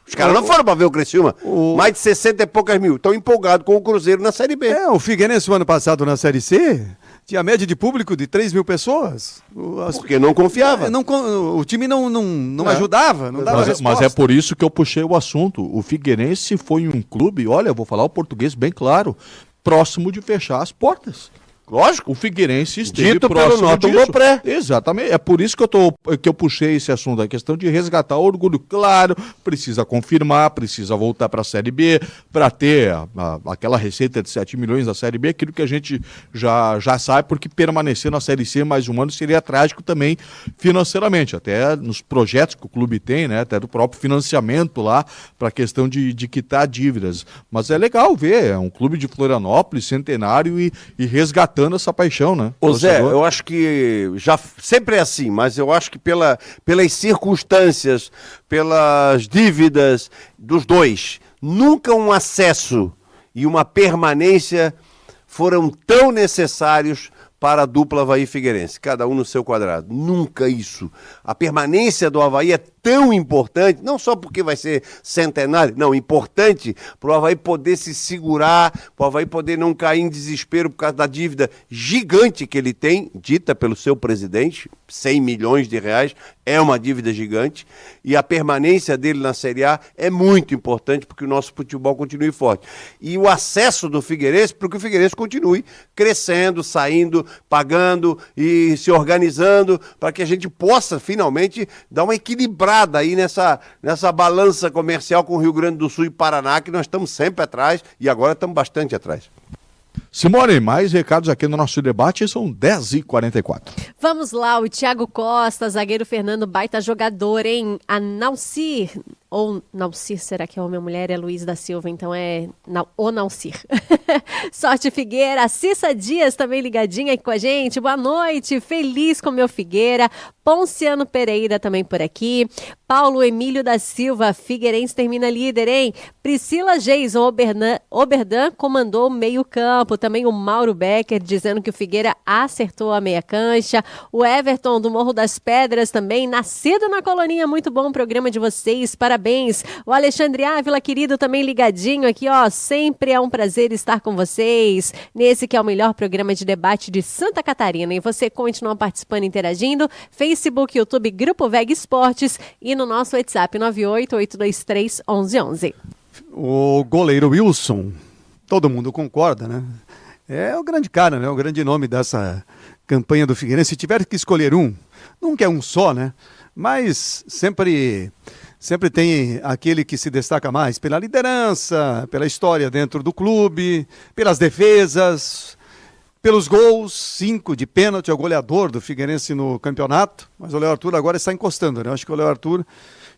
Os caras não foram pra ver o Criciúma. o- Mais de 60 e poucas mil. Estão empolgados com o Cruzeiro na Série B. É, o Figueirense, ano passado na Série C, tinha média de público de 3 mil pessoas. As- Porque não confiava. É, não o time não, não, não É. ajudava, não dava Mas, resposta. mas é por isso que eu puxei o assunto. O Figueirense foi um clube, olha, eu vou falar o português bem claro, próximo de fechar as portas. Lógico. O Figueirense esteve Dito pelo próximo Norton disso. Bopré. Exatamente. É por isso que eu, tô, que eu puxei esse assunto, a questão de resgatar o orgulho. Claro, precisa confirmar, precisa voltar para a Série B, para ter a- a- aquela receita de 7 milhões da Série B, aquilo que a gente já, já sabe, porque permanecer na Série C mais um ano seria trágico também financeiramente, até nos projetos que o clube tem, né? Até do próprio financiamento lá, para a questão de, de quitar dívidas. Mas é legal ver, é um clube de Florianópolis, centenário e, e resgatando essa paixão, né? Ô Zé, eu acho que já sempre é assim, mas eu acho que pela, pelas circunstâncias, pelas dívidas dos dois, nunca um acesso e uma permanência foram tão necessários para a dupla Havaí Figueirense, cada um no seu quadrado. Nunca isso. A permanência do Havaí é tão importante, não só porque vai ser centenário, não, importante para o Havaí poder se segurar, para o Havaí poder não cair em desespero por causa da dívida gigante que ele tem, dita pelo seu presidente, 100 milhões de reais, é uma dívida gigante, e a permanência dele na Série A é muito importante porque o nosso futebol continue forte. E o acesso do Figueirense para que o Figueirense continue crescendo, saindo, pagando e se organizando para que a gente possa finalmente dar uma equilibrada aí nessa, nessa balança comercial com o Rio Grande do Sul e Paraná, que nós estamos sempre atrás e agora estamos bastante atrás. Simone, mais recados aqui no nosso debate, são 10h44. Vamos lá, o Thiago Costa, zagueiro Fernando, baita jogador, hein? A Naucir, ou Naucir, será que é homem ou mulher? É Luiz da Silva, então é o Naucir. Sorte Figueira, Cissa Dias também ligadinha aqui com a gente. Boa noite, feliz com meu Figueira. Ponciano Pereira também por aqui. Paulo Emílio da Silva, Figueirense termina líder, hein? Priscila Geison Oberdan, comandou o meio campo. Também o Mauro Becker dizendo que o Figueira acertou a meia cancha. O Everton do Morro das Pedras também, nascido na colonia, muito bom o programa de vocês, parabéns. O Alexandre Ávila, querido, também ligadinho aqui, ó, sempre é um prazer estar com vocês, nesse que é o melhor programa de debate de Santa Catarina. E você continua participando, interagindo, Facebook, YouTube, Grupo VEG Esportes e no nosso WhatsApp 988231111. O goleiro Wilson, todo mundo concorda, né? É o grande cara, né? O grande nome dessa campanha do Figueirense. Se tiver que escolher um, nunca é um só, né? Mas sempre sempre tem aquele que se destaca mais pela liderança, pela história dentro do clube, pelas defesas, pelos gols, cinco de pênalti, é o goleador do Figueirense no campeonato, mas o Léo Arthur agora está encostando, né? Acho que o Léo Arthur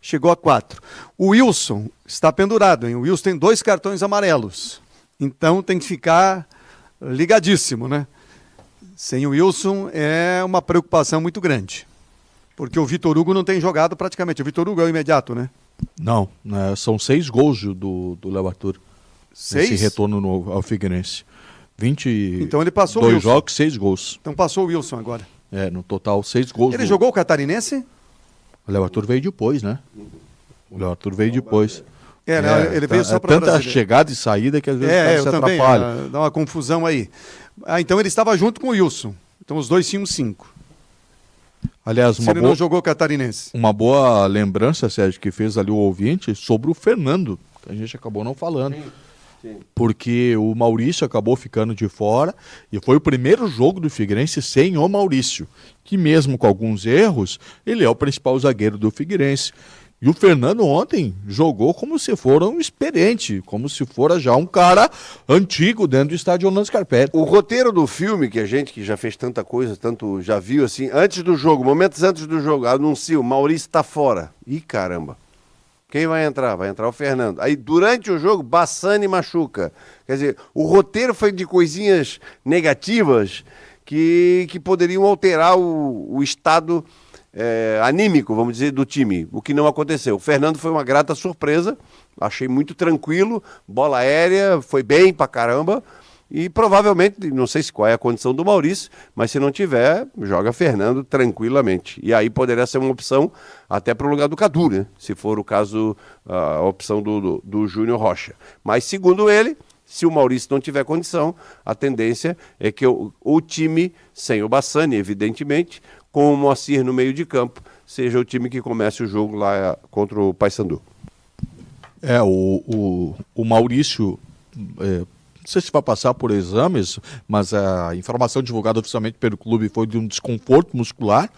chegou a quatro. O Wilson está pendurado, hein? O Wilson tem dois cartões amarelos, então tem que ficar ligadíssimo, né? Sem o Wilson é uma preocupação muito grande. Porque o Vitor Hugo não tem jogado praticamente. O Vitor Hugo é o imediato, né? Não, né, são seis gols do do Léo Arthur. Seis? Esse retorno no, ao Figueirense. 20 Então ele passou dois jogos, seis gols. Então passou o Wilson agora. É, no total, seis gols. Ele do- jogou o catarinense? O Léo Arthur veio depois, né? O Léo Arthur veio depois. É, né? ele veio tá- só é para tanta chegada e saída que às vezes o É, cara eu se também. atrapalha. ah, Dá uma confusão aí. Ah, então ele estava junto com o Wilson. Então os dois tinham cinco. Aliás, Se uma ele boa, não jogou catarinense. uma boa lembrança, Sérgio, que fez ali o ouvinte sobre o Fernando, que a gente acabou não falando. Porque o Maurício acabou ficando de fora e foi o primeiro jogo do Figueirense sem o Maurício, que mesmo com alguns erros, ele é o principal zagueiro do Figueirense. E o Fernando ontem jogou como se fora um experiente, como se fora já um cara antigo dentro do estádio Orlando Scarpelli. O roteiro do filme, que a gente que já fez tanta coisa, tanto já viu assim, antes do jogo, momentos antes do jogo, anuncia o Maurício tá fora. Ih, caramba. Quem vai entrar? Vai entrar o Fernando. Aí, durante o jogo, Bassani machuca. Quer dizer, o roteiro foi de coisinhas negativas que, que poderiam alterar o, o estado eh, anímico, vamos dizer, do time. O que não aconteceu. O Fernando foi uma grata surpresa. Achei muito tranquilo. Bola aérea, foi bem pra caramba. E provavelmente, não sei se qual é a condição do Maurício, mas se não tiver, joga Fernando tranquilamente. E aí poderia ser uma opção até para o lugar do Cadu, né? Se for o caso, a opção do, do, do Júnior Rocha. Mas segundo ele, se o Maurício não tiver condição, a tendência é que o, o time, sem o Bassani, evidentemente, com o Moacir no meio de campo, seja o time que comece o jogo lá eh, contra o Paysandu. É, o, o, o Maurício, é, não sei se vai passar por exames, mas a informação divulgada oficialmente pelo clube foi de um desconforto muscular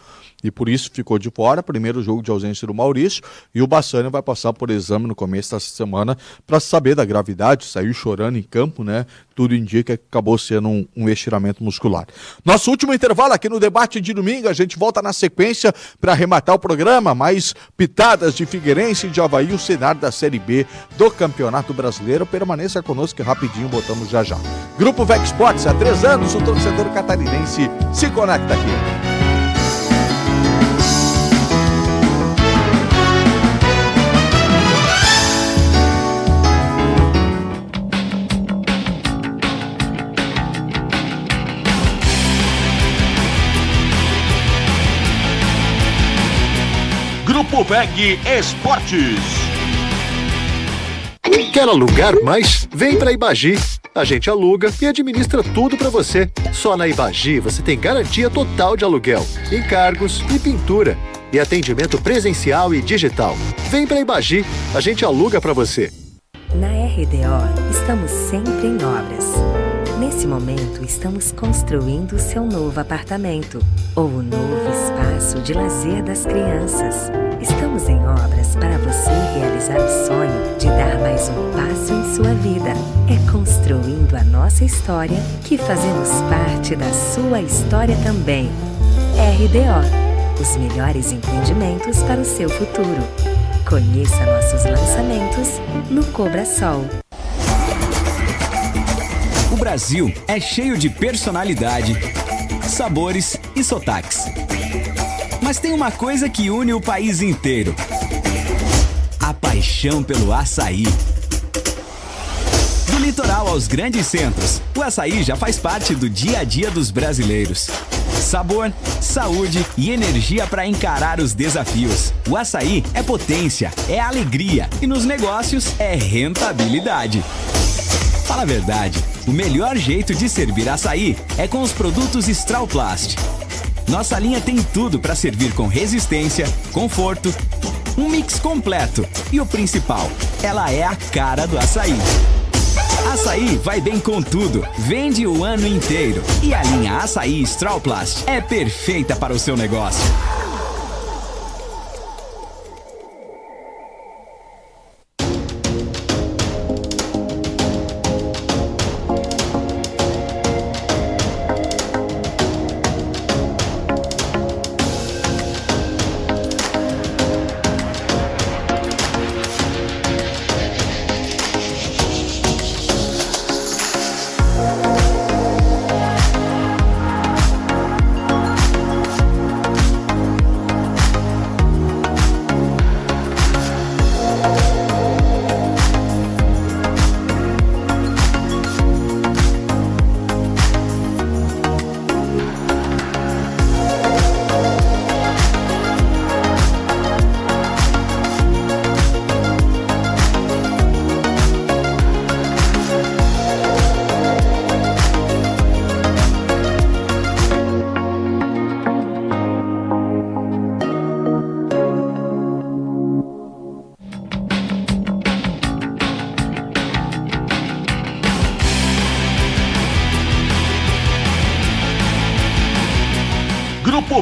e por isso ficou de fora. Primeiro jogo de ausência do Maurício e o Bassani vai passar por exame no começo dessa semana para saber da gravidade. Saiu chorando em campo, né? Tudo indica que acabou sendo um, um estiramento muscular. Nosso último intervalo aqui no debate de domingo. A gente volta na sequência para arrematar o programa. Mais pitadas de Figueirense e de Havaí, o cenário da Série B do Campeonato Brasileiro. Permaneça conosco que rapidinho botamos já já. Grupo Vec Sports, há três anos o torcedor catarinense se conecta aqui. VEG Esportes. Quer alugar mais? Vem para Ibagi. A gente aluga e administra tudo para você. Só na Ibagi você tem garantia total de aluguel, encargos e pintura. E atendimento presencial e digital. Vem para Ibagi, a gente aluga para você. Na RDO, estamos sempre em obras. Nesse momento, estamos construindo o seu novo apartamento ou o novo espaço de lazer das crianças. Estamos em obras para você realizar o sonho de dar mais um passo em sua vida. É construindo a nossa história que fazemos parte da sua história também. RDO, os melhores empreendimentos para o seu futuro. Conheça nossos lançamentos no Cobra Sol. O Brasil é cheio de personalidade, sabores e sotaques. Mas tem uma coisa que une o país inteiro: a paixão pelo açaí. Do litoral aos grandes centros, o açaí já faz parte do dia a dia dos brasileiros. Sabor, saúde e energia para encarar os desafios. O açaí é potência, é alegria e nos negócios é rentabilidade. Fala a verdade, o melhor jeito de servir açaí é com os produtos Strauplast. Nossa linha tem tudo para servir com resistência, conforto, um mix completo e o principal, ela é a cara do açaí. Açaí vai bem com tudo, vende o ano inteiro. E a linha Açaí Strawplast é perfeita para o seu negócio.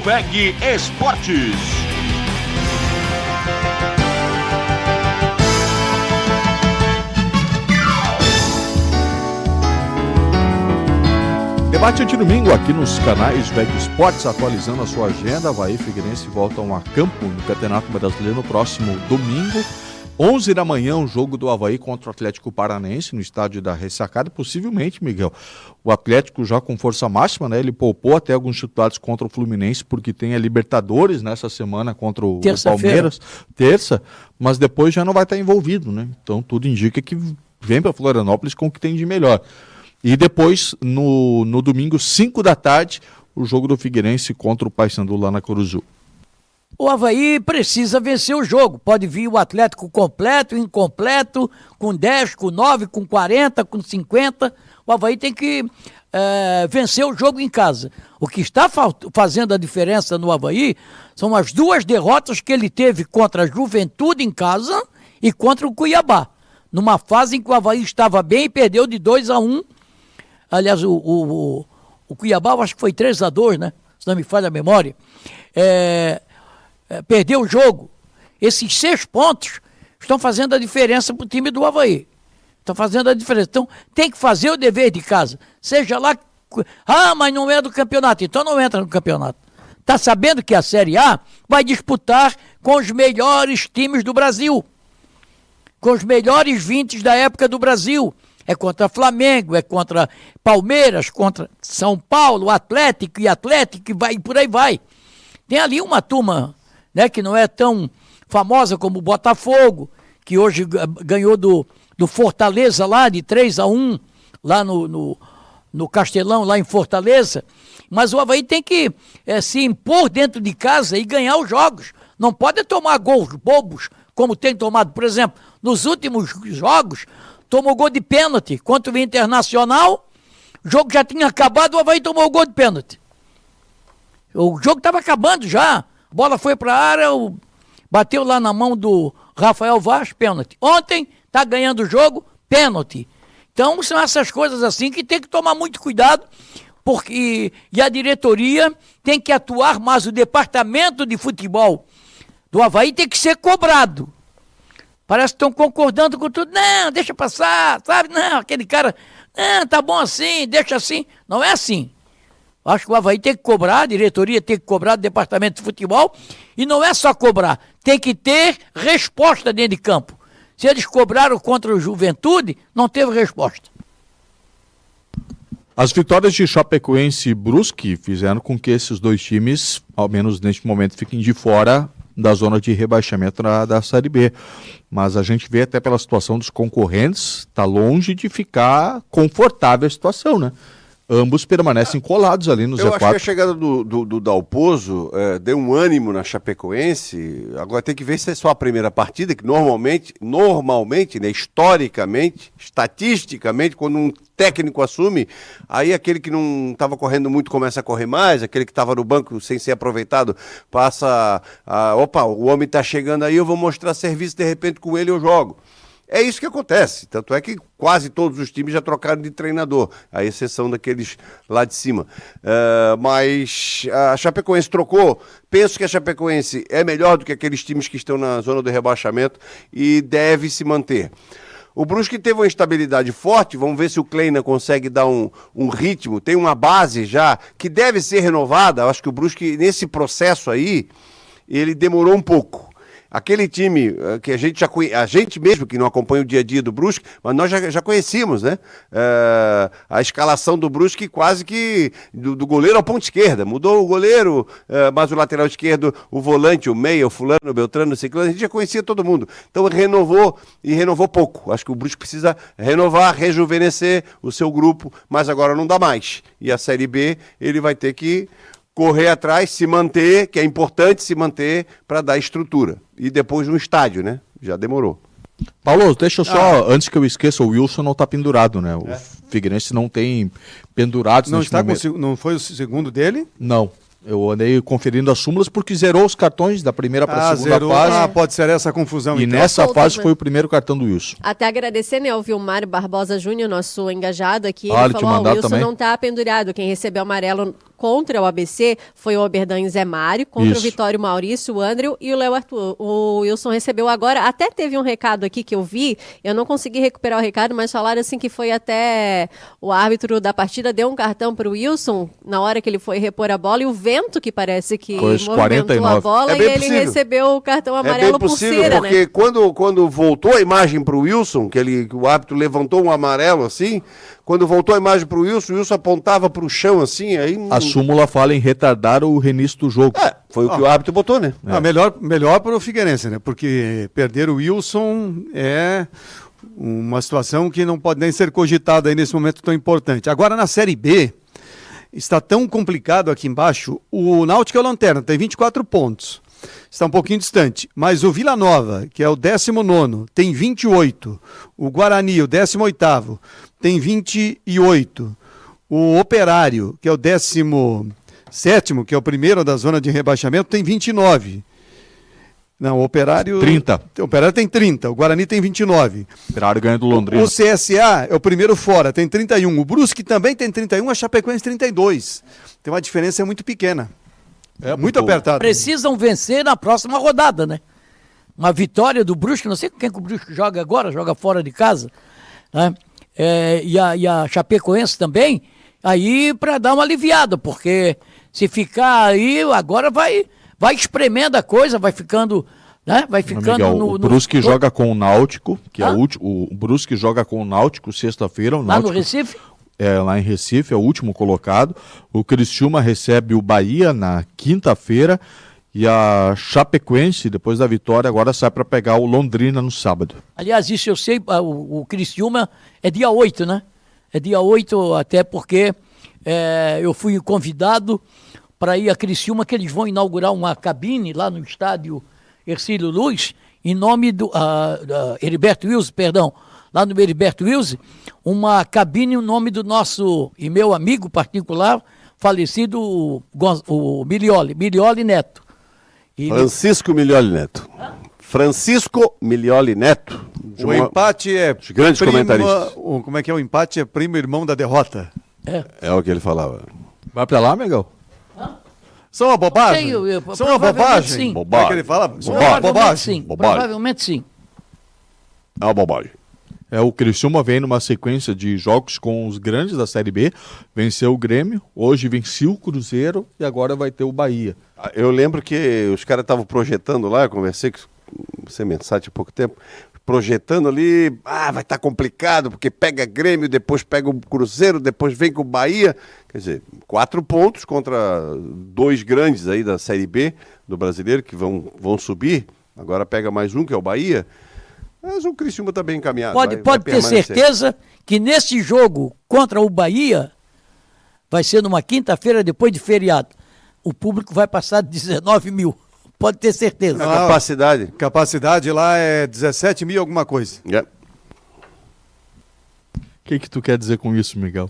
VEG Esportes. Debate de domingo aqui nos canais VEG Esportes, atualizando a sua agenda. Havaí Figueirense voltam a campo no Campeonato Brasileiro no próximo domingo. 11 da manhã, o jogo do Havaí contra o Atlético Paranense no estádio da Ressacada. Possivelmente, Miguel, o Atlético já com força máxima, né? Ele poupou até alguns titulares contra o Fluminense, porque tem a Libertadores nessa semana contra o, o Palmeiras, terça, mas depois já não vai estar envolvido, né? Então tudo indica que vem para Florianópolis com o que tem de melhor. E depois, no, no domingo, 5 da tarde, o jogo do Figueirense contra o Paysandu lá na Curuzu. O Havaí precisa vencer o jogo. Pode vir o Atlético completo, incompleto, com 10, com 9, com 40, com 50. O Havaí tem que é, vencer o jogo em casa. O que está fazendo a diferença no Havaí são as duas derrotas que ele teve contra a Juventude em casa e contra o Cuiabá. Numa fase em que o Havaí estava bem e perdeu de 2 a 1 Aliás, o, o, o, o Cuiabá, acho que foi 3 a 2 né? Se não me falha a memória. É, é, perdeu o jogo. Esses seis pontos estão fazendo a diferença para o time do Havaí. Estão fazendo a diferença. Então, tem que fazer o dever de casa. Seja lá. Ah, mas não é do campeonato. Então não entra no campeonato. Está sabendo que a Série A vai disputar com os melhores times do Brasil. Com os melhores 20 da época do Brasil é contra Flamengo, é contra Palmeiras, contra São Paulo, Atlético e Atlético, e vai e por aí vai. Tem ali uma turma, né, que não é tão famosa como o Botafogo, que hoje ganhou do, do Fortaleza lá de 3 a 1 lá no, no, no Castelão, lá em Fortaleza. Mas o Havaí tem que é, se impor dentro de casa e ganhar os jogos. Não pode tomar gols bobos, como tem tomado, por exemplo, nos últimos jogos, tomou gol de pênalti contra o Internacional. O jogo já tinha acabado, o Havaí tomou o gol de pênalti. O jogo estava acabando já. A bola foi para a área, o... bateu lá na mão do Rafael Vaz, pênalti. Ontem está ganhando o jogo, pênalti. Então são essas coisas assim que tem que tomar muito cuidado, porque e a diretoria tem que atuar, mas o departamento de futebol do Havaí tem que ser cobrado. Parece que estão concordando com tudo. Não, deixa passar, sabe? Não, aquele cara, não, tá bom assim, deixa assim. Não é assim. Acho que o Havaí tem que cobrar, a diretoria tem que cobrar do departamento de futebol. E não é só cobrar, tem que ter resposta dentro de campo. Se eles cobraram contra o Juventude, não teve resposta. As vitórias de Chapecoense e Brusque fizeram com que esses dois times, ao menos neste momento, fiquem de fora da zona de rebaixamento da, da Série B. Mas a gente vê até pela situação dos concorrentes, está longe de ficar confortável a situação, né? Ambos permanecem colados ali no Eu Z4. acho que a chegada do, do, do Dalpozo é, deu um ânimo na Chapecoense. Agora tem que ver se é só a primeira partida, que normalmente, normalmente, né, historicamente, estatisticamente, quando um técnico assume, aí aquele que não estava correndo muito começa a correr mais, aquele que estava no banco sem ser aproveitado passa a, opa, o homem está chegando aí, eu vou mostrar serviço, de repente com ele eu jogo. É isso que acontece. Tanto é que quase todos os times já trocaram de treinador, à exceção daqueles lá de cima. Uh, mas a Chapecoense trocou. Penso que a Chapecoense é melhor do que aqueles times que estão na zona do rebaixamento e deve se manter. O Brusque teve uma estabilidade forte, vamos ver se o Kleina consegue dar um, um, ritmo, tem uma base já que deve ser renovada. Eu acho que o Brusque, nesse processo aí, ele demorou um pouco. Aquele time uh, que a gente já a gente mesmo que não acompanha o dia a dia do Brusque, mas nós já, já conhecíamos, né? Uh, a escalação do Brusque quase que do, do, goleiro ao ponto esquerda. Mudou o goleiro, uh, mas o lateral esquerdo, o volante, o meia, o fulano, o Beltrano, o Ciclano, a gente já conhecia todo mundo. Então renovou e renovou pouco. Acho que o Brusque precisa renovar, rejuvenescer o seu grupo, mas agora não dá mais. E a Série B, ele vai ter que correr atrás, se manter, que é importante se manter para dar estrutura. E depois no estádio, né? Já demorou. Paulo, deixa eu só, ah. antes que eu esqueça, o Wilson não está pendurado, né? O é. Figueirense não tem pendurados não está momento. Com, não foi o segundo dele? Não. Eu andei conferindo as súmulas porque zerou os cartões da primeira para a ah, segunda zerou. fase. Ah, pode ser essa confusão. E então. nessa fase foi o primeiro cartão do Wilson. Até agradecer, né, ao Vilmar Barbosa Júnior, nosso engajado aqui. Ah, ele, ele falou, o Wilson também. não está pendurado. Quem recebeu amarelo contra o ABC foi o Oberdan Zé Mário, contra Isso. o Vitório Maurício, o Andrew e o Léo Arthur. O Wilson recebeu agora, até teve um recado aqui que eu vi, eu não consegui recuperar o recado, mas falaram assim que foi até o árbitro da partida deu um cartão para o Wilson na hora que ele foi repor a bola e o vento que parece que Coisa movimentou 49. a bola é e ele possível. recebeu o cartão amarelo é bem possível, por cera, porque né? quando, quando voltou a imagem para o Wilson, que, ele, que o árbitro levantou um amarelo assim, quando voltou a imagem para o Wilson, o Wilson apontava para o chão assim, aí... A súmula fala em retardar o reinício do jogo. É, foi o que o árbitro botou, né? É. Ah, melhor, melhor para o Figueirense, né? Porque perder o Wilson é uma situação que não pode nem ser cogitada aí nesse momento tão importante. Agora, na Série B, está tão complicado aqui embaixo. O Náutico é o lanterna, tem 24 pontos. Está um pouquinho distante. Mas o Vila Nova, que é o 19, tem 28. O Guarani, o 18, tem 28. O Operário, que é o 17, que é o primeiro da zona de rebaixamento, tem 29. Não, o Operário. 30. O Operário tem 30, o Guarani tem 29. O Operário ganha do Londrina. O, CSA é o primeiro fora, tem 31. O Brusque também tem 31, a Chapecoense 32. Tem uma diferença muito pequena. É muito apertado. Precisam vencer na próxima rodada, né? Uma vitória do Brusque, não sei com quem que o Brusque joga agora, joga fora de casa, né? É, e, a, e a Chapecoense também, aí para dar uma aliviada, porque se ficar aí, agora vai, vai espremendo a coisa, vai ficando. Né? Vai ficando Miguel, no, O Brusque no... joga com o Náutico, que ah? é o último. O Brusque joga com o Náutico sexta-feira. Lá no Recife? É, lá em Recife, é o último colocado. O Criciúma recebe o Bahia na quinta-feira. E a Chapecoense, depois da vitória, agora sai para pegar o Londrina no sábado. Aliás, isso eu sei, ah, o, Criciúma é dia 8, né? É dia 8, até porque é, eu fui convidado para ir a Criciúma, que eles vão inaugurar uma cabine lá no estádio Ercílio Luz, em nome do uh, uh, Heriberto Wilson, perdão, lá no Heriberto Wilson, uma cabine em nome do nosso e meu amigo particular, falecido o, o Milioli, Milioli Neto. E Francisco Milioli Neto. Francisco Milioli Neto. O empate é. Os grandes prima, comentaristas. O, como é que é? O empate é primo irmão da derrota. É. É o que ele falava. Vai pra lá, Miguel? São uma bobagem? Sei, eu, São uma bobagem? Sim. Bobagem. É que ele fala? Provavelmente bobagem. sim. Bobagem. Provavelmente sim. É uma bobagem. É, o Criciúma vem numa sequência de jogos com os grandes da Série B. Venceu o Grêmio, hoje venceu o Cruzeiro e agora vai ter o Bahia. Eu lembro que os caras estavam projetando lá, eu conversei com você mensagem há pouco tempo, projetando ali, ah, vai estar complicado, porque pega Grêmio, depois pega o Cruzeiro, depois vem com o Bahia. Quer dizer, quatro pontos contra dois grandes aí da Série B do brasileiro que vão, vão subir. Agora pega mais um, que é o Bahia. Mas o Criciúma está bem encaminhado. Pode, vai- pode vai ter certeza que nesse jogo contra o Bahia, vai ser numa quinta-feira depois de feriado, o público vai passar de 19 mil. Pode ter certeza. A capacidade. Capacidade lá é 17 mil alguma coisa. É. O que, que tu quer dizer com isso, Miguel?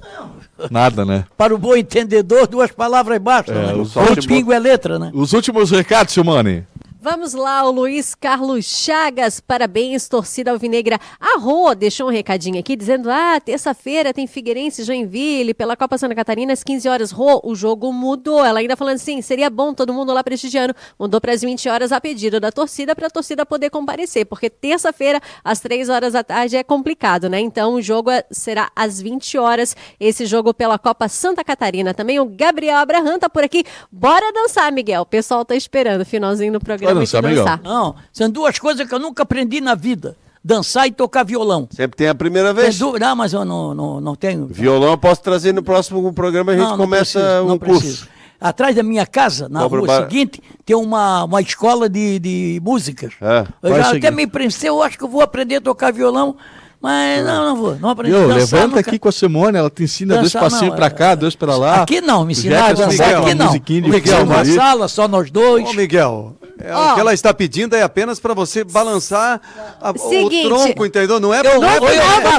Nada, né? Para o bom entendedor, duas palavras bastam. É, né? o pingo é letra, né? Os últimos recados, Silmane. Vamos lá, o Luiz Carlos Chagas, parabéns, torcida alvinegra. A Rô deixou um recadinho aqui dizendo: ah, terça-feira tem Figueirense Joinville pela Copa Santa Catarina às 15 horas. Rô, o jogo mudou. Ela ainda falando assim: seria bom todo mundo lá prestigiando. Mudou para as 20 horas a pedido da torcida para a torcida poder comparecer, porque terça-feira às 3 horas da tarde é complicado, né? Então o jogo é- será às 20 horas, esse jogo pela Copa Santa Catarina. Também o Gabriel Abraham tá por aqui. Bora dançar, Miguel. O pessoal tá esperando finalzinho do programa dançar, dançar. Não, são duas coisas que eu nunca aprendi na vida: dançar e tocar violão. Sempre tem a primeira vez. dúvida? Não, mas eu não, não, não tenho. Violão eu posso trazer no próximo programa, a gente Não, não começa preciso, um não curso. preciso. Atrás da minha casa, na Cobra rua bar- seguinte, tem uma, uma escola de, de músicas. É, eu já seguir. até me prensei, eu acho que eu vou aprender a tocar violão, mas não, não vou. Não aprendi a dançar, Levanta nunca- aqui com a Simone, ela te ensina dois Dançar, passinhos não, pra é- cá, dois pra lá. Aqui não, me O ensinaram a dançar aqui não. Miguel, ali. sala, só nós dois. Ô, Miguel, é, Ó. o que ela está pedindo é apenas para você balançar a- Seguinte, o tronco, entendeu? Não é eu- não é eu-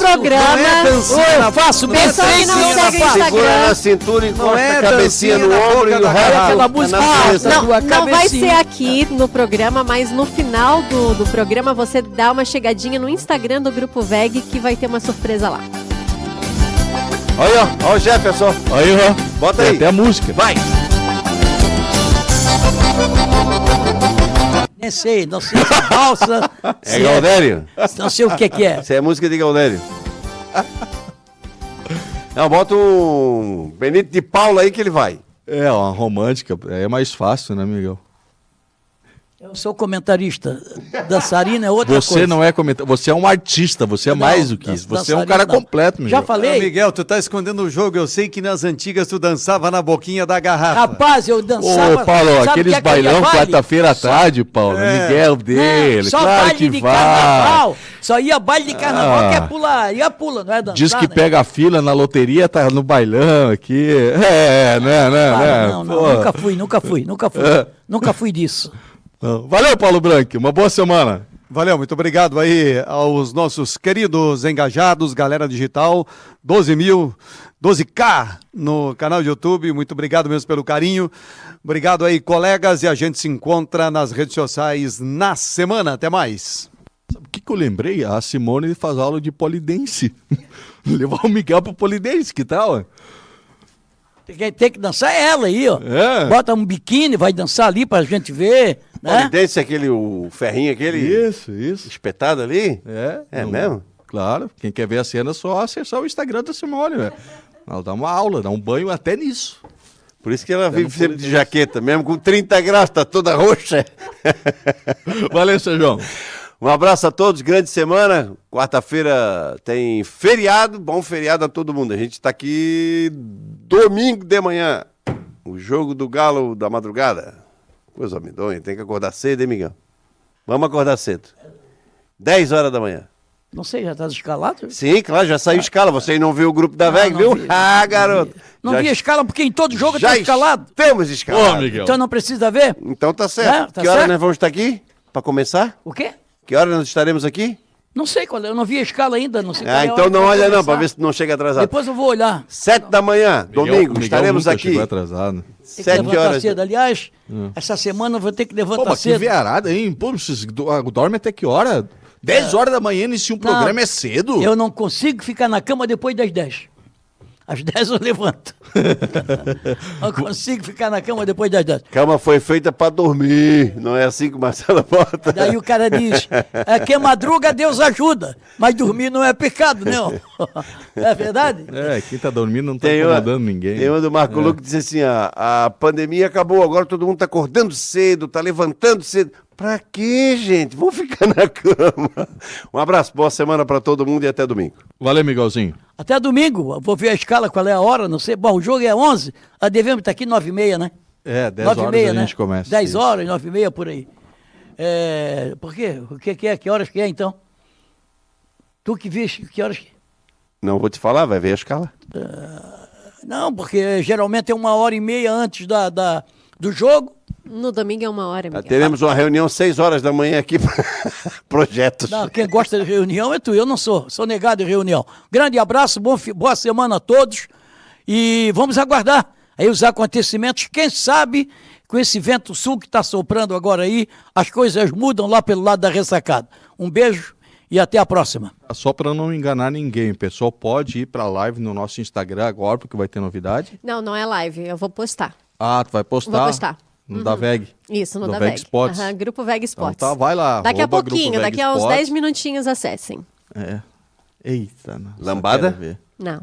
programa- Não é dancinha eu na- faço não é bem o. Instagram. Segura na cintura, encosta é a cabecinha no ombro e o na música-. Não, não vai ser aqui no programa, mas no final do, do programa você dá uma chegadinha no Instagram do Grupo VEG que vai ter uma surpresa lá. Olha, ó, ó o Jefferson. Aí, ó. Bota Tem aí. até a música. Vai. Nem sei, não sei se é valsa, É se Galdério? não sei o que que é. Essa é música de Galdério. Não, bota um Benito de Paula aí que ele vai. É, uma romântica. É mais fácil, né, Miguel? Eu sou comentarista, dançarina é outra Você coisa. não é comentário. Você é um artista, você é Não, mais do que isso. Você é um cara não. completo, Miguel. Já falei? Ô, Miguel, tu tá escondendo o jogo. Eu sei que nas antigas tu dançava na boquinha da garrafa. Rapaz, eu dançava. Ô, Paulo, sabe aqueles que é aquele bailão quarta-feira à tarde, Paulo. É. Miguel dele, Não, só claro baile que de vai. carnaval. Só ia baile de carnaval, Ah. que é pular, ia pula, não é dançar, Diz que né? pega a fila na loteria, tá no bailão aqui. É, né, né, Para, né? não, não, nunca fui, nunca fui, nunca fui. É. Nunca fui disso. Valeu, Paulo Branco. Uma boa semana. Valeu, muito obrigado aí aos nossos queridos engajados, galera digital, 12 mil, 12K no canal de YouTube, muito obrigado mesmo pelo carinho, obrigado aí colegas e a gente se encontra nas redes sociais na semana, até mais. Sabe o que, que eu lembrei? A Simone faz aula de polidense. Levar o Miguel pro polidense, que tal? Tem que, tem que dançar ela aí, ó. É. Bota um biquíni, vai dançar ali pra gente ver, né? Polidense, aquele, o ferrinho aquele Isso, isso. espetado ali. É, É não- mesmo? Claro. Quem quer ver a cena é só acessar o Instagram da Simone, velho. Ela dá uma aula, dá um banho até nisso. Por isso que ela vive sempre de jaqueta, mesmo com 30 graus, tá toda roxa. Valeu, Sérgio. Um abraço a todos, grande semana. Quarta-feira tem feriado, bom feriado a todo mundo. A gente tá aqui domingo de manhã. O jogo do Galo da madrugada. Coisa medonha, tem que acordar cedo, hein, Miguel? Vamos acordar cedo. 10 horas da manhã. Não sei, já tá escalado? Sim, claro, já saiu escala. Você não viu o grupo da VEG, viu? vi, ah, garoto. Não já, vi a escala, porque em todo jogo já tá escalado. Temos escalado. Ô, Miguel. Então não precisa ver? Então tá certo. É, tá que hora nós vamos estar aqui? Pra começar? O quê? Que hora nós estaremos aqui? Não sei qual é, eu não vi a escala ainda, não sei qual Ah, é a então não que olha não, pra ver se não chega atrasado. Depois eu vou olhar. Sete da manhã, domingo, Miguel estaremos nunca aqui. chegou atrasado. Tem que Sete levantar horas. cedo. Aliás, essa semana eu vou ter que Pô, levantar mas que cedo. viarada, hein? Pô, vocês ah, dorme até que hora? 10 horas da manhã inicia um programa, é cedo? Eu não consigo ficar na cama depois das 10. Às 10 eu levanto. não consigo ficar na cama depois das 10. Cama foi feita pra dormir, não é assim que o Marcelo bota. Daí o cara diz: é, quem madruga, Deus ajuda. Mas dormir não é pecado, não. É verdade? É, quem tá dormindo não tá Tem uma, incomodando ninguém. tem uma do Marco Luque que disse assim: ó, a pandemia acabou, agora todo mundo tá acordando cedo, tá levantando cedo. Pra quê, gente? Vamos ficar na cama. Um abraço, boa semana pra todo mundo e até domingo. Valeu, Miguelzinho. Até domingo, eu vou ver a escala, qual é a hora, não sei. Bom, o jogo é 11, a devemos estar aqui 9 e meia, né? É, 10 9 e horas meia, a né? gente começa. 10 Isso. horas, 9 e meia, por aí. É, por quê? O que, que é? Que horas que é, então? Tu que viste, que horas que... Não vou te falar, vai ver a escala. Não, porque geralmente é uma hora e meia antes da, da- do jogo. No domingo é uma hora, Tá, Miguel. teremos uma reunião 6 horas da manhã aqui. Projetos. Não, quem gosta de reunião é tu, eu não sou, sou negado de reunião. Grande abraço, bom, fi- boa semana a todos e vamos aguardar aí os acontecimentos. Quem sabe com esse vento sul que está soprando agora aí, as coisas mudam lá pelo lado da ressacada. Um beijo e até a próxima. Só para não enganar ninguém, pessoal pode ir para a live no nosso Instagram agora, porque vai ter novidade. Não, não é live, eu vou postar. Ah, tu vai postar? Vou postar. No da VEG. Isso, no Do da VEG VEG. Sports. Aham, Grupo VEG Sports. Então tá, vai lá, Daqui a pouquinho, daqui a uns Sports. 10 minutinhos acessem. É. Eita, não. Lambada? Não.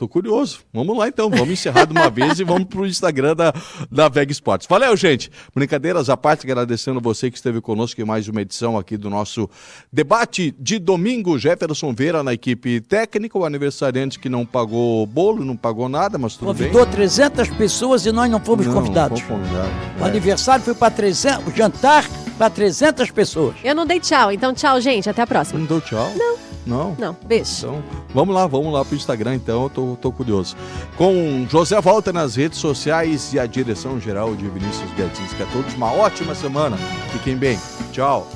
Tô curioso. Vamos lá então, vamos encerrar de uma vez e vamos pro Instagram da, da VEG Sports. Valeu, gente. Brincadeiras à parte, agradecendo você que esteve conosco em mais uma edição aqui do nosso debate de domingo. Jefferson Veira na equipe técnica, o aniversariante que não pagou bolo, não pagou nada, mas tudo Convidou bem. 300 pessoas e nós não fomos Não, convidados. fomos convidados. O É. aniversário foi para 300, o jantar para 300 pessoas. Eu não dei tchau, então tchau, gente. Até a próxima. Não deu tchau? Não. Não? Não, beijo. Então, vamos lá, vamos lá pro Instagram então, eu tô, tô curioso. Com José Volta nas redes sociais e a direção geral de Vinícius Gatinski. A todos uma ótima semana. Fiquem bem. Tchau.